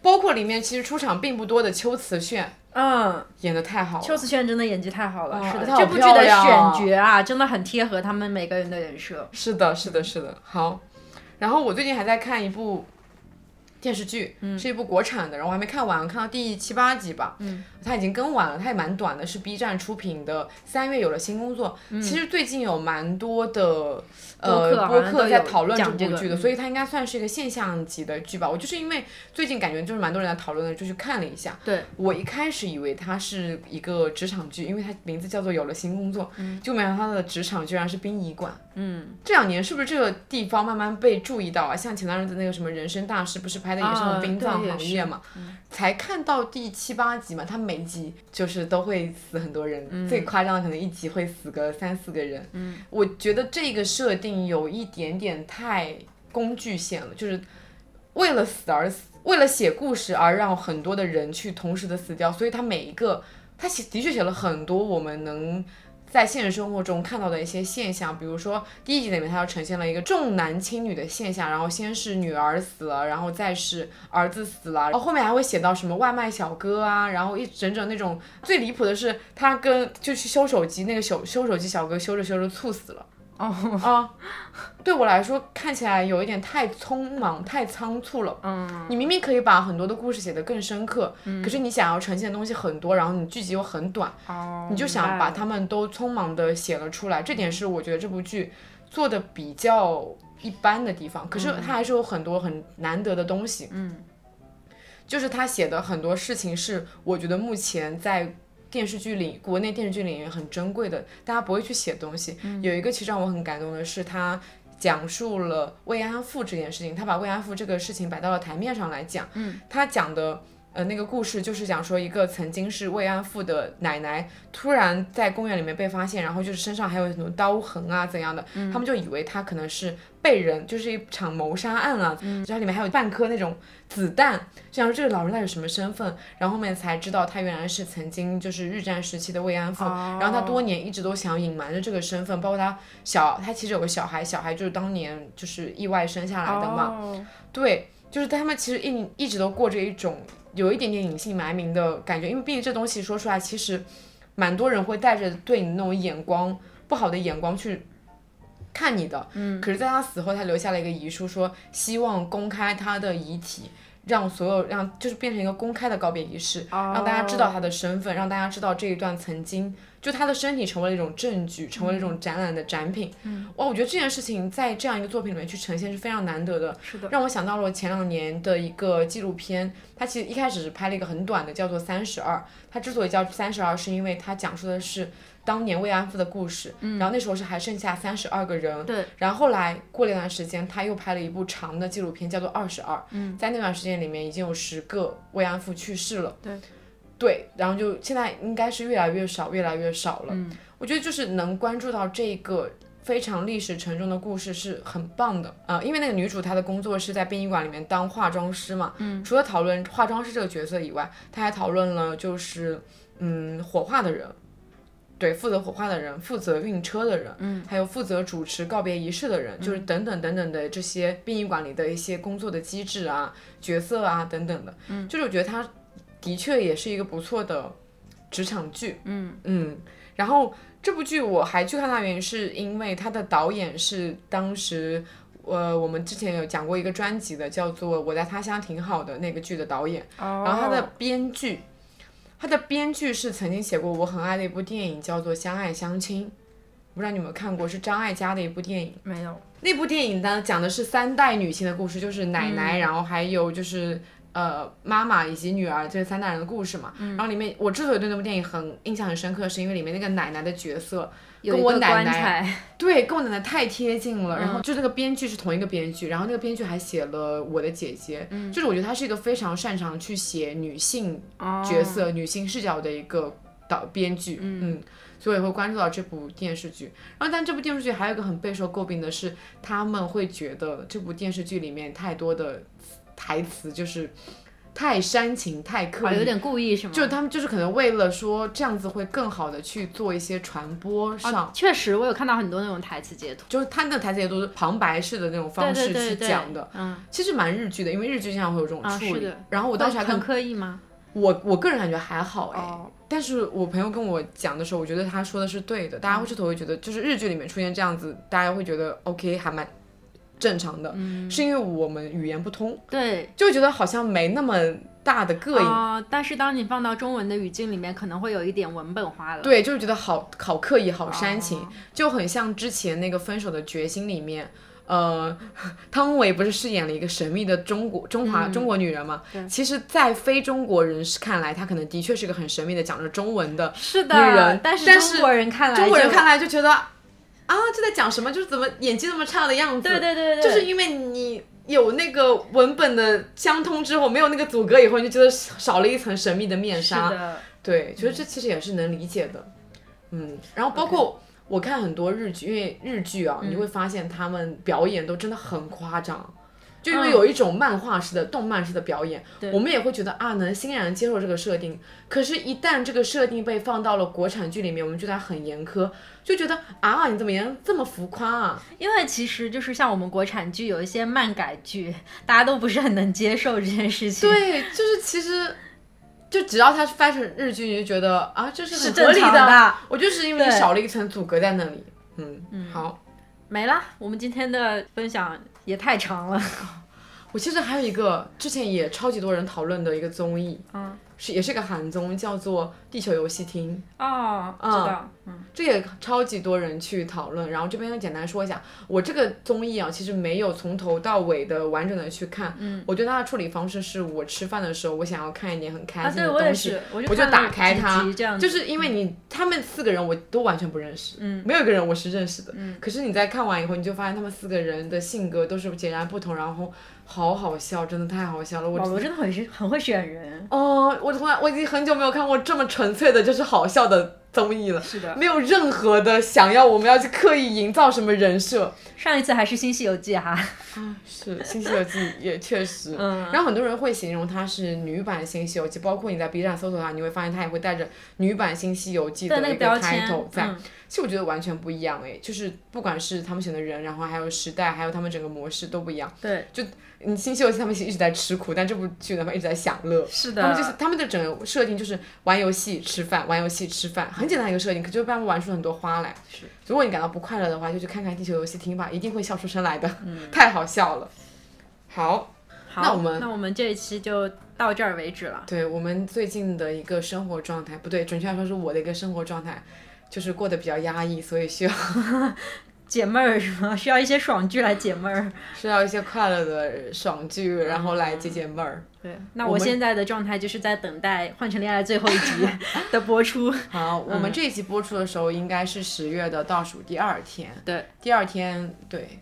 包括里面其实出场并不多的秋瓷炫，嗯，演的太好了。秋瓷炫真的演技太好了，是的，这部剧的选角啊，真的很贴合他们每个人的人设。是的，是的，是的，好。然后我最近还在看一部。电视剧是一部国产的，然后我还没看完，看到第七八集吧。嗯，它已经更完了，它也蛮短的，是 B 站出品的。三月有了新工作，其实最近有蛮多的呃播客在讨论这部剧的，所以它应该算是一个现象级的剧吧。我就是因为最近感觉就是蛮多人在讨论的，就去看了一下。对，我一开始以为它是一个职场剧，因为它名字叫做有了新工作，就没想到它的职场居然是殡仪馆。嗯，这两年是不是这个地方慢慢被注意到啊？像前段日子那个什么人生大事，不是拍。拍的也是那种殡葬行业嘛，才看到第七八集嘛，他每集就是都会死很多人，最夸张的可能一集会死个三四个人。嗯，我觉得这个设定有一点点太工具线了，就是为了死而死，为了写故事而让很多的人去同时的死掉，所以他每一个他写的确写了很多我们能。在现实生活中看到的一些现象，比如说第一集里面，它就呈现了一个重男轻女的现象，然后先是女儿死了，然后再是儿子死了，然后后面还会写到什么外卖小哥啊，然后一整整那种最离谱的是，他跟就去修手机那个修修手机小哥修着修着猝死了。哦啊，对我来说看起来有一点太匆忙、太仓促了。嗯，你明明可以把很多的故事写得更深刻，可是你想要呈现的东西很多，然后你剧集又很短，你就想把他们都匆忙的写了出来。这点是我觉得这部剧做的比较一般的地方。可是它还是有很多很难得的东西。嗯，就是他写的很多事情是我觉得目前在。电视剧里，国内电视剧里面很珍贵的，大家不会去写东西。有一个其实让我很感动的是，他讲述了慰安妇这件事情，他把慰安妇这个事情摆到了台面上来讲。嗯，他讲的呃那个故事就是讲说，一个曾经是慰安妇的奶奶，突然在公园里面被发现，然后就是身上还有什么刀痕啊怎样的，他们就以为他可能是。被人就是一场谋杀案啊，就它里面还有半颗那种子弹，就想说这个老人他有什么身份，然后后面才知道他原来是曾经就是日战时期的慰安妇，然后他多年一直都想隐瞒着这个身份，包括他小他其实有个小孩，小孩就是当年就是意外生下来的嘛，对，就是他们其实一一直都过着一种有一点点隐姓埋名的感觉，因为毕竟这东西说出来其实蛮多人会带着对你那种眼光不好的眼光去。看你的，嗯，可是，在他死后，他留下了一个遗书，说希望公开他的遗体，让所有让就是变成一个公开的告别仪式，让大家知道他的身份，让大家知道这一段曾经就他的身体成为了一种证据，成为了一种展览的展品。嗯，哇，我觉得这件事情在这样一个作品里面去呈现是非常难得的。是的，让我想到了前两年的一个纪录片，它其实一开始是拍了一个很短的，叫做《三十二》。它之所以叫《三十二》，是因为它讲述的是。当年慰安妇的故事，然后那时候是还剩下三十二个人，对，然后后来过了一段时间，他又拍了一部长的纪录片，叫做《二十二》，嗯，在那段时间里面已经有十个慰安妇去世了，对，对，然后就现在应该是越来越少，越来越少了，嗯，我觉得就是能关注到这个非常历史沉重的故事是很棒的。啊，因为那个女主她的工作是在殡仪馆里面当化妆师嘛，嗯，除了讨论化妆师这个角色以外，她还讨论了就是嗯火化的人。对，负责火化的人，负责运车的人，嗯，还有负责主持告别仪式的人，就是等等等等的这些殡仪馆里的一些工作的机制啊、角色啊等等的，嗯，就是我觉得它的确也是一个不错的职场剧，嗯。嗯。然后这部剧我还去看它原因是因为它的导演是当时呃，我们之前有讲过一个专辑的，叫做《我在他乡挺好的》那个剧的导演，然后他的编剧，他的编剧是曾经写过我很爱的一部电影，叫做《相爱相亲》，不知道你有没有看过，是张艾嘉的一部电影。没有。那部电影呢，讲的是三代女性的故事，就是奶奶，然后还有就是呃妈妈以及女儿这三代人的故事嘛。然后里面我之所以对那部电影很印象很深刻，是因为里面那个奶奶的角色跟我奶奶 对跟我奶奶太贴近了。然后就那个编剧是同一个编剧，然后那个编剧还写了我的姐姐，就是我觉得他是一个非常擅长去写女性角色、女性视角的一个导编剧。嗯。所以也会关注到这部电视剧，然后但这部电视剧还有一个很备受诟病的是，他们会觉得这部电视剧里面太多的台词就是太煽情、太刻意，有点故意是吗？就他们就是可能为了说这样子会更好的去做一些传播上。确实，我有看到很多那种台词截图，就是他的台词截图是旁白式的那种方式去讲的，嗯，其实蛮日剧的，因为日剧经常会有这种处理。然后我当时还很刻意吗？我我个人感觉还好哎，但是我朋友跟我讲的时候，我觉得他说的是对的。大家会这头会觉得，就是日剧里面出现这样子，大家会觉得 OK 还蛮正常的，是因为我们语言不通，对，就觉得好像没那么大的膈应。但是当你放到中文的语境里面，可能会有一点文本化了。对，就是觉得好好刻意，好煽情，就很像之前那个《分手的决心》里面。呃，汤唯不是饰演了一个神秘的中国中华中国女人吗？其实，在非中国人士看来，她可能的确是个很神秘的讲着中文的女人。但是中国人看来，中国人看来就觉得啊，这在讲什么？就是怎么演技那么差的样子？对对对对，就是因为你有那个文本的相通之后，没有那个阻隔以后，你就觉得少了一层神秘的面纱。对，觉得这其实也是能理解的。嗯，然后包括。我看很多日剧，因为日剧啊，你会发现他们表演都真的很夸张，就因为有一种漫画式的、动漫式的表演，我们也会觉得啊，能欣然接受这个设定。可是，一旦这个设定被放到了国产剧里面，我们觉得很严苛，就觉得啊，你怎么演这么浮夸啊？因为其实就是像我们国产剧有一些漫改剧，大家都不是很能接受这件事情。对，就是其实。就只要它翻成日剧，你就觉得啊，这是很合理的。我就是因为你少了一层阻隔在那里。嗯嗯，好，没啦。我们今天的分享也太长了。我其实还有一个之前也超级多人讨论的一个综艺。嗯。是也是个韩综，叫做《地球游戏厅》哦，知道，嗯，这也超级多人去讨论。然后这边简单说一下，我这个综艺啊，其实没有从头到尾的完整的去看。嗯，我对它的处理方式是我吃饭的时候，我想要看一点很开心的东西，我就打开它，就是因为你他们四个人我都完全不认识，嗯，没有一个人我是认识的，嗯，可是你在看完以后，你就发现他们四个人的性格都是截然不同，然后。好好笑，真的太好笑了！我我真的很是很会选人哦，我从来我已经很久没有看过这么纯粹的，就是好笑的综艺了。是的，没有任何的想要我们要去刻意营造什么人设。上一次还是《新西游记》哈。啊，是《新西游记》也确实。嗯。然后很多人会形容它是女版《新西游记》，包括你在 B 站搜索它，你会发现它也会带着女版《新西游记》的一个 title 在。其实我觉得完全不一样诶，就是不管是他们选的人，然后还有时代，还有他们整个模式都不一样。对。就。你新西游记他们一直在吃苦，但这部剧他们一直在享乐。是的，他们就是他们的整个设定就是玩游戏吃饭，玩游戏吃饭，很简单一个设定，可就被他们玩出很多花来。是，如果你感到不快乐的话，就去看看地球游戏厅吧，一定会笑出声来的，嗯太好笑了。好，那我们那我们这一期就到这儿为止了。对我们最近的一个生活状态，不对，准确来说是我的一个生活状态，就是过得比较压抑，所以需要。解闷儿是吗？需要一些爽剧来解闷儿，需要一些快乐的爽剧，然后来解解闷儿。对，那我现在的状态就是在等待《换成恋爱》最后一集 的播出。好，我们这一集播出的时候应该是十月的倒数第二天。对，第二天，对，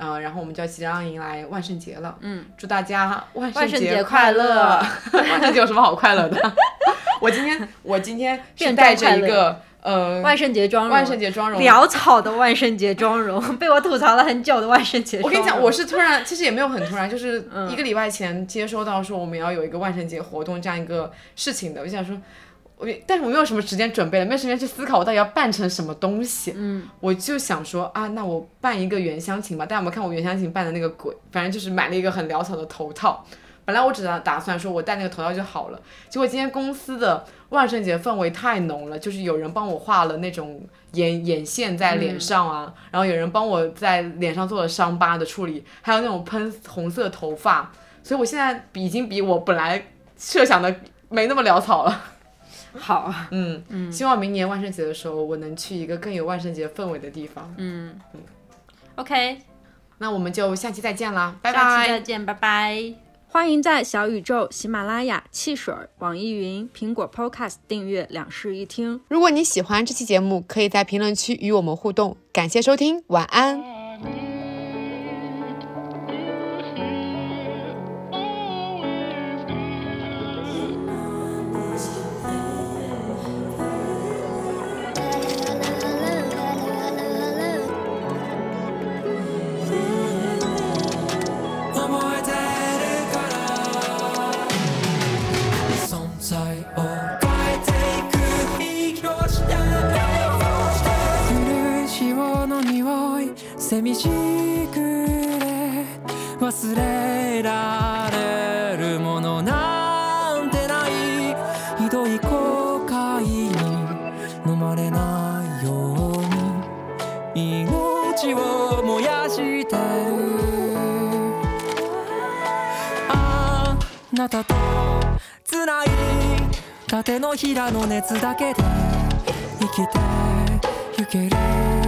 呃，然后我们就要即将迎来万圣节了。嗯，祝大家万圣节快乐！万圣节有什么好快乐的？我今天，我今天是带着一个。呃，万圣节妆容，万圣节妆容，潦草的万圣节妆容，被我吐槽了很久的万圣节。我跟你讲，我是突然，其实也没有很突然，就是一个礼拜前接收到说我们要有一个万圣节活动这样一个事情的。我想说，我但是我没有什么时间准备了，没有时间去思考我到底要扮成什么东西。嗯，我就想说啊，那我扮一个袁湘琴吧。大家有没有看我袁湘琴扮的那个鬼？反正就是买了一个很潦草的头套。本来我只打打算说我戴那个头套就好了，结果今天公司的万圣节氛围太浓了，就是有人帮我画了那种眼眼线在脸上啊，然后有人帮我在脸上做了伤疤的处理，还有那种喷红色头发，所以我现在已经比我本来设想的没那么潦草了。好，嗯嗯，希望明年万圣节的时候我能去一个更有万圣节氛围的地方。嗯嗯，OK，那我们就下期再见啦，拜拜。下期再见，拜拜。欢迎在小宇宙、喜马拉雅、汽水、网易云、苹果 Podcast 订阅两室一厅。如果你喜欢这期节目，可以在评论区与我们互动。感谢收听，晚安。寂しくれ忘れられるものなんてないひどい後悔に飲まれないように命を燃やしてる。あなたと繋い縦のひらの熱だけで生きてゆける。